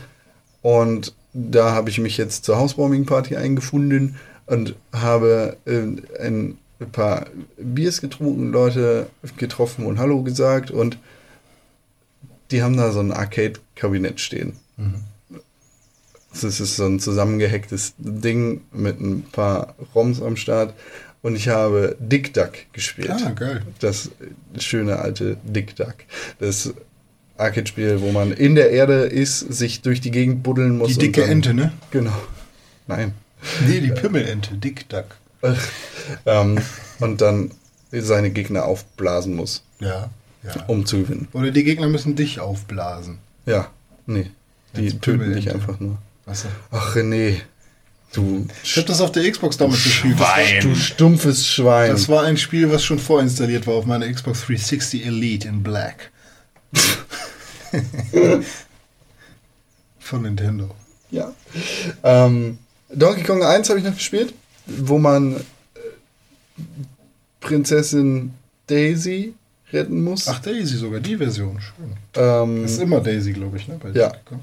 Speaker 3: Und da habe ich mich jetzt zur Housewarming Party eingefunden und habe äh, ein paar Biers getrunken, Leute getroffen und Hallo gesagt und die haben da so ein Arcade-Kabinett stehen. Das ist so ein zusammengehacktes Ding mit ein paar ROMs am Start. Und ich habe Dick Duck gespielt.
Speaker 4: Ah, geil.
Speaker 3: Das schöne alte Dick Duck. Das Arcade-Spiel, wo man in der Erde ist, sich durch die Gegend buddeln muss.
Speaker 4: Die dicke
Speaker 3: dann-
Speaker 4: Ente, ne?
Speaker 3: Genau. Nein.
Speaker 4: Nee, die Pimmelente, Dick Duck.
Speaker 3: ähm, und dann seine Gegner aufblasen muss,
Speaker 4: Ja, ja.
Speaker 3: um zu gewinnen.
Speaker 4: Oder die Gegner müssen dich aufblasen.
Speaker 3: Ja, nee. Die
Speaker 4: Als
Speaker 3: töten dich einfach nur.
Speaker 4: Du?
Speaker 3: Ach, René. Du,
Speaker 4: Ich hab das auf der Xbox damals gespielt.
Speaker 5: Schwein.
Speaker 3: du stumpfes Schwein.
Speaker 4: das war ein Spiel, was schon vorinstalliert war auf meiner Xbox 360 Elite in Black. Von Nintendo.
Speaker 3: Ja. Ähm, Donkey Kong 1 habe ich noch gespielt, wo man äh, Prinzessin Daisy retten muss.
Speaker 4: Ach, Daisy sogar, die Version. Schön.
Speaker 3: ähm,
Speaker 4: Das ist immer Daisy, glaube ich, ne? Bei
Speaker 3: Ja.
Speaker 4: Donkey Kong.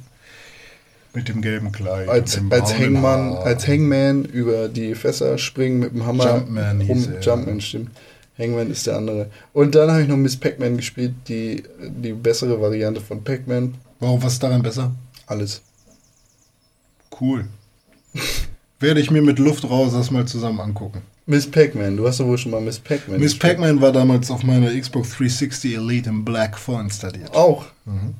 Speaker 4: Mit dem gelben Kleid.
Speaker 3: als, als Hangman, als Hangman über die Fässer springen mit dem Hammer.
Speaker 4: Jumpman hieß er, ja.
Speaker 3: Jumpman, stimmt. Hangman ist der andere. Und dann habe ich noch Miss Pac-Man gespielt, die, die bessere Variante von Pac-Man.
Speaker 4: Warum, was ist daran besser?
Speaker 3: Alles.
Speaker 4: Cool. Werde ich mir mit Luft raus das mal zusammen angucken.
Speaker 3: Miss Pac-Man, du hast doch wohl schon mal Miss Pac-Man
Speaker 4: Miss. Pac-Man war damals auf meiner Xbox 360 Elite in Black vorinstalliert.
Speaker 3: Auch.
Speaker 4: Mhm.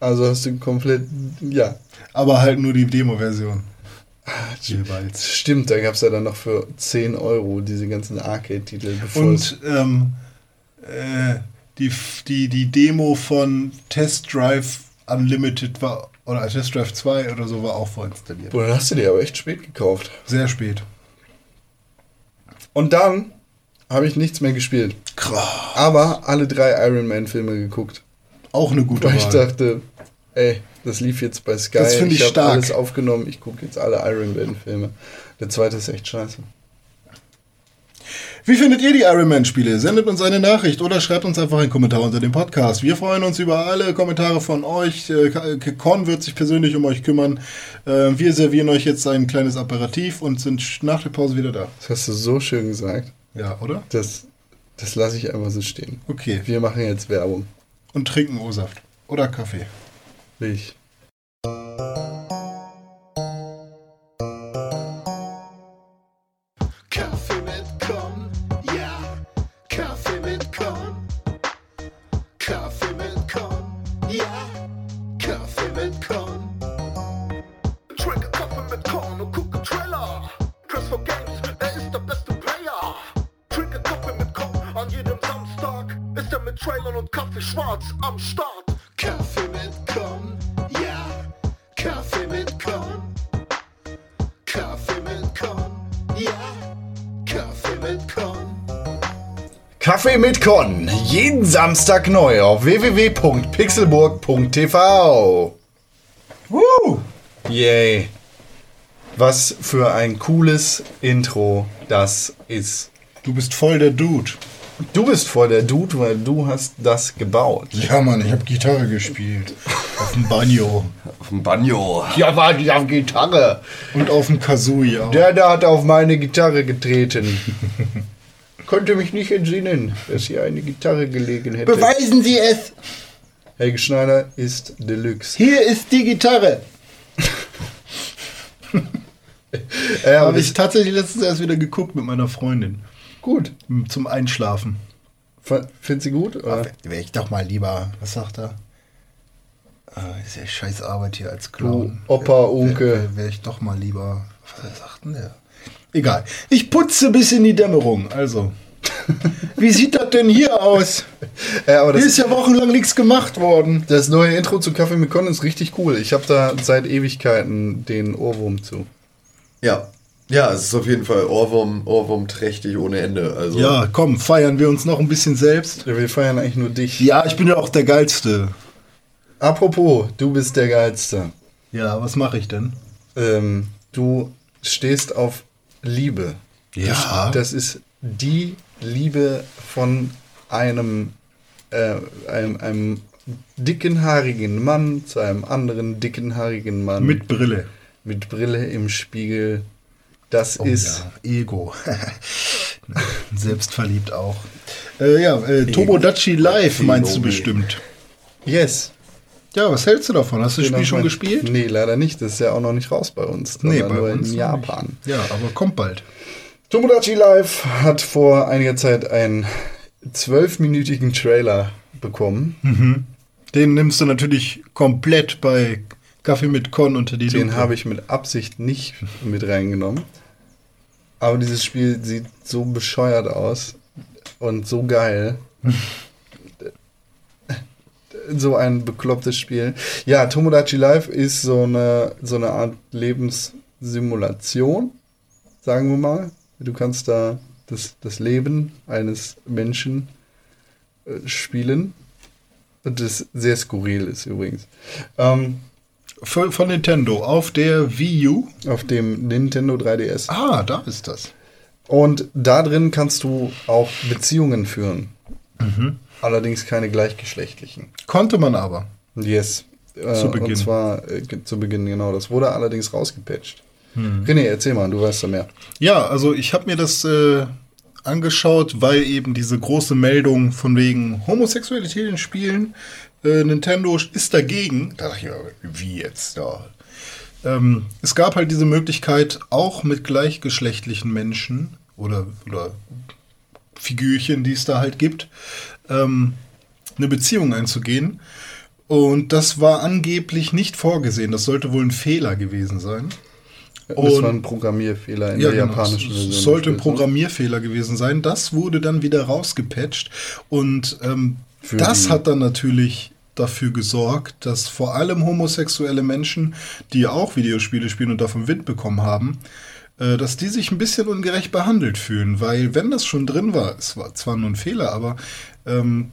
Speaker 3: Also hast du komplett, ja.
Speaker 4: Aber halt nur die Demo-Version. Jeweils.
Speaker 3: Stimmt, da gab es ja dann noch für 10 Euro diese ganzen Arcade-Titel.
Speaker 4: Und ähm, äh, die, die, die Demo von Test Drive Unlimited war, oder Test Drive 2 oder so, war auch vorinstalliert.
Speaker 3: Boah, dann hast du die aber echt spät gekauft.
Speaker 4: Sehr spät.
Speaker 3: Und dann habe ich nichts mehr gespielt.
Speaker 4: Krass.
Speaker 3: Aber alle drei Iron Man-Filme geguckt.
Speaker 4: Auch eine gute
Speaker 3: Weil ich dachte, ey, das lief jetzt bei Sky.
Speaker 4: Das finde ich
Speaker 3: hab
Speaker 4: stark.
Speaker 3: alles aufgenommen. Ich gucke jetzt alle Iron Man-Filme. Der zweite ist echt scheiße.
Speaker 4: Wie findet ihr die Iron Man Spiele? Sendet uns eine Nachricht oder schreibt uns einfach einen Kommentar unter dem Podcast. Wir freuen uns über alle Kommentare von euch. Äh, Con wird sich persönlich um euch kümmern. Äh, Wir servieren euch jetzt ein kleines Aperitif und sind nach der Pause wieder da.
Speaker 3: Das hast du so schön gesagt.
Speaker 4: Ja, oder?
Speaker 3: Das, das lasse ich einfach so stehen.
Speaker 4: Okay.
Speaker 3: Wir machen jetzt Werbung.
Speaker 4: Und trinken O-Saft. Oder Kaffee.
Speaker 3: Will
Speaker 6: Kaffee mit Con.
Speaker 3: Jeden Samstag neu auf www.pixelburg.tv. Woo! Yay. Was für ein cooles Intro das ist.
Speaker 4: Du bist voll der Dude.
Speaker 3: Du bist voll der Dude, weil du hast das gebaut.
Speaker 4: Ja, Mann, ich habe Gitarre gespielt. Auf dem Banjo.
Speaker 5: Auf dem Banjo.
Speaker 3: Ja, war die auf Gitarre.
Speaker 4: Und auf dem Kazooie auch.
Speaker 3: Der da hat auf meine Gitarre getreten. konnte mich nicht entsinnen, dass hier eine Gitarre gelegen hätte.
Speaker 4: Beweisen Sie es!
Speaker 3: Helge Schneider ist Deluxe.
Speaker 4: Hier ist die Gitarre!
Speaker 3: ja,
Speaker 4: Habe ich tatsächlich letztens erst wieder geguckt mit meiner Freundin.
Speaker 3: Gut.
Speaker 4: Zum Einschlafen.
Speaker 3: Findet sie gut?
Speaker 4: Wäre ich doch mal lieber. Was sagt er? Äh, ist ja scheiß Arbeit hier als Clown.
Speaker 3: Du Opa, Unke.
Speaker 4: Wäre wär, wär ich doch mal lieber. Was sagt denn der? Egal. Ich putze bis in die Dämmerung. Also. Wie sieht das denn hier aus?
Speaker 3: Ja,
Speaker 4: Hier ist ja wochenlang nichts gemacht worden.
Speaker 3: das neue Intro zu Kaffee mit Con ist richtig cool. Ich habe da seit Ewigkeiten den Ohrwurm zu.
Speaker 5: Ja. Ja, es ist auf jeden Fall Ohrwurm, Ohrwurm trächtig ohne Ende. Also
Speaker 4: Ja, komm, feiern wir uns noch ein bisschen selbst.
Speaker 3: Ja, wir feiern eigentlich nur dich.
Speaker 4: Ja, ich bin ja auch der Geilste.
Speaker 3: Apropos, du bist der Geilste.
Speaker 4: Ja, was mache ich denn?
Speaker 3: Ähm, du stehst auf Liebe.
Speaker 4: Ja.
Speaker 3: Das ist die Liebe von einem, äh, einem, einem dicken, haarigen Mann zu einem anderen dicken, haarigen Mann
Speaker 4: Mit Brille.
Speaker 3: mit Brille im Spiegel. Das
Speaker 4: Oh,
Speaker 3: ist
Speaker 4: ja, Ego. Selbstverliebt auch. Äh, ja, äh, Tomodachi Live meinst du bestimmt.
Speaker 3: Yes.
Speaker 4: Ja, was hältst du davon? Hast du das
Speaker 3: Genau,
Speaker 4: Spiel schon
Speaker 3: mein-
Speaker 4: gespielt?
Speaker 3: Nee, leider nicht. Das ist ja auch noch nicht raus bei uns.
Speaker 4: Nee, bei
Speaker 3: nur
Speaker 4: uns
Speaker 3: in Japan.
Speaker 4: Ja, aber kommt bald.
Speaker 3: Tomodachi Live hat vor einiger Zeit einen zwölfminütigen Trailer bekommen.
Speaker 4: Den nimmst du natürlich komplett bei Kaffee mit Con unter die
Speaker 3: Den habe ich mit Absicht nicht mit reingenommen. Aber dieses Spiel sieht so bescheuert aus und so geil. so ein beklopptes Spiel. Ja, Tomodachi Live ist so eine, so eine Art Lebenssimulation, sagen wir mal. Du kannst da das, das Leben eines Menschen äh, spielen. Und das sehr skurril ist übrigens. Ähm,
Speaker 4: Von, von Nintendo auf der Wii U.
Speaker 3: auf dem Nintendo 3DS.
Speaker 4: Ah, da ist das.
Speaker 3: Und da drin kannst du auch Beziehungen führen.
Speaker 4: Mhm.
Speaker 3: Allerdings keine gleichgeschlechtlichen.
Speaker 4: Konnte man aber.
Speaker 3: Yes. Äh,
Speaker 4: Zu Beginn.
Speaker 3: Und zwar äh, zu Beginn, genau. Das wurde allerdings rausgepatcht.
Speaker 4: Mhm.
Speaker 3: René, erzähl mal, du weißt da mehr.
Speaker 4: Ja, also ich habe mir das äh, angeschaut, weil eben diese große Meldung von wegen Homosexualität in Spielen, äh, Nintendo ist dagegen. Da dachte ich mir, wie jetzt? Ja. Ähm, es gab halt diese Möglichkeit, auch mit gleichgeschlechtlichen Menschen oder, oder Figürchen, die es da halt gibt, ähm, eine Beziehung einzugehen. Und das war angeblich nicht vorgesehen. Das sollte wohl ein Fehler gewesen sein.
Speaker 3: Das war ein Programmierfehler in
Speaker 4: Ja,
Speaker 3: der
Speaker 4: genau.
Speaker 3: japanischen Version.
Speaker 4: es sollte ein? Programmierfehler gewesen sein. Das wurde dann wieder rausgepatcht. Und ähm, das hat dann natürlich dafür gesorgt, dass vor allem homosexuelle Menschen, die auch Videospiele spielen und davon Wind bekommen haben, dass die sich ein bisschen ungerecht behandelt fühlen. Weil wenn das schon drin war, es war zwar nur ein Fehler, aber ähm,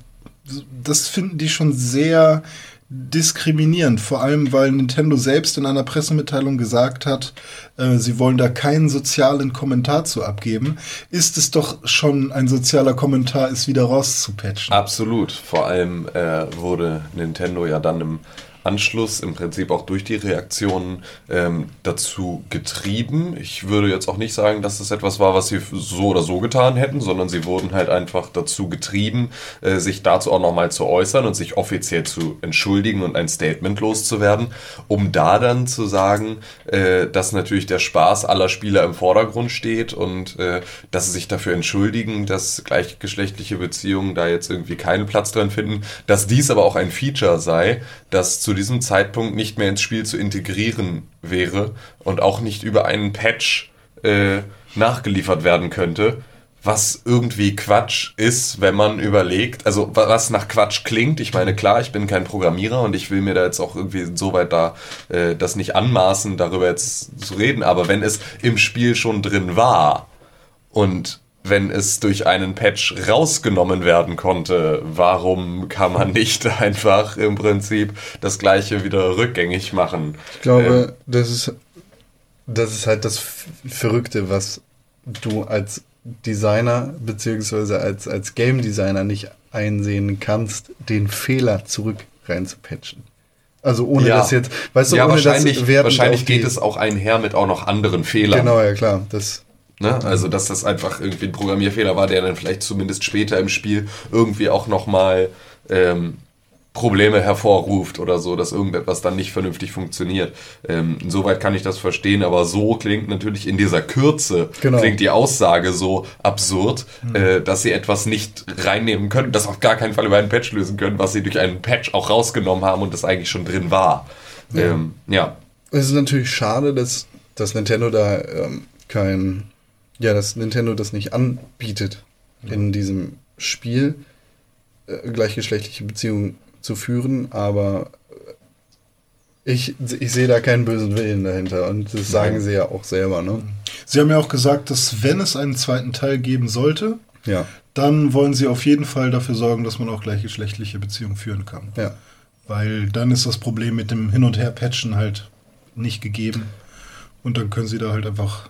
Speaker 4: das finden die schon sehr diskriminierend, vor allem weil Nintendo selbst in einer Pressemitteilung gesagt hat, äh, sie wollen da keinen sozialen Kommentar zu abgeben, ist es doch schon ein sozialer Kommentar, es wieder rauszupatchen.
Speaker 5: Absolut. Vor allem äh, wurde Nintendo ja dann im Anschluss im Prinzip auch durch die Reaktionen ähm, dazu getrieben. Ich würde jetzt auch nicht sagen, dass das etwas war, was sie so oder so getan hätten, sondern sie wurden halt einfach dazu getrieben, äh, sich dazu auch nochmal zu äußern und sich offiziell zu entschuldigen und ein Statement loszuwerden, um da dann zu sagen, äh, dass natürlich der Spaß aller Spieler im Vordergrund steht und äh, dass sie sich dafür entschuldigen, dass gleichgeschlechtliche Beziehungen da jetzt irgendwie keinen Platz drin finden, dass dies aber auch ein Feature sei, das zu diesem Zeitpunkt nicht mehr ins Spiel zu integrieren wäre und auch nicht über einen Patch äh, nachgeliefert werden könnte. Was irgendwie Quatsch ist, wenn man überlegt, also wa- was nach Quatsch klingt. Ich meine, klar, ich bin kein Programmierer und ich will mir da jetzt auch irgendwie so weit da äh, das nicht anmaßen, darüber jetzt zu reden. Aber wenn es im Spiel schon drin war und wenn es durch einen Patch rausgenommen werden konnte, warum kann man nicht einfach im Prinzip das gleiche wieder rückgängig machen?
Speaker 3: Ich glaube, das ist das ist halt das Verrückte, was du als Designer beziehungsweise als, als Game Designer nicht einsehen kannst, den Fehler zurück reinzupatchen. Also ohne
Speaker 5: Ja.
Speaker 3: das jetzt, weißt du,
Speaker 5: ja,
Speaker 3: ohne
Speaker 5: wahrscheinlich,
Speaker 3: das
Speaker 5: wahrscheinlich geht es auch einher mit auch noch anderen Fehlern.
Speaker 3: Genau, ja klar. Das,
Speaker 5: Ne? Also, dass das einfach irgendwie ein Programmierfehler war, der dann vielleicht zumindest später im Spiel irgendwie auch nochmal ähm, Probleme hervorruft oder so, dass irgendetwas dann nicht vernünftig funktioniert. Ähm, insoweit kann ich das verstehen, aber so klingt natürlich in dieser Kürze,
Speaker 3: Genau.
Speaker 5: klingt die Aussage so absurd, äh, dass sie etwas nicht reinnehmen können, das auf gar keinen Fall über einen Patch lösen können, was sie durch einen Patch auch rausgenommen haben und das eigentlich schon drin war. Ja. Ähm, ja.
Speaker 3: Es ist natürlich schade, dass, dass Nintendo da ähm, kein, ja, dass Nintendo das nicht anbietet, in diesem Spiel äh, gleichgeschlechtliche Beziehungen zu führen, aber äh, ich, ich sehe da keinen bösen Willen dahinter und das sagen sie ja auch selber, ne?
Speaker 4: Sie haben ja auch gesagt, dass wenn es einen zweiten Teil geben sollte,
Speaker 3: Ja,
Speaker 4: dann wollen sie auf jeden Fall dafür sorgen, dass man auch gleichgeschlechtliche Beziehungen führen kann.
Speaker 3: ja.
Speaker 4: Weil dann ist das Problem mit dem Hin- und Her-Patchen halt nicht gegeben. Und dann können sie da halt einfach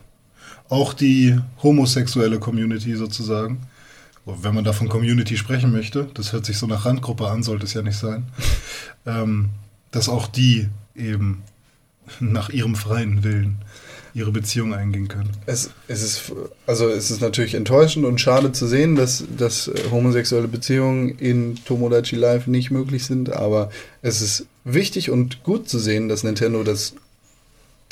Speaker 4: auch die homosexuelle Community sozusagen, wenn man da von Community sprechen möchte, das hört sich so nach Randgruppe an, sollte es ja nicht sein, ähm, dass auch die eben nach ihrem freien Willen ihre Beziehung eingehen können.
Speaker 3: Es, es ist also es ist natürlich enttäuschend und schade zu sehen, dass, dass homosexuelle Beziehungen in Tomodachi Life nicht möglich sind, aber es ist wichtig und gut zu sehen, dass Nintendo das,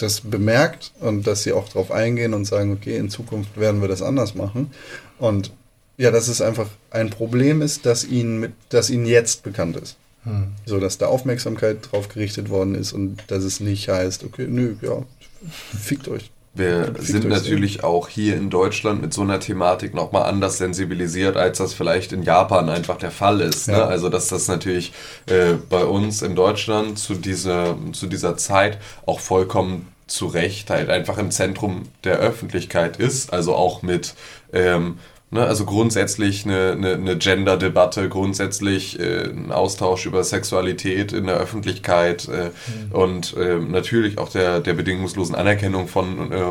Speaker 3: das bemerkt und dass sie auch darauf eingehen und sagen, okay, in Zukunft werden wir das anders machen. Und ja, dass es einfach ein Problem ist, dass ihnen, mit, dass ihnen jetzt bekannt ist. So, dass da Aufmerksamkeit drauf gerichtet worden ist und dass es nicht heißt, okay, nö, ja, fickt euch.
Speaker 5: Wir sind
Speaker 3: euch
Speaker 5: natürlich auch hier in Deutschland mit so einer Thematik nochmal anders sensibilisiert, als das vielleicht in Japan einfach der Fall ist. Ne?
Speaker 3: Ja.
Speaker 5: Also dass das natürlich äh, bei uns in Deutschland zu dieser, zu dieser Zeit auch vollkommen zu Recht halt einfach im Zentrum der Öffentlichkeit ist. Also auch mit ähm, Ne, also grundsätzlich eine, eine, eine Gender-Debatte, grundsätzlich äh, ein Austausch über Sexualität in der Öffentlichkeit äh, und äh, natürlich auch der, der bedingungslosen Anerkennung von äh,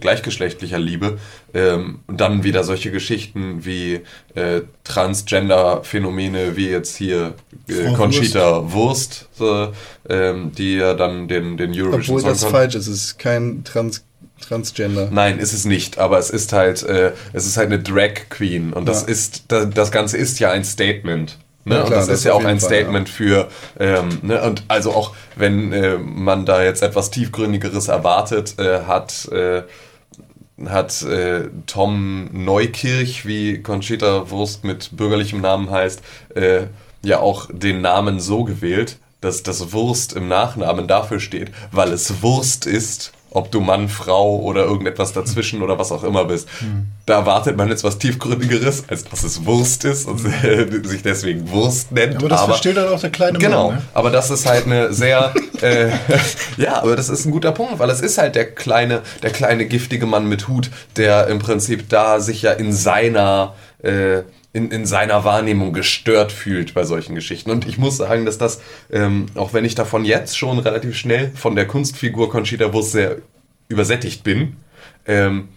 Speaker 5: gleichgeschlechtlicher Liebe. Ähm, und dann wieder solche Geschichten wie äh, Transgender-Phänomene, wie jetzt hier äh, Conchita Wurst, so, ähm, die ja dann den, den Eurovision
Speaker 3: Obwohl
Speaker 5: Song
Speaker 3: das falsch ist, es ist kein Trans Transgender.
Speaker 5: Nein, ist es nicht, aber es ist halt, äh, es ist halt eine Drag Queen und das
Speaker 3: Ja.
Speaker 5: ist, das, das Ganze ist ja ein Statement. Ne?
Speaker 3: Ja,
Speaker 5: und
Speaker 3: klar,
Speaker 5: das,
Speaker 3: das
Speaker 5: ist ja auch ein
Speaker 3: Fall,
Speaker 5: Statement für, ähm, ne? und also auch wenn äh, man da jetzt etwas tiefgründigeres erwartet, äh, hat, äh, hat äh, Tom Neukirch, wie Conchita Wurst mit bürgerlichem Namen heißt, äh, ja auch den Namen so gewählt, dass das Wurst im Nachnamen dafür steht, weil es Wurst ist, ob du Mann, Frau oder irgendetwas dazwischen oder was auch immer bist. Da erwartet man jetzt was tiefgründigeres, als dass es Wurst ist und sich deswegen Wurst nennt.
Speaker 4: Aber das versteht dann auch der kleine
Speaker 5: Genau,
Speaker 4: Mann. Ne?
Speaker 5: aber das ist halt eine sehr, äh, ja, aber das ist ein guter Punkt, weil es ist halt der kleine, der kleine giftige Mann mit Hut, der im Prinzip da sich ja in seiner, äh, in, in seiner Wahrnehmung gestört fühlt bei solchen Geschichten. Und ich muss sagen, dass das, ähm, auch wenn ich davon jetzt schon relativ schnell von der Kunstfigur Conchita Wurst sehr übersättigt bin, ähm,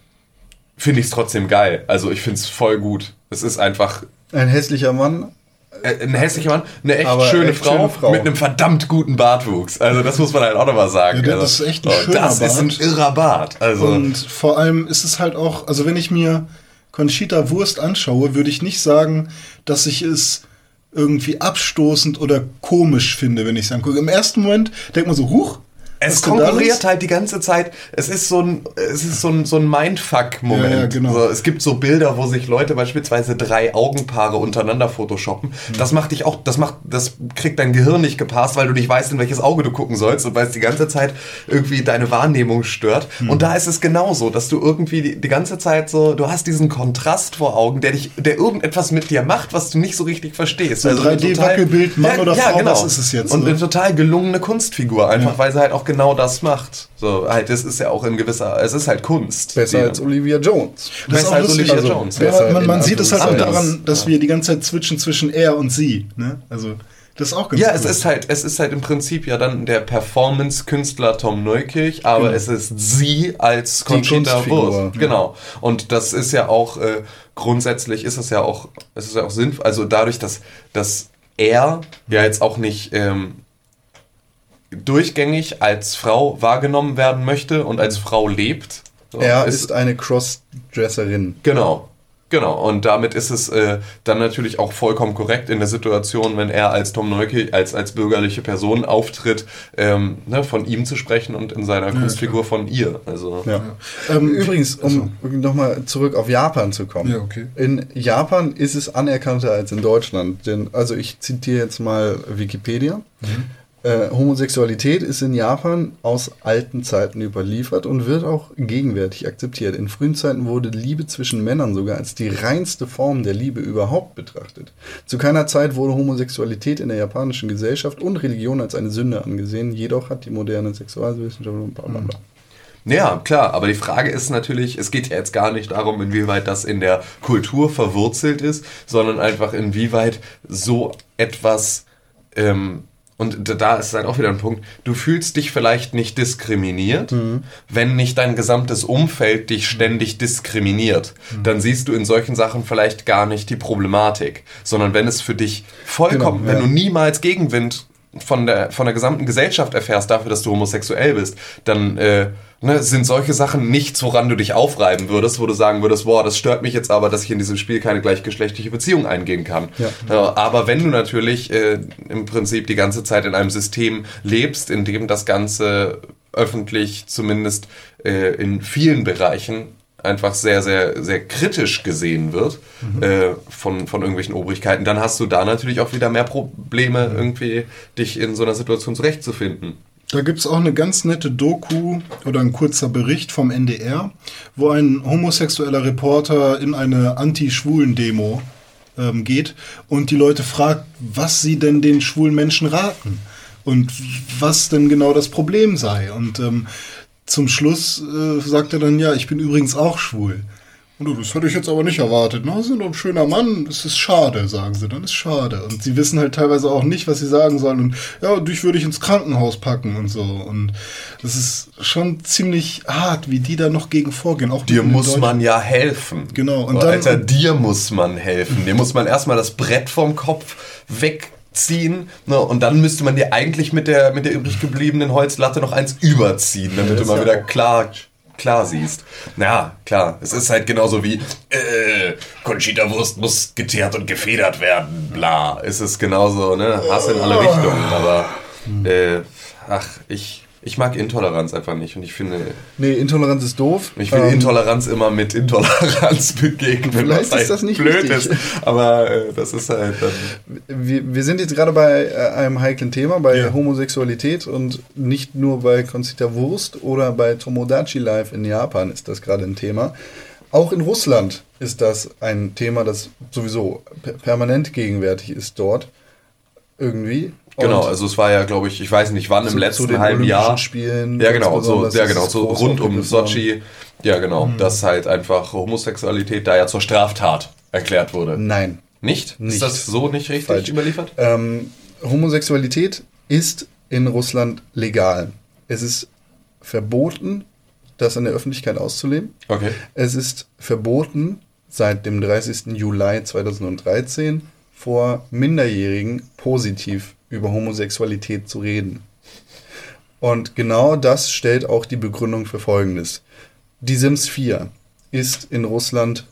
Speaker 5: finde ich es trotzdem geil. Also ich finde es voll gut. Es ist einfach
Speaker 3: Ein hässlicher Mann.
Speaker 5: ein hässlicher Mann, eine echt, schöne,
Speaker 3: echt
Speaker 5: Frau
Speaker 3: schöne Frau.
Speaker 5: mit einem verdammt guten Bartwuchs. Also das muss man halt auch nochmal sagen.
Speaker 4: Ja, der-
Speaker 5: also,
Speaker 4: das ist echt ein
Speaker 5: oh,
Speaker 4: schöner
Speaker 5: Das ist ein irrer Bart. Also
Speaker 4: Und vor allem ist es halt auch, also wenn ich mir Conchita Wurst anschaue, würde ich nicht sagen, dass ich es irgendwie abstoßend oder komisch finde, wenn ich es angucke. Im ersten Moment denkt man so, huch.
Speaker 5: Es konkurriert halt die ganze Zeit. Es ist so ein, es ist so ein, so ein Mindfuck-Moment.
Speaker 4: Ja, ja, genau.
Speaker 5: so, es gibt so Bilder, wo sich Leute beispielsweise drei Augenpaare untereinander photoshoppen.
Speaker 4: Mhm.
Speaker 5: Das macht dich auch, das macht, das kriegt dein Gehirn nicht gepasst, weil du nicht weißt, in welches Auge du gucken sollst und weil es die ganze Zeit irgendwie deine Wahrnehmung stört.
Speaker 4: Mhm.
Speaker 5: Und da ist es genauso, dass du irgendwie die, die ganze Zeit so, du hast diesen Kontrast vor Augen, der dich, der irgendetwas mit dir macht, was du nicht so richtig verstehst. Also
Speaker 4: ein
Speaker 5: total-
Speaker 4: 3D-Wackelbild, Mann oder Frau, was ist es jetzt,
Speaker 5: Und
Speaker 4: ne?
Speaker 5: eine total gelungene Kunstfigur, einfach
Speaker 4: Ja.
Speaker 5: weil sie halt auch genau das macht. So, halt, es ist ja auch in gewisser, es ist halt Kunst.
Speaker 3: Besser
Speaker 5: Die-
Speaker 3: als Olivia Jones.
Speaker 4: Das
Speaker 5: Besser
Speaker 4: auch
Speaker 5: als
Speaker 4: lustig.
Speaker 5: Olivia
Speaker 4: Also,
Speaker 5: Jones.
Speaker 4: ja,
Speaker 3: Besser
Speaker 4: man man sieht es halt auch daran, dass wir die ganze Zeit switchen zwischen er und sie. Ne? Also, das ist auch ganz
Speaker 5: Ja,
Speaker 4: cool.
Speaker 5: es ist halt, es ist halt im Prinzip ja dann der Performance-Künstler Tom Neukirch, aber
Speaker 4: Genau.
Speaker 5: es ist sie als Conchita Wurst.
Speaker 3: ja.
Speaker 5: Genau. Und das ist ja auch äh, grundsätzlich ist es ja auch, es ist ja auch sinnvoll, also dadurch, dass, dass er ja jetzt auch nicht ähm, durchgängig als Frau wahrgenommen werden möchte und als Frau lebt. So,
Speaker 3: Er ist eine Crossdresserin.
Speaker 5: Genau. Genau, und damit ist es äh, dann natürlich auch vollkommen korrekt in der Situation, wenn er als Tom Neuke, als, als bürgerliche Person auftritt, ähm, ne, von ihm zu sprechen und in seiner Kunstfigur von ihr. Also,
Speaker 3: Ja. Ähm, Übrigens, um nochmal zurück auf Japan zu kommen.
Speaker 4: Ja, okay.
Speaker 3: In Japan ist es anerkannter als in Deutschland. Denn, also ich zitiere jetzt mal Wikipedia. Äh, Homosexualität ist in Japan aus alten Zeiten überliefert und wird auch gegenwärtig akzeptiert. In frühen Zeiten wurde Liebe zwischen Männern sogar als die reinste Form der Liebe überhaupt betrachtet. Zu keiner Zeit wurde Homosexualität in der japanischen Gesellschaft und Religion als eine Sünde angesehen. Jedoch hat die moderne Sexualwissenschaft bla bla bla.
Speaker 5: Ja, klar, aber die Frage ist natürlich, es geht ja jetzt gar nicht darum, inwieweit das in der Kultur verwurzelt ist, sondern einfach inwieweit so etwas, ähm, und da- ist halt auch wieder ein Punkt, du fühlst dich vielleicht nicht diskriminiert, wenn nicht dein gesamtes Umfeld dich ständig diskriminiert. Dann siehst du in solchen Sachen vielleicht gar nicht die Problematik, sondern wenn es für dich vollkommen,
Speaker 3: Genau, ja.
Speaker 5: wenn du niemals Gegenwind von der, von der gesamten Gesellschaft erfährst dafür, dass du homosexuell bist, dann äh, ne, sind solche Sachen nichts, woran du dich aufreiben würdest, wo du sagen würdest, boah, das stört mich jetzt aber, dass ich in diesem Spiel keine gleichgeschlechtliche Beziehung eingehen kann.
Speaker 3: Ja.
Speaker 5: Ja, aber wenn du natürlich äh, im Prinzip die ganze Zeit in einem System lebst, in dem das Ganze öffentlich zumindest äh, in vielen Bereichen einfach sehr, sehr, sehr kritisch gesehen wird äh, von, von irgendwelchen Obrigkeiten, dann hast du da natürlich auch wieder mehr Probleme, irgendwie dich in so einer Situation zurechtzufinden.
Speaker 4: Da gibt es auch eine ganz nette Doku oder ein kurzer Bericht vom NDR, wo ein homosexueller Reporter in eine Anti-Schwulen-Demo ähm, geht und die Leute fragt, was sie denn den schwulen Menschen raten und was denn genau das Problem sei. Und ähm, zum Schluss äh, sagt er dann, ja, ich bin übrigens auch schwul. Und du, das hätte ich jetzt aber nicht erwartet. Na, Sie sind doch ein schöner Mann. Das ist schade, sagen sie. Dann ist schade. Und sie wissen halt teilweise auch nicht, was sie sagen sollen. Und ja, dich würde ich ins Krankenhaus packen und so. Und das ist schon ziemlich hart, wie die da noch gegen vorgehen. Auch
Speaker 5: Dir muss man ja helfen.
Speaker 4: Genau, und
Speaker 5: Und
Speaker 4: dann-
Speaker 5: Alter, dir muss man helfen. Dir muss man erstmal das Brett vom Kopf wegziehen ne, und dann müsste man dir eigentlich mit der, mit der übrig gebliebenen Holzlatte noch eins überziehen, damit du mal wieder klar, klar siehst. Na klar, es ist halt genauso wie äh, Conchita Wurst muss geteert und gefedert werden, bla. Es ist genauso, ne? Hass in alle Richtungen, aber äh, ach, ich, ich mag Intoleranz einfach nicht und ich finde,
Speaker 3: Nee, Intoleranz ist doof.
Speaker 5: ich will
Speaker 3: Ähm,
Speaker 5: Intoleranz immer mit Intoleranz begegnen.
Speaker 3: Vielleicht
Speaker 5: was
Speaker 3: ist das nicht
Speaker 5: blöd
Speaker 3: richtig.
Speaker 5: ist. Aber äh, das ist halt dann.
Speaker 3: wir, wir sind jetzt gerade bei äh, einem heiklen Thema, bei
Speaker 4: Ja.
Speaker 3: Homosexualität und nicht nur bei Conchita Wurst oder bei Tomodachi Live in Japan ist das gerade ein Thema. Auch in Russland ist das ein Thema, das sowieso per permanent gegenwärtig ist dort. Irgendwie.
Speaker 5: Genau, also es war ja, glaube ich, ich weiß nicht wann im letzten halben Jahr.
Speaker 3: Spielen
Speaker 5: ja, genau, so, ja, genau, so rund um. Sochi. Ja, genau, dass halt einfach Homosexualität da ja zur Straftat erklärt wurde.
Speaker 3: Nein.
Speaker 5: Nicht?
Speaker 3: Nicht.
Speaker 5: Ist das so nicht richtig
Speaker 3: Falsch.
Speaker 5: überliefert?
Speaker 3: Ähm, Homosexualität ist in Russland legal. Es ist verboten, das in der Öffentlichkeit auszuleben.
Speaker 5: Okay.
Speaker 3: Es ist verboten, seit dem 30. Juli 2013 vor Minderjährigen positiv über Homosexualität zu reden. Und genau das stellt auch die Begründung für Folgendes. Die Sims 4 ist in Russland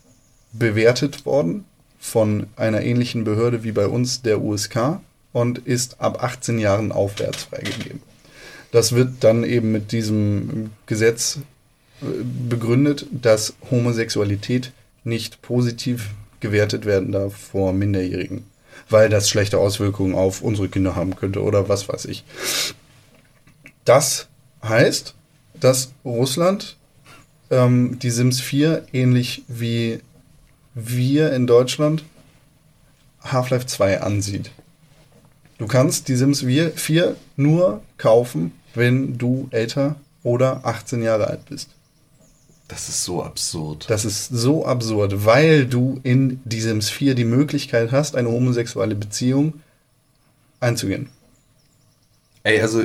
Speaker 3: bewertet worden von einer ähnlichen Behörde wie bei uns, der USK, und ist ab 18 Jahren aufwärts freigegeben. Das wird dann eben mit diesem Gesetz äh, begründet, dass Homosexualität nicht positiv gewertet werden darf vor Minderjährigen, weil das schlechte Auswirkungen auf unsere Kinder haben könnte oder was weiß ich. Das heißt, dass Russland ähm, die Sims 4 ähnlich wie wir in Deutschland Half-Life 2 ansieht. Du kannst die Sims 4 nur kaufen, wenn du älter oder 18 Jahre alt bist.
Speaker 5: Das ist so absurd.
Speaker 3: Das ist so absurd, weil du in die Sims 4 die Möglichkeit hast, eine homosexuelle Beziehung einzugehen.
Speaker 5: Ey, also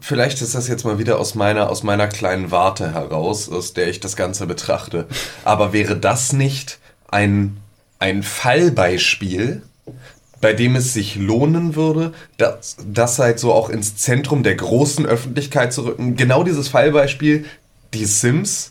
Speaker 5: vielleicht ist das jetzt mal wieder aus meiner aus meiner kleinen Warte heraus, aus der ich das Ganze betrachte. Aber wäre das nicht ein ein Fallbeispiel, bei dem es sich lohnen würde, das, das halt so auch ins Zentrum der großen Öffentlichkeit zu rücken? Genau dieses Fallbeispiel, die Sims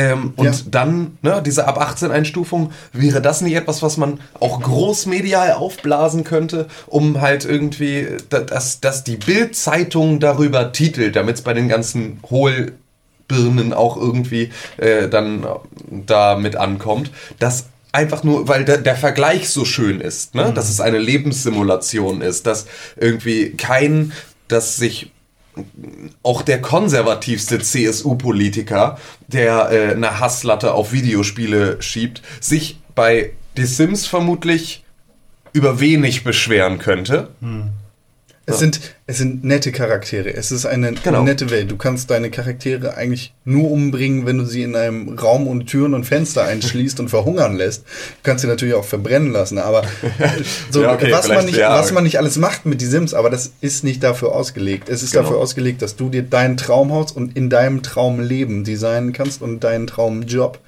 Speaker 5: Ähm, und
Speaker 3: Ja.
Speaker 5: dann, ne, diese ab 18 Einstufung, wäre das nicht etwas, was man auch großmedial aufblasen könnte, um halt irgendwie, da- dass, dass die Bild-Zeitung darüber titelt, damit es bei den ganzen Hohlbirnen auch irgendwie äh, dann da mit ankommt, dass einfach nur, weil der, der Vergleich so schön ist, ne? dass es eine Lebenssimulation ist, dass irgendwie kein, dass sich auch der konservativste CSU-Politiker, der äh, eine Hasslatte auf Videospiele schiebt, sich bei The Sims vermutlich über wenig beschweren könnte.
Speaker 3: Es, sind, es sind nette Charaktere. Es ist eine
Speaker 5: Genau.
Speaker 3: nette Welt. Du kannst deine Charaktere eigentlich nur umbringen, wenn du sie in einem Raum und Türen und Fenster einschließt und verhungern lässt. Du kannst sie natürlich auch verbrennen lassen, aber so,
Speaker 5: Ja, okay,
Speaker 3: was, man nicht,
Speaker 5: ja.
Speaker 3: was man nicht alles macht mit die Sims, aber das ist nicht dafür ausgelegt. Es ist
Speaker 5: Genau.
Speaker 3: dafür ausgelegt, dass du dir dein Traumhaus und in deinem Traumleben designen kannst und deinen Traumjob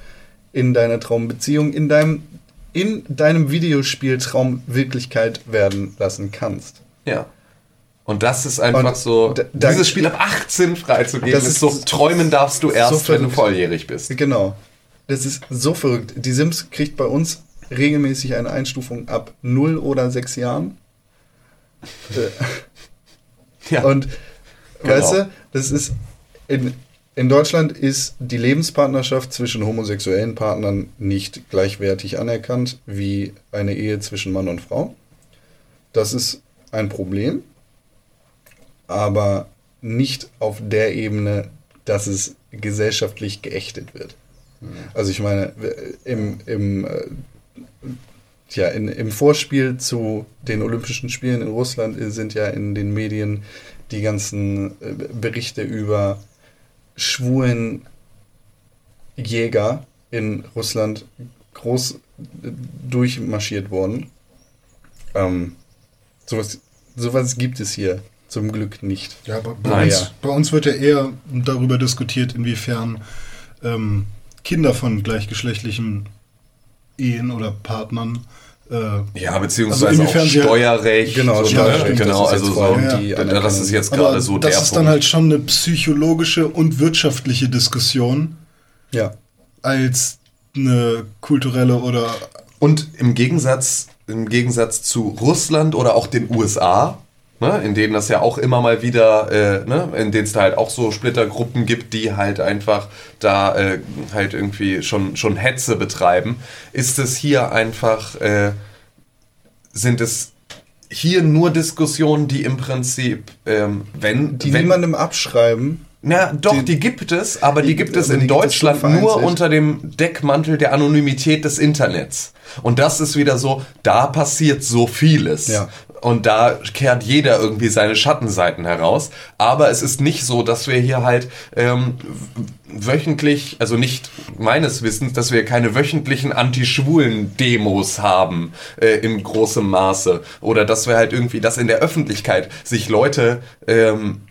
Speaker 3: in deiner Traumbeziehung, in deinem, in deinem Videospieltraum Wirklichkeit werden lassen kannst.
Speaker 5: Ja. Und das ist einfach
Speaker 3: Und
Speaker 5: so,
Speaker 3: da-
Speaker 5: dieses Spiel ab 18 freizugeben,
Speaker 3: Das
Speaker 5: ist,
Speaker 3: ist
Speaker 5: so,
Speaker 3: so-
Speaker 5: träumen darfst du erst, wenn du volljährig bist.
Speaker 3: Genau. Das ist so verrückt. Die Sims kriegt bei uns regelmäßig eine Einstufung ab 0 oder 6 Jahren.
Speaker 5: Ja.
Speaker 3: Und
Speaker 5: Genau.
Speaker 3: weißt du, das ist in, in Deutschland ist die Lebenspartnerschaft zwischen homosexuellen Partnern nicht gleichwertig anerkannt wie eine Ehe zwischen Mann und Frau. Das ist ein Problem, aber nicht auf der Ebene, dass es gesellschaftlich geächtet wird. Also ich meine, im, im, äh, tja, in, im Vorspiel zu den Olympischen Spielen in Russland sind ja in den Medien die ganzen äh, Berichte über schwulen Jäger in Russland groß äh, durchmarschiert worden. Ähm, sowas, sowas gibt es hier zum Glück nicht.
Speaker 4: Ja, aber bei,
Speaker 5: Nein.
Speaker 4: uns, bei uns wird ja eher darüber diskutiert, inwiefern ähm, Kinder von gleichgeschlechtlichen Ehen oder Partnern äh,
Speaker 5: Ja, beziehungsweise
Speaker 4: Also
Speaker 5: auch
Speaker 4: sie-
Speaker 5: Steuerrecht.
Speaker 3: Genau,
Speaker 5: so,
Speaker 3: Steuerrecht,
Speaker 5: genau,
Speaker 3: das ist
Speaker 5: also so,
Speaker 4: Ja.
Speaker 3: die
Speaker 5: da- das ist jetzt gerade so
Speaker 4: das
Speaker 5: der
Speaker 4: ist
Speaker 5: Punkt.
Speaker 4: dann halt schon eine psychologische und wirtschaftliche Diskussion
Speaker 3: Ja.
Speaker 4: als eine kulturelle oder
Speaker 5: Und im Gegensatz, im Gegensatz zu Russland oder auch den USA, ne, in denen das ja auch immer mal wieder, äh, ne, in denen es da halt auch so Splittergruppen gibt, die halt einfach da äh, halt irgendwie schon, schon Hetze betreiben, ist es hier einfach, äh, sind es hier nur Diskussionen, die im Prinzip, ähm, wenn,
Speaker 3: Die
Speaker 5: wenn
Speaker 3: niemandem abschreiben.
Speaker 5: na, doch, die,
Speaker 3: Die-
Speaker 5: gibt es, aber die,
Speaker 3: die-
Speaker 5: gibt es in
Speaker 3: es
Speaker 5: Deutschland
Speaker 3: schon
Speaker 5: nur unter dem Deckmantel der Anonymität des Internets. Und das ist wieder so, da passiert so vieles.
Speaker 3: Ja.
Speaker 5: Und da kehrt jeder irgendwie seine Schattenseiten heraus. Aber es ist nicht so, dass wir hier halt ähm, wöchentlich, also nicht meines Wissens, dass wir keine wöchentlichen Anti-Schwulen-Demos haben äh, in großem Maße. Oder dass wir halt irgendwie, dass in der Öffentlichkeit sich Leute ähm,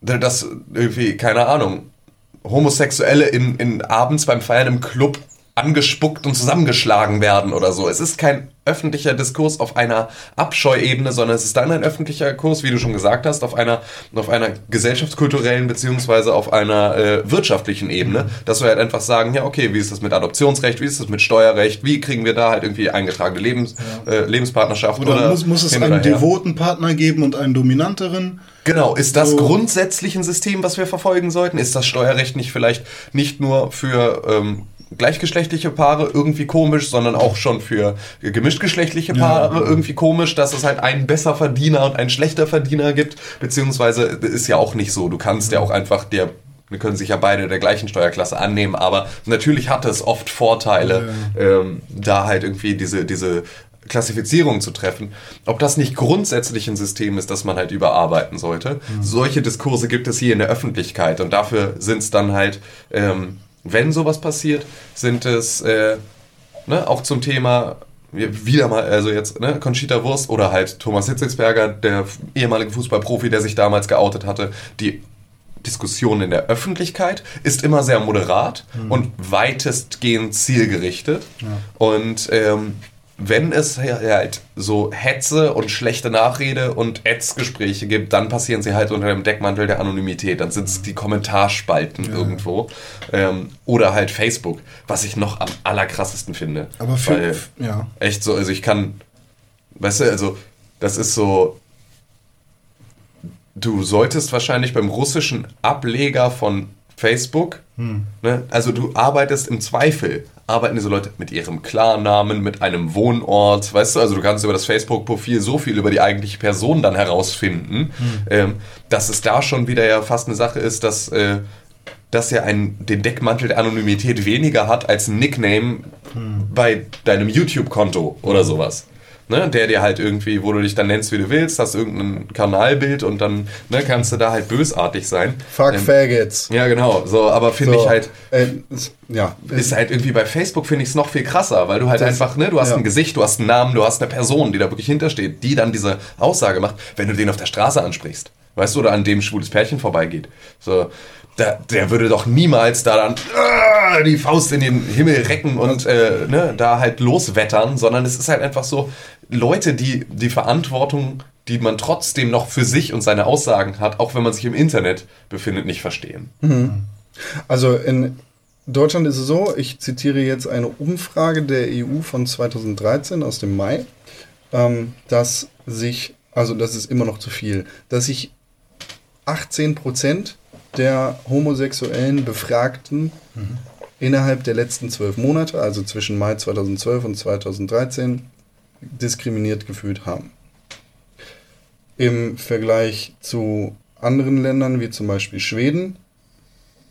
Speaker 5: dass irgendwie, keine Ahnung, Homosexuelle in, in abends beim Feiern im Club angespuckt und zusammengeschlagen werden oder so. Es ist kein öffentlicher Diskurs auf einer Abscheuebene, sondern es ist dann ein öffentlicher Kurs, wie du schon gesagt hast, auf einer, auf einer gesellschaftskulturellen beziehungsweise auf einer äh, wirtschaftlichen Ebene, dass wir halt einfach sagen, ja okay, wie ist das mit Adoptionsrecht, wie ist das mit Steuerrecht, wie kriegen wir da halt irgendwie eingetragene Lebens, äh, Lebenspartnerschaft
Speaker 4: oder,
Speaker 5: oder,
Speaker 4: muss, muss es einen devoten Partner geben und einen dominanteren?
Speaker 5: Genau, ist das
Speaker 4: So.
Speaker 5: grundsätzlich ein System, was wir verfolgen sollten? Ist das Steuerrecht nicht vielleicht nicht nur für ähm, gleichgeschlechtliche Paare irgendwie komisch, sondern auch schon für gemischtgeschlechtliche Paare irgendwie komisch, dass es halt einen besser Verdiener und einen schlechter Verdiener gibt? Beziehungsweise ist ja auch nicht so. Du kannst ja auch einfach der wir können sich ja beide der gleichen Steuerklasse annehmen, aber natürlich hat es oft Vorteile, ähm, da halt irgendwie diese, diese Klassifizierung zu treffen. Ob das nicht grundsätzlich ein System ist, das man halt überarbeiten sollte. Solche Diskurse gibt es hier in der Öffentlichkeit und dafür sind es dann halt, ähm, wenn sowas passiert, sind es äh, ne, auch zum Thema wieder mal, also jetzt ne, Conchita Wurst oder halt Thomas Hitzelsberger, der ehemalige Fußballprofi, der sich damals geoutet hatte, die Diskussion in der Öffentlichkeit ist immer sehr moderat und weitestgehend zielgerichtet. Und ähm, wenn es halt so Hetze und schlechte Nachrede und Ads-Gespräche gibt, dann passieren sie halt unter dem Deckmantel der Anonymität. Dann sind es die Kommentarspalten ja. irgendwo. Ähm, oder halt Facebook, was ich noch am allerkrassesten finde.
Speaker 4: Aber für, Weil, ja.
Speaker 5: Echt so, also ich kann, weißt du, also das ist so, du solltest wahrscheinlich beim russischen Ableger von Facebook, hm. ne, also du arbeitest im Zweifel arbeiten diese Leute mit ihrem Klarnamen, mit einem Wohnort, weißt du, also du kannst über das Facebook-Profil so viel über die eigentliche Person dann herausfinden, mhm. ähm, dass es da schon wieder ja fast eine Sache ist, dass, äh, dass er einen, den Deckmantel der Anonymität weniger hat als ein Nickname mhm. bei deinem YouTube-Konto oder sowas ne, der dir halt irgendwie, wo du dich dann nennst, wie du willst, hast irgendein Kanalbild und dann ne, kannst du da halt bösartig sein.
Speaker 3: Fuck ähm, Faggots.
Speaker 5: Ja, genau. So, aber finde so, ich halt,
Speaker 3: äh, ja.
Speaker 5: ist halt irgendwie bei Facebook finde ich es noch viel krasser, weil du halt das, einfach, ne, du hast ja. ein Gesicht, du hast einen Namen, du hast eine Person, die da wirklich hintersteht, die dann diese Aussage macht, wenn du den auf der Straße ansprichst. Weißt du, oder an dem schwules Pärchen vorbeigeht. So, der, der würde doch niemals da dann äh, die Faust in den Himmel recken und äh, ne, da halt loswettern, sondern es ist halt einfach so, Leute, die die Verantwortung, die man trotzdem noch für sich und seine Aussagen hat, auch wenn man sich im Internet befindet, nicht verstehen.
Speaker 3: Mhm. Also in Deutschland ist es so, ich zitiere jetzt eine Umfrage der EU von 2013 aus dem Mai, ähm, dass sich, also das ist immer noch zu viel, dass sich 18 Prozent der homosexuellen Befragten mhm. innerhalb der letzten zwölf Monate, also zwischen Mai 2012 und 2013, diskriminiert gefühlt haben. Im Vergleich zu anderen Ländern, wie zum Beispiel Schweden,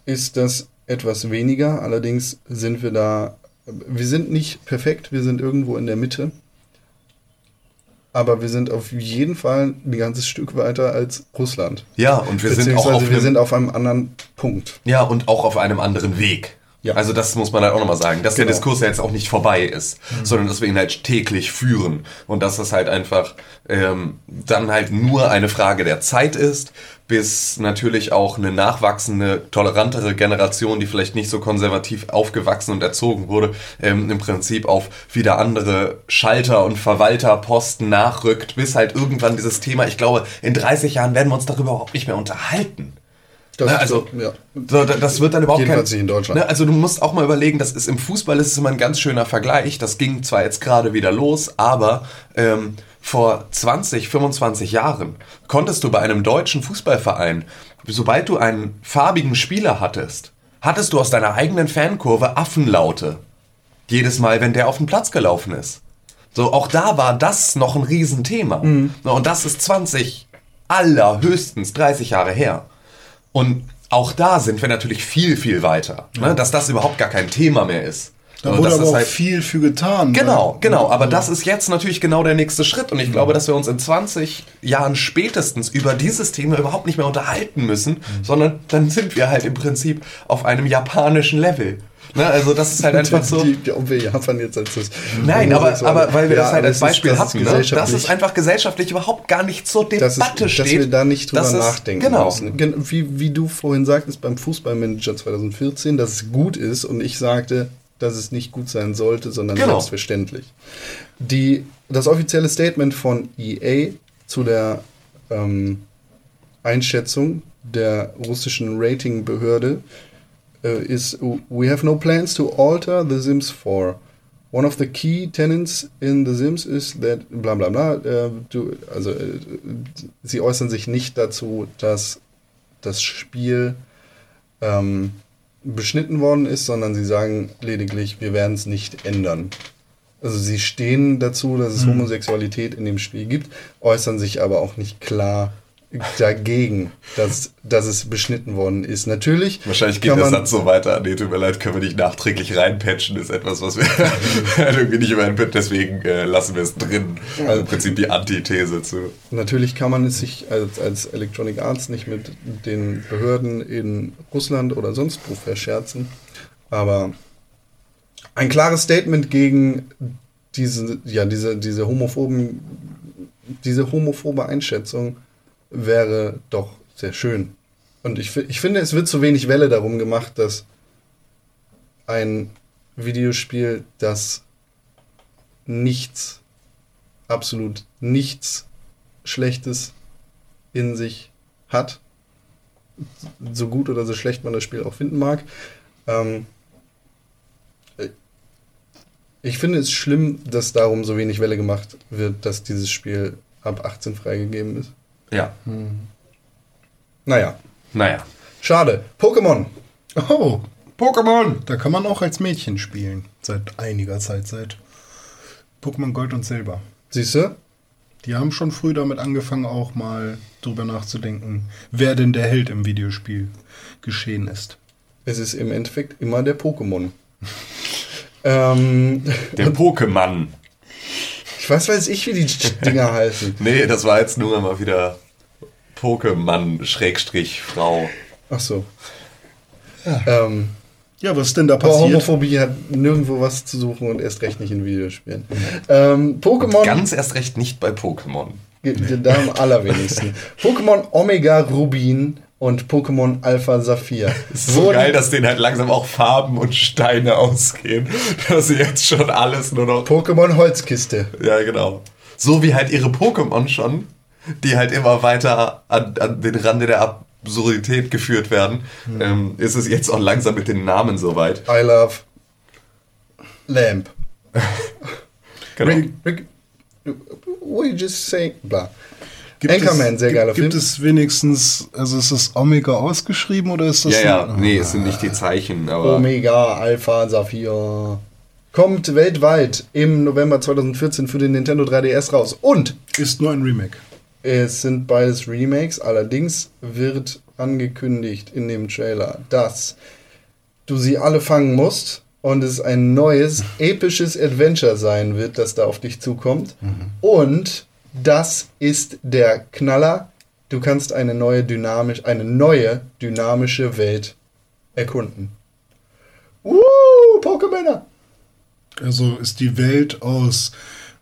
Speaker 3: ist das etwas weniger. Allerdings sind wir da, wir sind nicht perfekt, wir sind irgendwo in der Mitte. Aber wir sind auf jeden Fall ein ganzes Stück weiter als Russland.
Speaker 5: Ja, und wir sind auch
Speaker 3: auf wir sind auf einem anderen Punkt.
Speaker 5: Ja, und auch auf einem anderen Weg. Ja. Also das muss man halt auch nochmal sagen, dass genau. der Diskurs ja jetzt auch nicht vorbei ist, mhm. sondern dass wir ihn halt täglich führen und dass es halt einfach ähm, dann halt nur eine Frage der Zeit ist, bis natürlich auch eine nachwachsende, tolerantere Generation, die vielleicht nicht so konservativ aufgewachsen und erzogen wurde, ähm, im Prinzip auf wieder andere Schalter und Verwalterposten nachrückt, bis halt irgendwann dieses Thema, ich glaube, in 30 Jahren werden wir uns darüber überhaupt nicht mehr unterhalten. Das, ne, also, ja. so, das wird dann überhaupt
Speaker 3: Jedenfalls kein, nicht in Deutschland.
Speaker 5: Ne, also du musst auch mal überlegen, das ist im Fußball ist es immer ein ganz schöner Vergleich. Das ging zwar jetzt gerade wieder los, aber ähm, vor 20, 25 Jahren konntest du bei einem deutschen Fußballverein, sobald du einen farbigen Spieler hattest, hattest du aus deiner eigenen Fankurve Affenlaute. Jedes Mal, wenn der auf den Platz gelaufen ist. So, auch da war das noch ein Riesenthema. Mhm. Und das ist 20, allerhöchstens 30 Jahre her. Und auch da sind wir natürlich viel, viel weiter. Ne? Dass das überhaupt gar kein Thema mehr ist.
Speaker 4: Da wurde aber auch halt viel für getan.
Speaker 5: Genau, ne? genau. Aber das ist jetzt natürlich genau der nächste Schritt. Und ich glaube, dass wir uns in 20 Jahren spätestens über dieses Thema überhaupt nicht mehr unterhalten müssen, mhm. sondern dann sind wir halt im Prinzip auf einem japanischen Level. Ne, also das ist halt einfach so. Die,
Speaker 3: die, ob wir Japan jetzt als das.
Speaker 5: Nein, aber, aber weil wir ja, das halt als Beispiel ist, hatten, ne? dass es einfach gesellschaftlich überhaupt gar nicht zur Debatte
Speaker 3: das ist,
Speaker 5: steht.
Speaker 3: Dass wir da nicht drüber nachdenken
Speaker 5: genau.
Speaker 3: müssen. Wie, wie du vorhin sagtest beim Fußballmanager 2014, dass es gut ist und ich sagte, dass es nicht gut sein sollte, sondern genau. selbstverständlich. Die, das offizielle Statement von EA zu der ähm, Einschätzung der russischen Ratingbehörde uh, is we have no plans to alter The Sims 4. One of the key tenants in The Sims is that bla bla bla. Äh, du, also äh, sie äußern sich nicht dazu, dass das Spiel ähm, beschnitten worden ist, sondern sie sagen lediglich, wir werden es nicht ändern. Also sie stehen dazu, dass es mhm. Homosexualität in dem Spiel gibt, äußern sich aber auch nicht klar dagegen, dass, dass es beschnitten worden ist. Natürlich.
Speaker 5: Wahrscheinlich geht der Satz so weiter. Nee, tut mir leid, können wir nicht nachträglich reinpatchen, ist etwas, was wir irgendwie nicht übereinbinden, deswegen äh, lassen wir es drin. Also im Prinzip die Antithese zu.
Speaker 3: Natürlich kann man es sich als, als Electronic Arts nicht mit den Behörden in Russland oder sonst wo verscherzen, aber ein klares Statement gegen diese, ja, diese, diese homophoben, diese homophobe Einschätzung wäre doch sehr schön. Und ich, ich finde, es wird zu wenig Welle darum gemacht, dass ein Videospiel, das nichts, absolut nichts Schlechtes in sich hat. So gut oder so schlecht man das Spiel auch finden mag. Ähm, ich finde es schlimm, dass darum so wenig Welle gemacht wird, dass dieses Spiel ab 18 freigegeben ist.
Speaker 5: Ja.
Speaker 3: Naja,
Speaker 5: Naja.
Speaker 3: schade. Pokémon.
Speaker 4: Oh,
Speaker 5: Pokémon!
Speaker 4: da kann man auch als Mädchen spielen. Seit einiger Zeit, seit Pokémon Gold und Silber.
Speaker 3: Siehst du?
Speaker 4: Die haben schon früh damit angefangen, auch mal drüber nachzudenken, wer denn der Held im Videospiel geschehen ist.
Speaker 3: Es ist im Endeffekt immer der Pokémon. ähm,
Speaker 5: Der Pokémon.
Speaker 3: Ich weiß, ich, wie die Dinger heißen.
Speaker 5: Nee, das war jetzt nur mal wieder Pokémon Schrägstrich Frau.
Speaker 3: Ach so. Ähm,
Speaker 4: Ja, was ist denn da passiert?
Speaker 3: Homophobie hat nirgendwo was zu suchen und erst recht nicht in Videospielen. Ähm, Pokémon.
Speaker 5: Ganz erst recht nicht bei Pokémon.
Speaker 3: Da am allerwenigsten. Pokémon Omega Rubin und Pokémon Alpha Saphir.
Speaker 5: Es ist so geil, dass denen halt langsam auch Farben und Steine ausgehen. Dass sie jetzt schon alles nur noch.
Speaker 3: Pokémon Holzkiste.
Speaker 5: Ja, genau. So wie halt ihre Pokémon schon, die halt immer weiter an, an den Rande der Absurdität geführt werden, ähm, ist es jetzt auch langsam mit den Namen soweit.
Speaker 3: I love Lamp.
Speaker 5: Genau.
Speaker 3: Rick, Rick, what you just saying? Bla. Anchorman, sehr
Speaker 4: gibt,
Speaker 3: geiler
Speaker 4: Gibt
Speaker 3: Film.
Speaker 4: es wenigstens, also ist das Omega ausgeschrieben oder ist das
Speaker 5: Ja, ja,
Speaker 4: ein-
Speaker 5: nee, es sind nicht die Zeichen, aber.
Speaker 3: Omega, Alpha, Saphir. Kommt weltweit im November 2014 für den Nintendo 3DS raus. Und
Speaker 4: ist nur ein Remake.
Speaker 3: es sind beides Remakes. Allerdings wird angekündigt in dem Trailer, dass du sie alle fangen musst und es ein neues, episches Adventure sein wird, das da auf dich zukommt. Und das ist der Knaller. Du kannst eine neue dynamisch, eine neue dynamische Welt erkunden. Uh, Pokémon!
Speaker 4: Also ist die Welt aus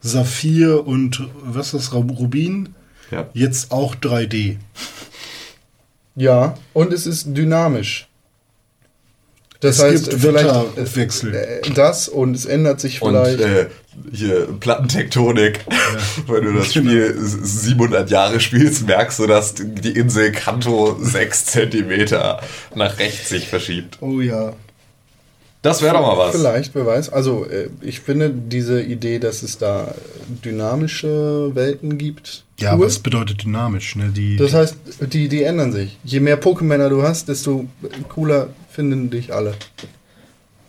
Speaker 4: Saphir und was ist das, Rubin
Speaker 5: Ja.
Speaker 4: jetzt auch 3D.
Speaker 3: Ja, und es ist dynamisch. Das
Speaker 4: Es
Speaker 3: heißt,
Speaker 4: gibt
Speaker 3: vielleicht
Speaker 4: Wetterwechsel.
Speaker 3: äh, das und es ändert sich
Speaker 5: Und
Speaker 3: vielleicht.
Speaker 5: äh, hier Plattentektonik. Wenn du das Spiel 700 Jahre spielst, merkst du, dass die Insel Kanto 6 Zentimeter nach rechts sich verschiebt.
Speaker 4: Oh ja.
Speaker 5: Das wäre doch mal was.
Speaker 3: Vielleicht, wer weiß. Also, äh, ich finde diese Idee, dass es da dynamische Welten gibt.
Speaker 4: Ja,
Speaker 3: cool.
Speaker 4: aber es bedeutet dynamisch, ne? Die,
Speaker 3: Das heißt, die, die ändern sich. Je mehr Pokémon du hast, desto cooler finden dich alle.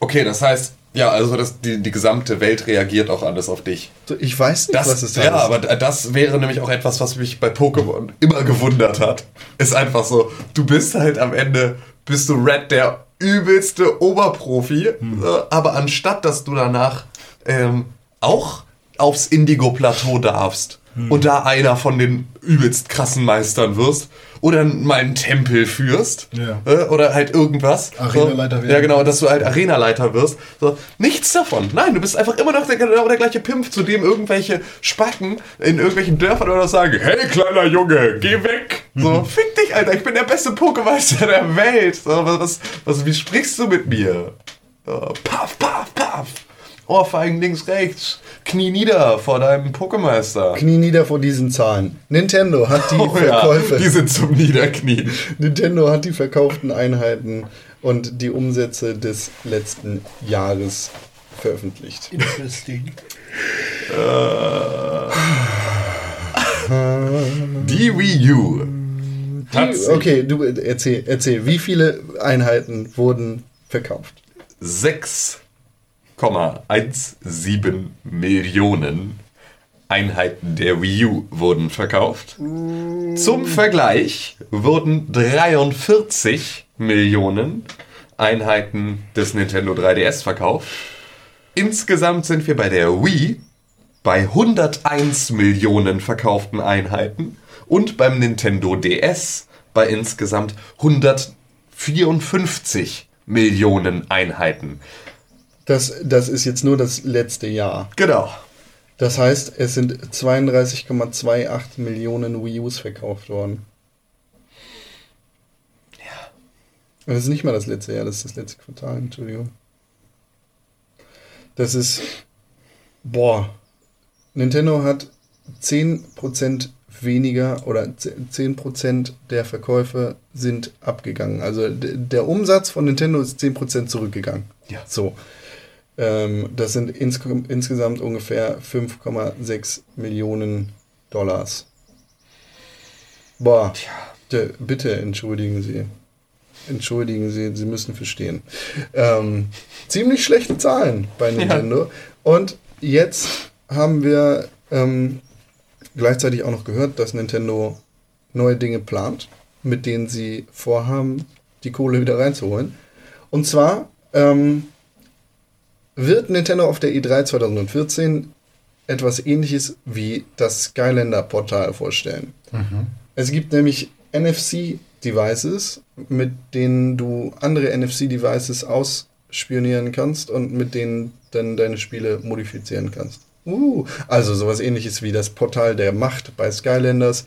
Speaker 5: Okay, das heißt, ja, also das, die, die gesamte Welt reagiert auch alles auf dich.
Speaker 3: Ich weiß nicht,
Speaker 5: Das,
Speaker 3: was es da
Speaker 5: ja,
Speaker 3: ist.
Speaker 5: aber d- das wäre nämlich auch etwas, was mich bei Pokémon immer gewundert hat. Ist einfach so, du bist halt am Ende, bist du Red der übelste Oberprofi,
Speaker 3: Hm.
Speaker 5: äh, aber anstatt, dass du danach ähm, auch aufs Indigo-Plateau darfst
Speaker 3: Hm.
Speaker 5: und da einer von den übelst krassen Meistern wirst oder mal einen Tempel führst
Speaker 4: Ja.
Speaker 5: äh, oder halt irgendwas.
Speaker 4: Arenaleiter
Speaker 5: so,
Speaker 4: werden.
Speaker 5: Ja, genau, dass du halt Arenaleiter wirst. So, nichts davon. Nein, du bist einfach immer noch der, genau der gleiche Pimp, zu dem irgendwelche Spacken in irgendwelchen Dörfern oder so sagen, hey kleiner Junge, geh weg. So,
Speaker 4: Mhm.
Speaker 5: fick dich, Alter, ich bin der beste Pokémeister der Welt. So, was, was, was, wie sprichst du mit mir? So, paff, paff, paff. Ohrfeigen links, rechts. Knie nieder vor deinem Pokémeister.
Speaker 3: Knie nieder vor diesen Zahlen. Nintendo hat die
Speaker 5: Oh ja,
Speaker 3: Verkäufe.
Speaker 5: die sind zum Niederknien.
Speaker 3: Nintendo hat die verkauften Einheiten und die Umsätze des letzten Jahres veröffentlicht.
Speaker 4: Interesting.
Speaker 5: Die Wii U. Hat
Speaker 3: Die, okay, du erzähl, erzähl, wie viele Einheiten wurden verkauft?
Speaker 5: 6,17 Millionen Einheiten der Wii U wurden verkauft. Zum Vergleich wurden 43 Millionen Einheiten des Nintendo 3DS verkauft. Insgesamt sind wir bei der Wii bei 101 Millionen verkauften Einheiten und beim Nintendo DS bei insgesamt 154 Millionen Einheiten.
Speaker 3: Das, das ist jetzt nur das letzte Jahr.
Speaker 5: Genau.
Speaker 3: Das heißt, es sind 32,28 Millionen Wii Us verkauft worden. Ja. Das ist nicht mal das letzte Jahr, das ist das letzte Quartal, Entschuldigung. Das ist, boah, Nintendo hat 10% weniger oder 10% der Verkäufe sind abgegangen. Also der Umsatz von Nintendo ist 10% zurückgegangen.
Speaker 5: Ja.
Speaker 3: So. Ähm, das sind ins insgesamt ungefähr 5,6 Millionen Dollars. Boah, bitte entschuldigen Sie. Entschuldigen Sie, Sie müssen verstehen. Ähm, ziemlich schlechte Zahlen bei Nintendo. Und jetzt haben wir ähm, gleichzeitig auch noch gehört, dass Nintendo neue Dinge plant, mit denen sie vorhaben, die Kohle wieder reinzuholen. Und zwar ähm, wird Nintendo auf der E E3 2014 etwas ähnliches wie das Skylander-Portal vorstellen. Es gibt nämlich NFC-Devices, mit denen du andere NFC-Devices ausspionieren kannst und mit denen dann deine Spiele modifizieren kannst. Uh, also sowas ähnliches wie das Portal der Macht bei Skylanders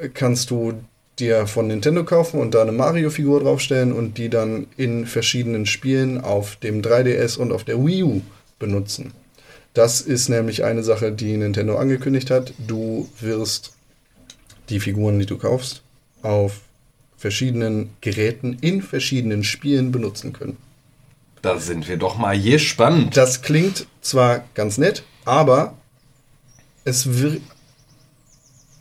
Speaker 3: äh, kannst du dir von Nintendo kaufen und da eine Mario-Figur draufstellen und die dann in verschiedenen Spielen auf dem 3DS und auf der Wii U benutzen. Das ist nämlich eine Sache, die Nintendo angekündigt hat. Du wirst die Figuren, die du kaufst, auf verschiedenen Geräten in verschiedenen Spielen benutzen können.
Speaker 5: Da sind wir doch mal gespannt.
Speaker 3: Das klingt zwar ganz nett, aber es wird.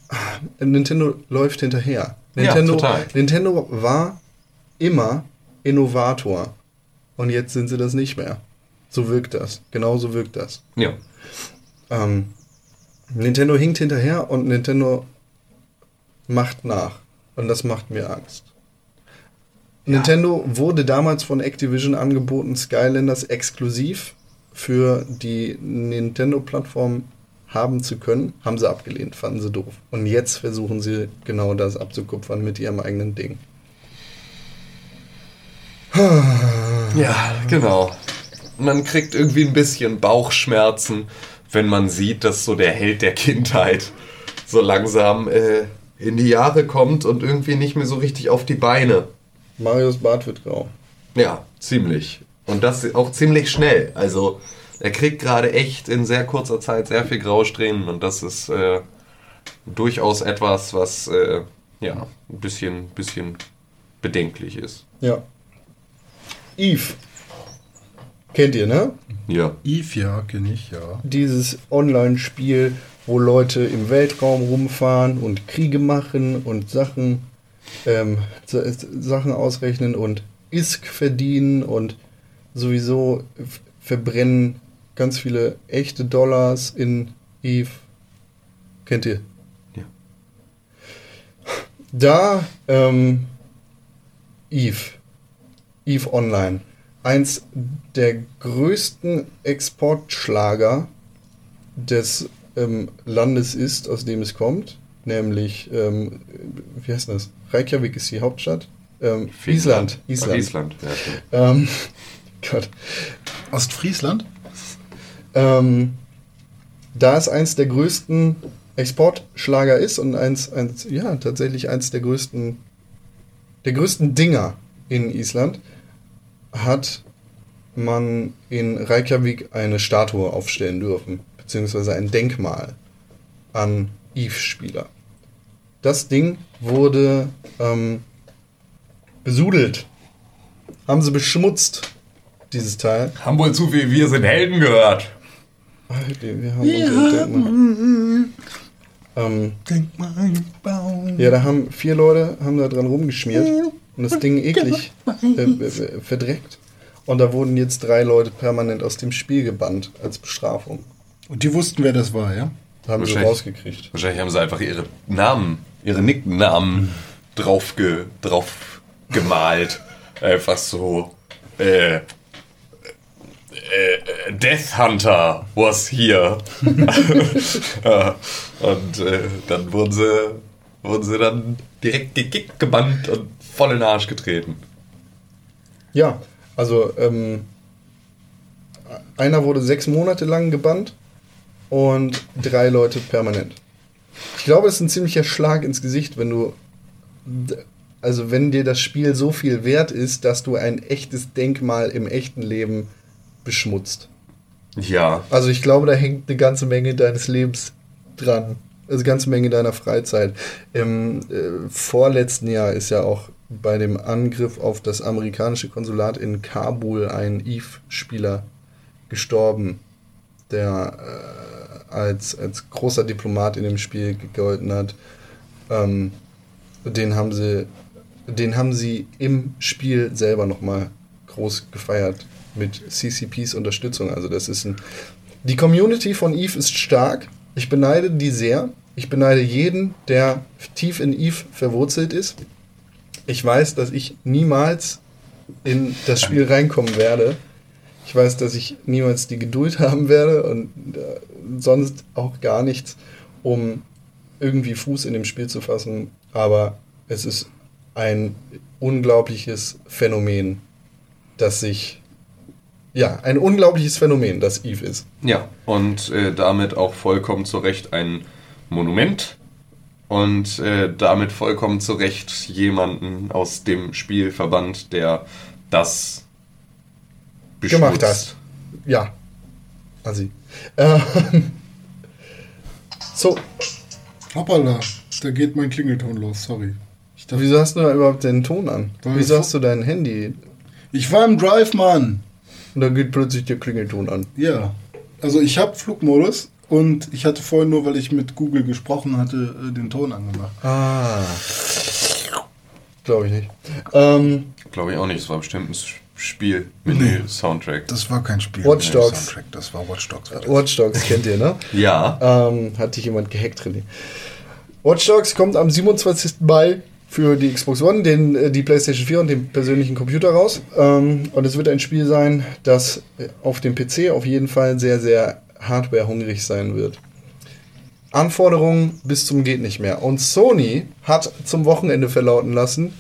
Speaker 3: Ah, Nintendo läuft hinterher.
Speaker 5: Ja,
Speaker 3: Nintendo,
Speaker 5: total.
Speaker 3: Nintendo war immer Innovator. Und jetzt sind sie das nicht mehr. So wirkt das. Genauso wirkt das.
Speaker 5: Ja.
Speaker 3: Ähm, Nintendo hinkt hinterher und Nintendo macht nach. Und das macht mir Angst. Nintendo wurde damals von Activision angeboten, Skylanders exklusiv für die Nintendo-Plattform haben zu können. Haben sie abgelehnt, fanden sie doof. Und jetzt versuchen sie genau das abzukupfern mit ihrem eigenen Ding.
Speaker 5: Ja, genau. Man kriegt irgendwie ein bisschen Bauchschmerzen, wenn man sieht, dass so der Held der Kindheit so langsam äh, in die Jahre kommt und irgendwie nicht mehr so richtig auf die Beine.
Speaker 3: Marios Bart wird grau.
Speaker 5: Ja, ziemlich. Und das auch ziemlich schnell. Also er kriegt gerade echt in sehr kurzer Zeit sehr viel Grausträhnen und das ist äh, durchaus etwas, was äh, ja ein bisschen, bisschen bedenklich ist.
Speaker 3: Ja. Eve. Kennt ihr, ne?
Speaker 5: Ja.
Speaker 4: Eve, ja, kenne ich, ja.
Speaker 3: dieses Online-Spiel, wo Leute im Weltraum rumfahren und Kriege machen und Sachen, ähm, so- äh, Sachen ausrechnen und ISK verdienen und sowieso verbrennen ganz viele echte Dollars in Eve. Kennt ihr?
Speaker 5: Ja.
Speaker 3: Da, ähm, Eve. Eve Online. Eins der größten Exportschlager des ähm, Landes ist, aus dem es kommt. Nämlich, ähm, wie heißt das? Reykjavik ist die Hauptstadt. Ähm, Island.
Speaker 5: Ach,
Speaker 3: Island.
Speaker 5: Island. Ja.
Speaker 3: Ähm, Gott.
Speaker 4: Ostfriesland?
Speaker 3: Ähm, da es eins der größten Exportschlager ist und eins, eins, ja, tatsächlich eins der größten, der größten Dinger in Island, hat man in Reykjavik eine Statue aufstellen dürfen, beziehungsweise ein Denkmal an Eve-Spieler. Das Ding wurde ähm, besudelt. Haben sie beschmutzt, dieses Teil.
Speaker 5: Haben wohl zu viel Wir sind Helden gehört.
Speaker 3: Wir, wir haben unser Denkmal. Ähm,
Speaker 4: Denkmal bauen.
Speaker 3: ja, da haben vier Leute haben da dran rumgeschmiert und das Ding eklig äh, äh, verdreckt. Und da wurden jetzt drei Leute permanent aus dem Spiel gebannt als Bestrafung.
Speaker 4: Und die wussten, wer das war, ja?
Speaker 3: Haben sie rausgekriegt.
Speaker 5: Wahrscheinlich haben sie einfach ihre Namen, ihre Nicknamen drauf, ge, drauf gemalt. Einfach so. Äh, äh, äh, Death Hunter was here. Ja, und äh, dann wurden sie, wurden sie dann direkt gekickt, gebannt und voll in den Arsch getreten.
Speaker 3: Ja, also ähm, einer wurde sechs Monate lang gebannt und drei Leute permanent. Ich glaube, das ist ein ziemlicher Schlag ins Gesicht, wenn du, also wenn dir das Spiel so viel wert ist, dass du ein echtes Denkmal im echten Leben beschmutzt.
Speaker 5: Ja.
Speaker 3: Also ich glaube, da hängt eine ganze Menge deines Lebens dran. Also eine ganze Menge deiner Freizeit. Im äh, vorletzten Jahr ist ja auch bei dem Angriff auf das amerikanische Konsulat in Kabul ein Eve-Spieler gestorben, der äh, als, als großer Diplomat in dem Spiel gegolten hat. Ähm, den haben sie, den haben sie im Spiel selber nochmal groß gefeiert mit CCPs Unterstützung. Also das ist ein. Die Community von Eve ist stark. Ich beneide die sehr. Ich beneide jeden, der tief in Eve verwurzelt ist. Ich weiß, dass ich niemals in das Spiel reinkommen werde. Ich weiß, dass ich niemals die Geduld haben werde und äh, sonst auch gar nichts, um irgendwie Fuß in dem Spiel zu fassen. Aber es ist ein unglaubliches Phänomen, das sich. Ja, ein unglaubliches Phänomen, das Eve ist.
Speaker 5: Ja, und äh, damit auch vollkommen zu Recht ein Monument und äh, damit vollkommen zu Recht jemanden aus dem Spielverband, der das
Speaker 3: Gemacht
Speaker 5: beschmutzt.
Speaker 3: hat. Ja. Also. Ähm, so,
Speaker 4: Hoppala, da geht mein Klingelton los, sorry. Ich, dachte,
Speaker 3: wieso hast du da überhaupt den Ton an? Wieso hast du dein Handy?
Speaker 4: ich war im Drive, Mann.
Speaker 3: Und dann geht plötzlich der Klingelton an.
Speaker 4: Ja. Also ich habe Flugmodus und ich hatte vorhin nur, weil ich mit Google gesprochen hatte, äh, den Ton angemacht.
Speaker 3: Ah. Glaube ich nicht. Ähm,
Speaker 5: Glaube ich auch nicht, es war bestimmt ein Spiel mit dem Soundtrack.
Speaker 4: Das war kein Spiel.
Speaker 3: Watch
Speaker 4: nee,
Speaker 3: Dogs.
Speaker 4: Soundtrack, das war Watch Dogs.
Speaker 3: Watch Dogs kennt ihr, ne?
Speaker 5: Ja,
Speaker 3: ähm, hat dich jemand gehackt, René. Watch Dogs kommt am 27. Mai für die Xbox One, den, äh, die PlayStation 4 und den persönlichen Computer raus. Ähm, und es wird ein Spiel sein, das äh, auf dem PC auf jeden Fall sehr, sehr hardwarehungrig sein wird. Anforderungen bis zum geht nicht mehr. Und Sony hat zum Wochenende verlauten lassen,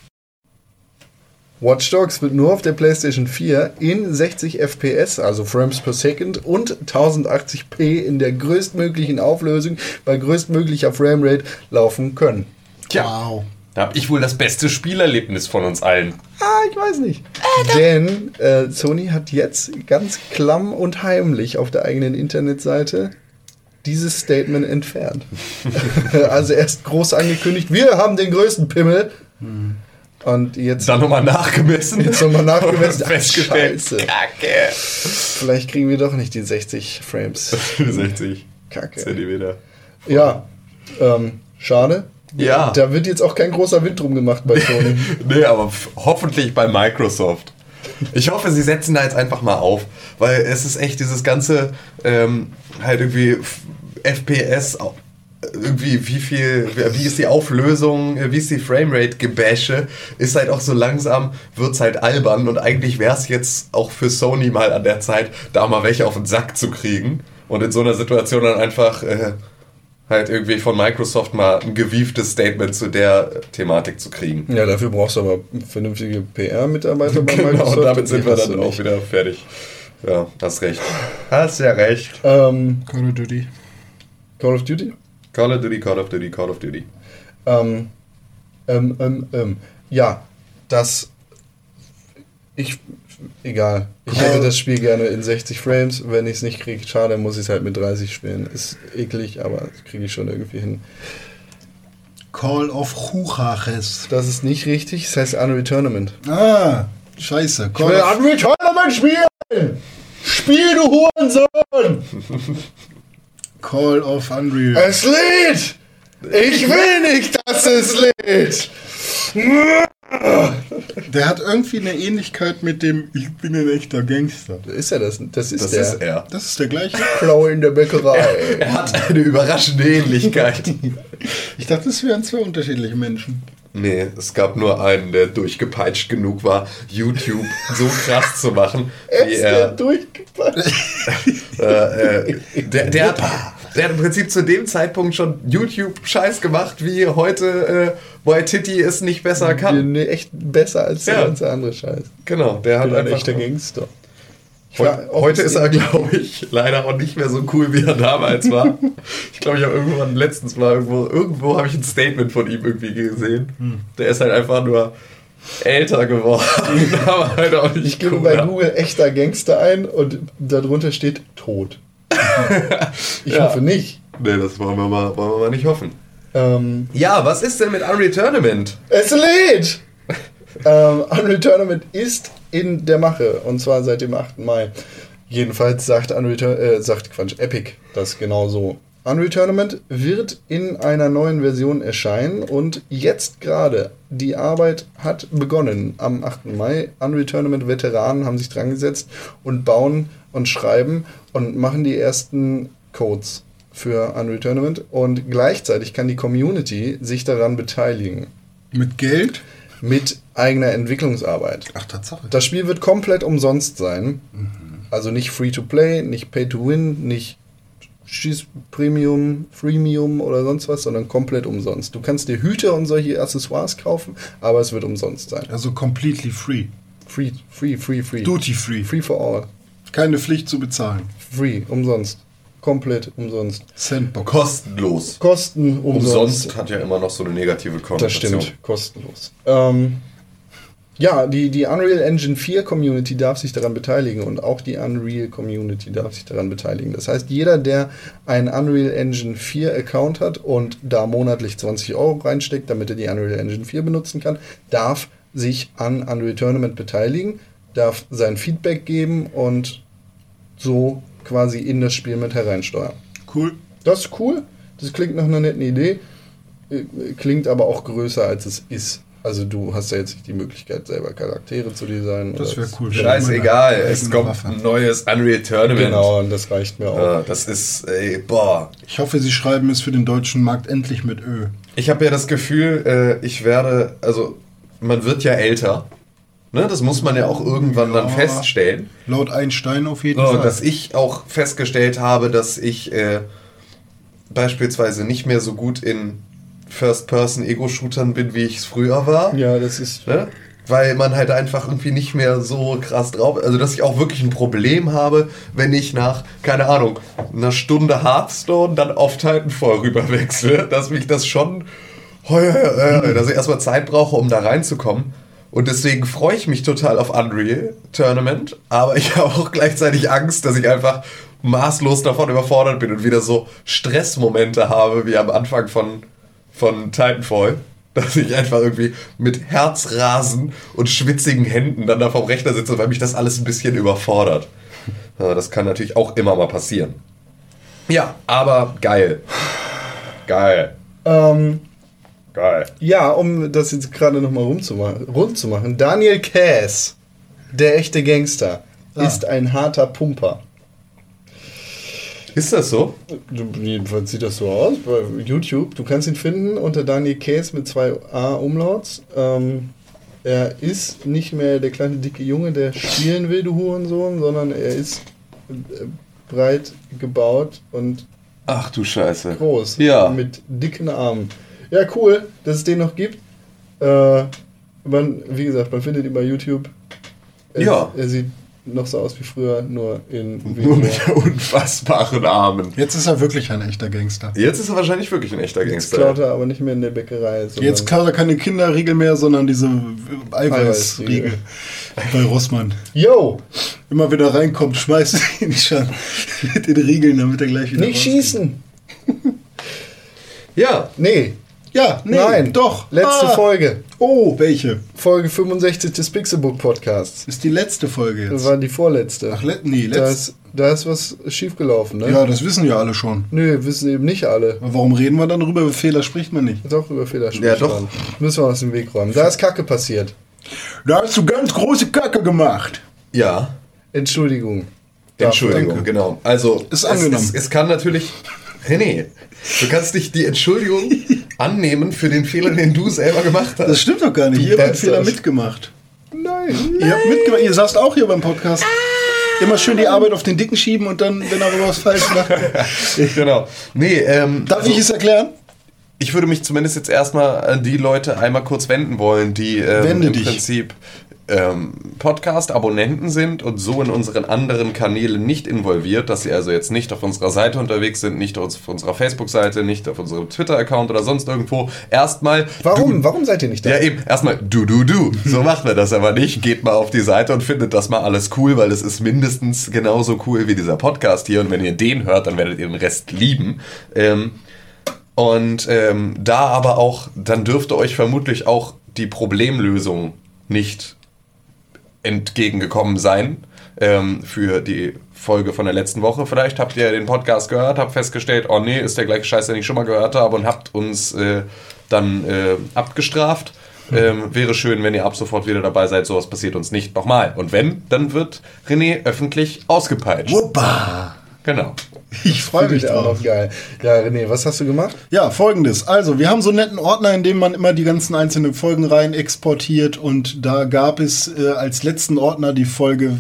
Speaker 3: Watch Dogs wird nur auf der PlayStation 4 in 60 FPS, also Frames per Second und 1080p in der größtmöglichen Auflösung bei größtmöglicher Framerate laufen können.
Speaker 5: tja,
Speaker 4: Wow.
Speaker 5: Da habe ich wohl das beste Spielerlebnis von uns allen.
Speaker 3: Ah, ich weiß nicht. Denn äh, Sony hat jetzt ganz klamm und heimlich auf der eigenen Internetseite dieses Statement entfernt. also erst groß angekündigt, wir haben den größten Pimmel. Und jetzt,
Speaker 5: Dann nochmal nachgemessen.
Speaker 3: jetzt nochmal nachgemessen. Ach,
Speaker 5: festgestellt.
Speaker 3: Scheiße.
Speaker 5: Kacke.
Speaker 3: Vielleicht kriegen wir doch nicht die 60 Frames.
Speaker 5: 60
Speaker 3: Kacke.
Speaker 5: Zentimeter.
Speaker 3: Ja, ähm, schade.
Speaker 5: Ja.
Speaker 3: Da wird jetzt auch kein großer Wind drum gemacht bei Sony.
Speaker 5: Nee, aber hoffentlich bei Microsoft. Ich hoffe, sie setzen da jetzt einfach mal auf, weil es ist echt dieses ganze ähm, halt irgendwie FPS, irgendwie wie viel, wie ist die Auflösung, wie ist die Framerate gebäsche, ist halt auch so langsam, wird's halt albern und eigentlich wäre es jetzt auch für Sony mal an der Zeit, da mal welche auf den Sack zu kriegen und in so einer Situation dann einfach äh, halt irgendwie von Microsoft mal ein gewieftes Statement zu der Thematik zu kriegen.
Speaker 3: ja, dafür brauchst du aber vernünftige PR-Mitarbeiter bei
Speaker 5: Genau,
Speaker 3: Microsoft.
Speaker 5: und damit sind wir dann auch
Speaker 3: nicht.
Speaker 5: wieder fertig. Ja, hast recht. Hast ja recht.
Speaker 3: Ähm,
Speaker 4: Call of Duty.
Speaker 3: Call of Duty?
Speaker 5: Call of Duty, Call of Duty, Call of Duty.
Speaker 3: Ähm, ähm, ähm, ähm, ja, das. Ich. Egal. Ich hätte das Spiel gerne in 60 Frames. Wenn ich es nicht kriege, schade, muss ich es halt mit 30 spielen. Ist eklig, aber kriege ich schon irgendwie hin.
Speaker 4: Call of Juchaches.
Speaker 3: Das ist nicht richtig. Das heißt Unreal Tournament.
Speaker 4: Ah, scheiße.
Speaker 3: Ich will
Speaker 4: Call of,
Speaker 3: Unreal Tournament spielen! Spiel, du Hurensohn!
Speaker 4: Call of Unreal.
Speaker 3: Es lädt! Ich will nicht, dass es lädt!
Speaker 4: Der hat irgendwie eine Ähnlichkeit mit dem Ich bin ein echter Gangster.
Speaker 3: Ist ja das? Das ist
Speaker 5: Das
Speaker 3: der
Speaker 5: ist er.
Speaker 4: Das ist der gleiche?
Speaker 3: Klau in der Bäckerei.
Speaker 5: Er hat eine überraschende Ähnlichkeit.
Speaker 4: Ich dachte, es wären zwei unterschiedliche Menschen.
Speaker 5: nee, es gab nur einen, der durchgepeitscht genug war, YouTube so krass zu machen,
Speaker 3: Er
Speaker 5: wie
Speaker 3: ist der
Speaker 5: er.
Speaker 3: durchgefallen.
Speaker 5: Äh, äh, der, der, hat, der hat im Prinzip zu dem Zeitpunkt schon YouTube-Scheiß gemacht, wie heute äh, White Titty es nicht besser kann.
Speaker 3: Nee, echt besser als der
Speaker 5: Ja.
Speaker 3: ganze andere Scheiß.
Speaker 5: Genau, der hat
Speaker 3: bin ein
Speaker 5: einfach.
Speaker 3: echter Gangster. Ob
Speaker 5: Heute ist er, glaube ich, leider auch nicht mehr so cool, wie er damals war. Ich glaube, ich habe irgendwann letztens mal irgendwo, irgendwo habe ich ein Statement von ihm irgendwie gesehen. Der ist halt einfach nur älter geworden, aber halt auch nicht
Speaker 3: Ich gebe bei Google echter Gangster ein und darunter steht tot. Ich
Speaker 5: Ja.
Speaker 3: hoffe nicht.
Speaker 5: Nee, das wollen wir mal, wollen wir mal nicht hoffen.
Speaker 3: Ähm,
Speaker 5: Ja, was ist denn mit Unreal Tournament?
Speaker 3: es lädt! ähm, Unreal Tournament ist in der Mache und zwar seit dem 8. Mai. Jedenfalls sagt Unreal äh, sagt Quatsch, Epic das genau so. Unreal Tournament wird in einer neuen Version erscheinen und jetzt gerade die Arbeit hat begonnen am 8. Mai. Unreal Tournament Veteranen haben sich dran gesetzt und bauen und schreiben und machen die ersten Codes für Unreal Tournament und gleichzeitig kann die Community sich daran beteiligen
Speaker 4: Mit Geld?
Speaker 3: mit eigener Entwicklungsarbeit.
Speaker 4: Ach, Tatsache.
Speaker 3: Das Spiel wird komplett umsonst sein. Also nicht free to play, nicht pay to win, nicht Schieß Premium, Freemium oder sonst was, sondern komplett umsonst. Du kannst dir Hüte und solche Accessoires kaufen, aber es wird umsonst sein.
Speaker 4: Also completely free.
Speaker 3: Free, free, free, free.
Speaker 4: Duty free.
Speaker 3: Free for all.
Speaker 4: Keine Pflicht zu bezahlen.
Speaker 3: Free, umsonst. Komplett umsonst.
Speaker 4: Sandbox.
Speaker 5: Kostenlos.
Speaker 3: Kosten umsonst.
Speaker 5: Umsonst hat ja immer noch so eine negative
Speaker 3: Das
Speaker 5: Konnotation.
Speaker 3: stimmt, kostenlos. Ähm, ja, die, die Unreal Engine 4 Community darf sich daran beteiligen und auch die Unreal Community darf sich daran beteiligen. Das heißt, jeder, der einen Unreal Engine 4 Account hat und da monatlich 20 Euro reinsteckt, damit er die Unreal Engine 4 benutzen kann, darf sich an Unreal Tournament beteiligen, darf sein Feedback geben und so quasi in das Spiel mit hereinsteuern.
Speaker 4: Cool.
Speaker 3: Das ist cool. Das klingt nach einer netten Idee. Äh, Klingt aber auch größer, als es ist. Also du hast ja jetzt nicht die Möglichkeit, selber Charaktere zu designen.
Speaker 4: Das wäre cool.
Speaker 5: Scheißegal, es kommt ein neues Unreal Tournament.
Speaker 3: Genau, und das reicht mir auch.
Speaker 5: Ja, das ist, ey, boah.
Speaker 4: Ich hoffe, Sie schreiben es für den deutschen Markt endlich mit Ö.
Speaker 5: Ich habe ja das Gefühl, äh, ich werde, also man wird ja älter. Ne, das muss man ja auch irgendwann dann
Speaker 4: Ja.
Speaker 5: feststellen.
Speaker 4: Laut Einstein auf jeden
Speaker 5: So,
Speaker 4: Fall.
Speaker 5: dass ich auch festgestellt habe, dass ich äh, beispielsweise nicht mehr so gut in First-Person-Ego-Shootern bin, wie ich es früher war.
Speaker 3: Ja, das ist.
Speaker 5: Ne? Weil man halt einfach irgendwie nicht mehr so krass drauf Also, dass ich auch wirklich ein Problem habe, wenn ich nach, keine Ahnung, einer Stunde Hearthstone dann auf Titanfall rüberwechsle, dass mich das schon. dass ich erstmal Zeit brauche, um da reinzukommen. Und deswegen freue ich mich total auf Unreal Tournament, aber ich habe auch gleichzeitig Angst, dass ich einfach maßlos davon überfordert bin und wieder so Stressmomente habe, wie am Anfang von, von Titanfall. Dass ich einfach irgendwie mit Herzrasen und schwitzigen Händen dann da vom Rechner sitze, weil mich das alles ein bisschen überfordert. Das kann natürlich auch immer mal passieren. Ja, aber geil. Geil.
Speaker 3: Ähm,
Speaker 5: Geil.
Speaker 3: ja, um das jetzt gerade nochmal rund zu machen, rund zu machen. Daniel Cass, der echte Gangster,
Speaker 4: Ah.
Speaker 3: ist ein harter Pumper.
Speaker 5: Ist das so?
Speaker 3: Jedenfalls sieht das so aus bei YouTube. Du kannst ihn finden unter Daniel Case mit zwei A-Umlauts. Ähm, er ist nicht mehr der kleine dicke Junge, der spielen will, du Hurensohn, sondern er ist äh, breit gebaut und
Speaker 5: Ach du Scheiße.
Speaker 3: groß.
Speaker 5: Ja.
Speaker 3: Mit dicken Armen. Ja, cool, dass es den noch gibt. Äh, man, wie gesagt, man findet ihn bei YouTube. Er,
Speaker 5: Ja.
Speaker 3: Er sieht noch so aus wie früher, nur in
Speaker 5: Nur mit unfassbaren Armen.
Speaker 4: Jetzt ist er wirklich ein echter Gangster.
Speaker 5: Jetzt ist er wahrscheinlich wirklich ein echter
Speaker 3: Jetzt
Speaker 5: Gangster.
Speaker 3: klaut er aber nicht mehr in der Bäckerei.
Speaker 4: Jetzt klaut er keine Kinderriegel mehr, sondern diese Eiweißriegel bei Rossmann.
Speaker 3: Yo,
Speaker 4: Immer wenn er reinkommt, schmeißt er ihn schon mit den Riegeln, damit er gleich wieder
Speaker 3: nicht
Speaker 4: rausgeht.
Speaker 3: schießen.
Speaker 5: Ja,
Speaker 3: Nee,
Speaker 4: Ja, nee,
Speaker 3: nein,
Speaker 4: doch.
Speaker 3: Letzte
Speaker 4: Ah.
Speaker 3: Folge.
Speaker 4: Oh, welche?
Speaker 3: Folge 65 des Pixelbook Podcasts.
Speaker 4: Ist die letzte Folge
Speaker 3: Das
Speaker 4: jetzt.
Speaker 3: war die vorletzte.
Speaker 4: Ach, let, nee,
Speaker 3: da,
Speaker 4: letzte.
Speaker 3: ist, da ist was schiefgelaufen, ne?
Speaker 4: Ja, das wissen ja alle schon.
Speaker 3: Nö, wissen eben nicht alle.
Speaker 4: Aber warum reden wir dann drüber? Über Fehler spricht man nicht.
Speaker 3: Doch über Fehler
Speaker 5: Ja, doch.
Speaker 3: sprechen. Müssen wir aus dem Weg räumen. Da ist Kacke passiert.
Speaker 4: Da hast du ganz große Kacke gemacht.
Speaker 5: ja.
Speaker 3: Entschuldigung.
Speaker 5: Entschuldigung,
Speaker 4: danke.
Speaker 5: genau. Also,
Speaker 4: Ist
Speaker 5: es,
Speaker 4: angenommen.
Speaker 5: Es, es kann natürlich. René, du kannst dich die Entschuldigung annehmen für den Fehler, den du selber gemacht hast.
Speaker 4: Das stimmt doch gar nicht. Ihr habt. Fehler mitgemacht.
Speaker 3: Nein.
Speaker 4: Ihr habt mitgemacht. Ihr saßt auch hier beim Podcast. Immer schön die Arbeit auf den Dicken schieben und dann, wenn er was falsch macht.
Speaker 5: genau. Nee, ähm,
Speaker 4: Darf
Speaker 5: also,
Speaker 4: ich es erklären?
Speaker 5: ich würde mich zumindest jetzt erstmal an die Leute einmal kurz wenden wollen, die ähm, im
Speaker 4: dich.
Speaker 5: Prinzip ähm, Podcast-Abonnenten sind und so in unseren anderen Kanälen nicht involviert, dass sie also jetzt nicht auf unserer Seite unterwegs sind, nicht auf unserer Facebook-Seite, nicht auf unserem Twitter-Account oder sonst irgendwo, erstmal.
Speaker 3: Warum? Warum seid ihr nicht da?
Speaker 5: Ja, eben, erstmal du, du, du. So macht man das aber nicht. Geht mal auf die Seite und findet das mal alles cool, weil es ist mindestens genauso cool wie dieser Podcast hier. Und wenn ihr den hört, dann werdet ihr den Rest lieben. Ähm, und ähm, da aber auch, dann dürfte euch vermutlich auch die Problemlösung nicht entgegengekommen sein ähm, für die Folge von der letzten Woche. Vielleicht habt ihr den Podcast gehört, habt festgestellt, oh nee, ist der gleiche Scheiß, den ich schon mal gehört habe und habt uns äh, dann äh, abgestraft. Ähm, wäre schön, wenn ihr ab sofort wieder dabei seid. Sowas passiert uns nicht nochmal. Und wenn, dann wird René öffentlich ausgepeitscht.
Speaker 4: Wuppa!
Speaker 5: Genau.
Speaker 4: Ich freue mich
Speaker 3: noch geil. Ja, René, was hast du gemacht?
Speaker 4: Ja, folgendes. Also, wir haben so einen netten Ordner, in dem man immer die ganzen einzelnen Folgen rein exportiert und da gab es äh, als letzten Ordner die Folge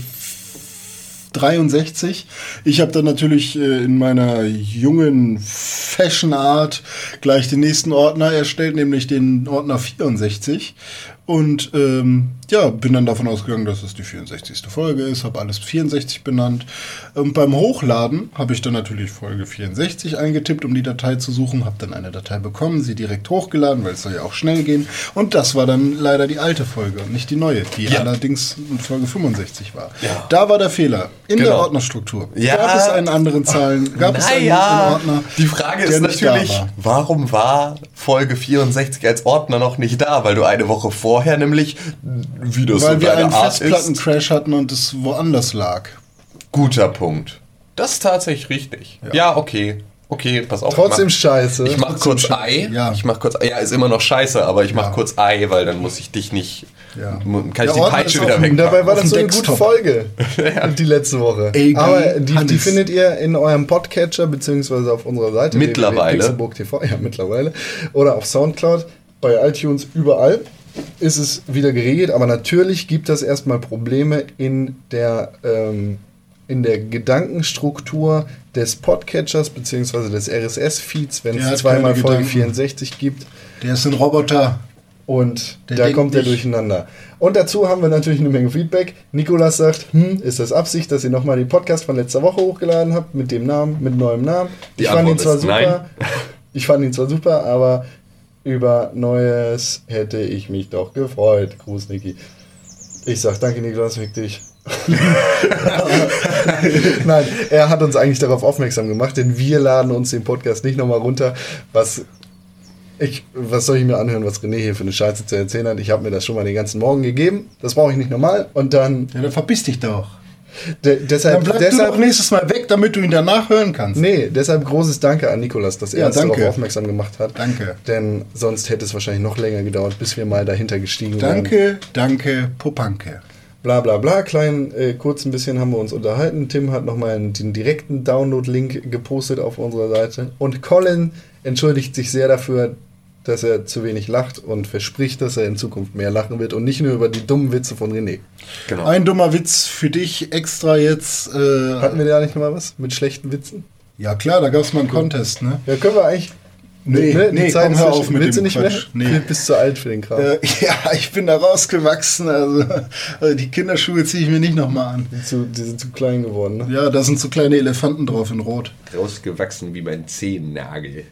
Speaker 4: 63. Ich habe dann natürlich äh, in meiner jungen Fashion Art gleich den nächsten Ordner erstellt, nämlich den Ordner 64. Und ähm, ja, bin dann davon ausgegangen, dass es die 64. Folge ist, habe alles 64 benannt. Und beim Hochladen habe ich dann natürlich Folge 64 eingetippt, um die Datei zu suchen, habe dann eine Datei bekommen, sie direkt hochgeladen, weil es soll ja auch schnell gehen. Und das war dann leider die alte Folge und nicht die neue, die
Speaker 5: Ja.
Speaker 4: allerdings in Folge 65 war.
Speaker 5: Ja.
Speaker 4: Da war der Fehler. In
Speaker 5: Genau.
Speaker 4: der Ordnerstruktur.
Speaker 5: Ja.
Speaker 4: Gab es einen anderen Zahlen, gab es einen, einen Ordner.
Speaker 5: die Frage ist natürlich,
Speaker 4: war.
Speaker 5: warum war Folge 64 als Ordner noch nicht da? Weil du eine Woche vorher nämlich, wie das
Speaker 4: Weil
Speaker 5: so
Speaker 4: wir einen
Speaker 5: Art
Speaker 4: Festplattencrash hatten und es woanders lag.
Speaker 5: guter Punkt. Das ist tatsächlich richtig. Ja, okay. Okay, pass auf.
Speaker 3: Trotzdem
Speaker 5: ich
Speaker 3: scheiße.
Speaker 5: mach, ich mach kurz Ei.
Speaker 4: Ja.
Speaker 5: Ich mach kurz Ja, ist immer noch scheiße, aber ich mach
Speaker 4: Ja.
Speaker 5: kurz Ei, weil dann muss ich dich nicht.
Speaker 4: Ja.
Speaker 5: Kann ich die Peitsche wieder wegmachen.
Speaker 3: dabei war das so eine gute. Folge. Die letzte Woche.
Speaker 4: Ey,
Speaker 3: Aber die, die findet ihr in eurem Podcatcher beziehungsweise auf unserer Seite.
Speaker 5: Mittlerweile.
Speaker 3: www.pixelburg.tv, Ja, mittlerweile. Oder auf Soundcloud, bei iTunes, überall ist es wieder geregelt. Aber natürlich gibt es erstmal Probleme in der, ähm, in der Gedankenstruktur des Podcatchers beziehungsweise des RSS-Feeds, wenn
Speaker 4: Der
Speaker 3: es zweimal Folge
Speaker 4: Gedanken.
Speaker 3: 64 gibt.
Speaker 4: Der ist ein Roboter.
Speaker 3: Und
Speaker 4: Der
Speaker 3: da kommt er durcheinander. Und dazu haben wir natürlich eine Menge Feedback. Nikolas sagt, hm, ist das Absicht, dass ihr nochmal den Podcast von letzter Woche hochgeladen habt mit dem Namen, mit neuem Namen?
Speaker 5: Die
Speaker 3: ich fand ihn
Speaker 5: Antwort
Speaker 3: zwar
Speaker 5: ist
Speaker 3: super. Ich fand ihn zwar super, aber über Neues hätte ich mich doch gefreut. Gruß, Niki. Ich sag danke, Nikolas, fick dich. Nein, er hat uns eigentlich darauf aufmerksam gemacht, denn wir laden uns den Podcast nicht nochmal runter, was ich, was soll ich mir anhören, was René hier für eine Scheiße zu erzählen hat? Ich habe mir das schon mal den ganzen Morgen gegeben. Das brauche ich nicht normal. Und dann,
Speaker 4: Ja, dann verpiss dich doch.
Speaker 3: De,
Speaker 4: Dann
Speaker 3: deshalb,
Speaker 4: bleib du doch
Speaker 3: deshalb,
Speaker 4: nächstes Mal weg, damit du ihn danach hören kannst.
Speaker 3: nee, deshalb großes Danke an Nikolas, dass er
Speaker 4: Ja,
Speaker 3: uns
Speaker 4: danke.
Speaker 3: darauf aufmerksam gemacht hat.
Speaker 4: Danke.
Speaker 3: Denn sonst hätte es wahrscheinlich noch länger gedauert, bis wir mal dahinter gestiegen wären.
Speaker 4: Danke, danke, Popanke.
Speaker 3: Bla bla bla, klein, äh, kurz ein bisschen haben wir uns unterhalten. Tim hat nochmal den direkten Download-Link gepostet auf unserer Seite. Und Colin entschuldigt sich sehr dafür, dass er zu wenig lacht und verspricht, dass er in Zukunft mehr lachen wird und nicht nur über die dummen Witze von René.
Speaker 5: Genau.
Speaker 4: Ein dummer Witz für dich extra jetzt. Äh,
Speaker 3: Hatten wir da nicht noch mal was mit schlechten Witzen?
Speaker 4: ja klar, da gab es mal einen Contest, ne?
Speaker 3: Ja, können wir eigentlich.
Speaker 4: Nee,
Speaker 3: ne,
Speaker 4: nee,
Speaker 3: die Zeit
Speaker 4: komm, hör auf mit
Speaker 3: willst
Speaker 4: dem
Speaker 3: nicht
Speaker 4: Quatsch.
Speaker 3: mehr?
Speaker 4: Nee.
Speaker 3: Du bist zu alt für den Kram.
Speaker 4: Äh, ja, ich bin da rausgewachsen, also, also die Kinderschuhe ziehe ich mir nicht nochmal an.
Speaker 3: Die, zu, die sind zu klein geworden, ne?
Speaker 4: Ja, da sind so kleine Elefanten drauf in Rot.
Speaker 5: Rausgewachsen wie mein Zehennagel.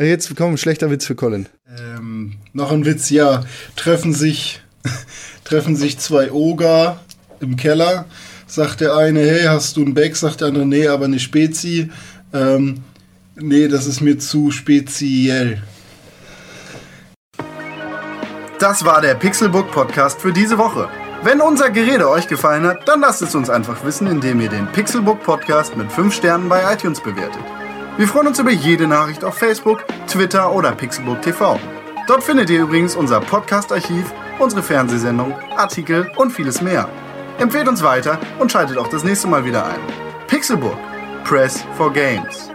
Speaker 3: Äh, Jetzt komm, schlechter Witz für Colin.
Speaker 4: Ähm, noch ein Witz, ja. Treffen sich, treffen sich zwei Oger im Keller. Sagt der eine, hey, hast du ein Back? Sagt der andere, nee, aber eine Spezi. Ähm, nee, das ist mir zu speziell.
Speaker 3: Das war der Pixelbook Podcast für diese Woche. Wenn unser Gerede euch gefallen hat, dann lasst es uns einfach wissen, indem ihr den Pixelbook Podcast mit 5 Sternen bei iTunes bewertet. Wir freuen uns über jede Nachricht auf Facebook, Twitter oder Pixelbook TV. Dort findet ihr übrigens unser Podcast-Archiv, unsere Fernsehsendung, Artikel und vieles mehr. Empfehlt uns weiter und schaltet auch das nächste Mal wieder ein. Pixelbook. Press for Games.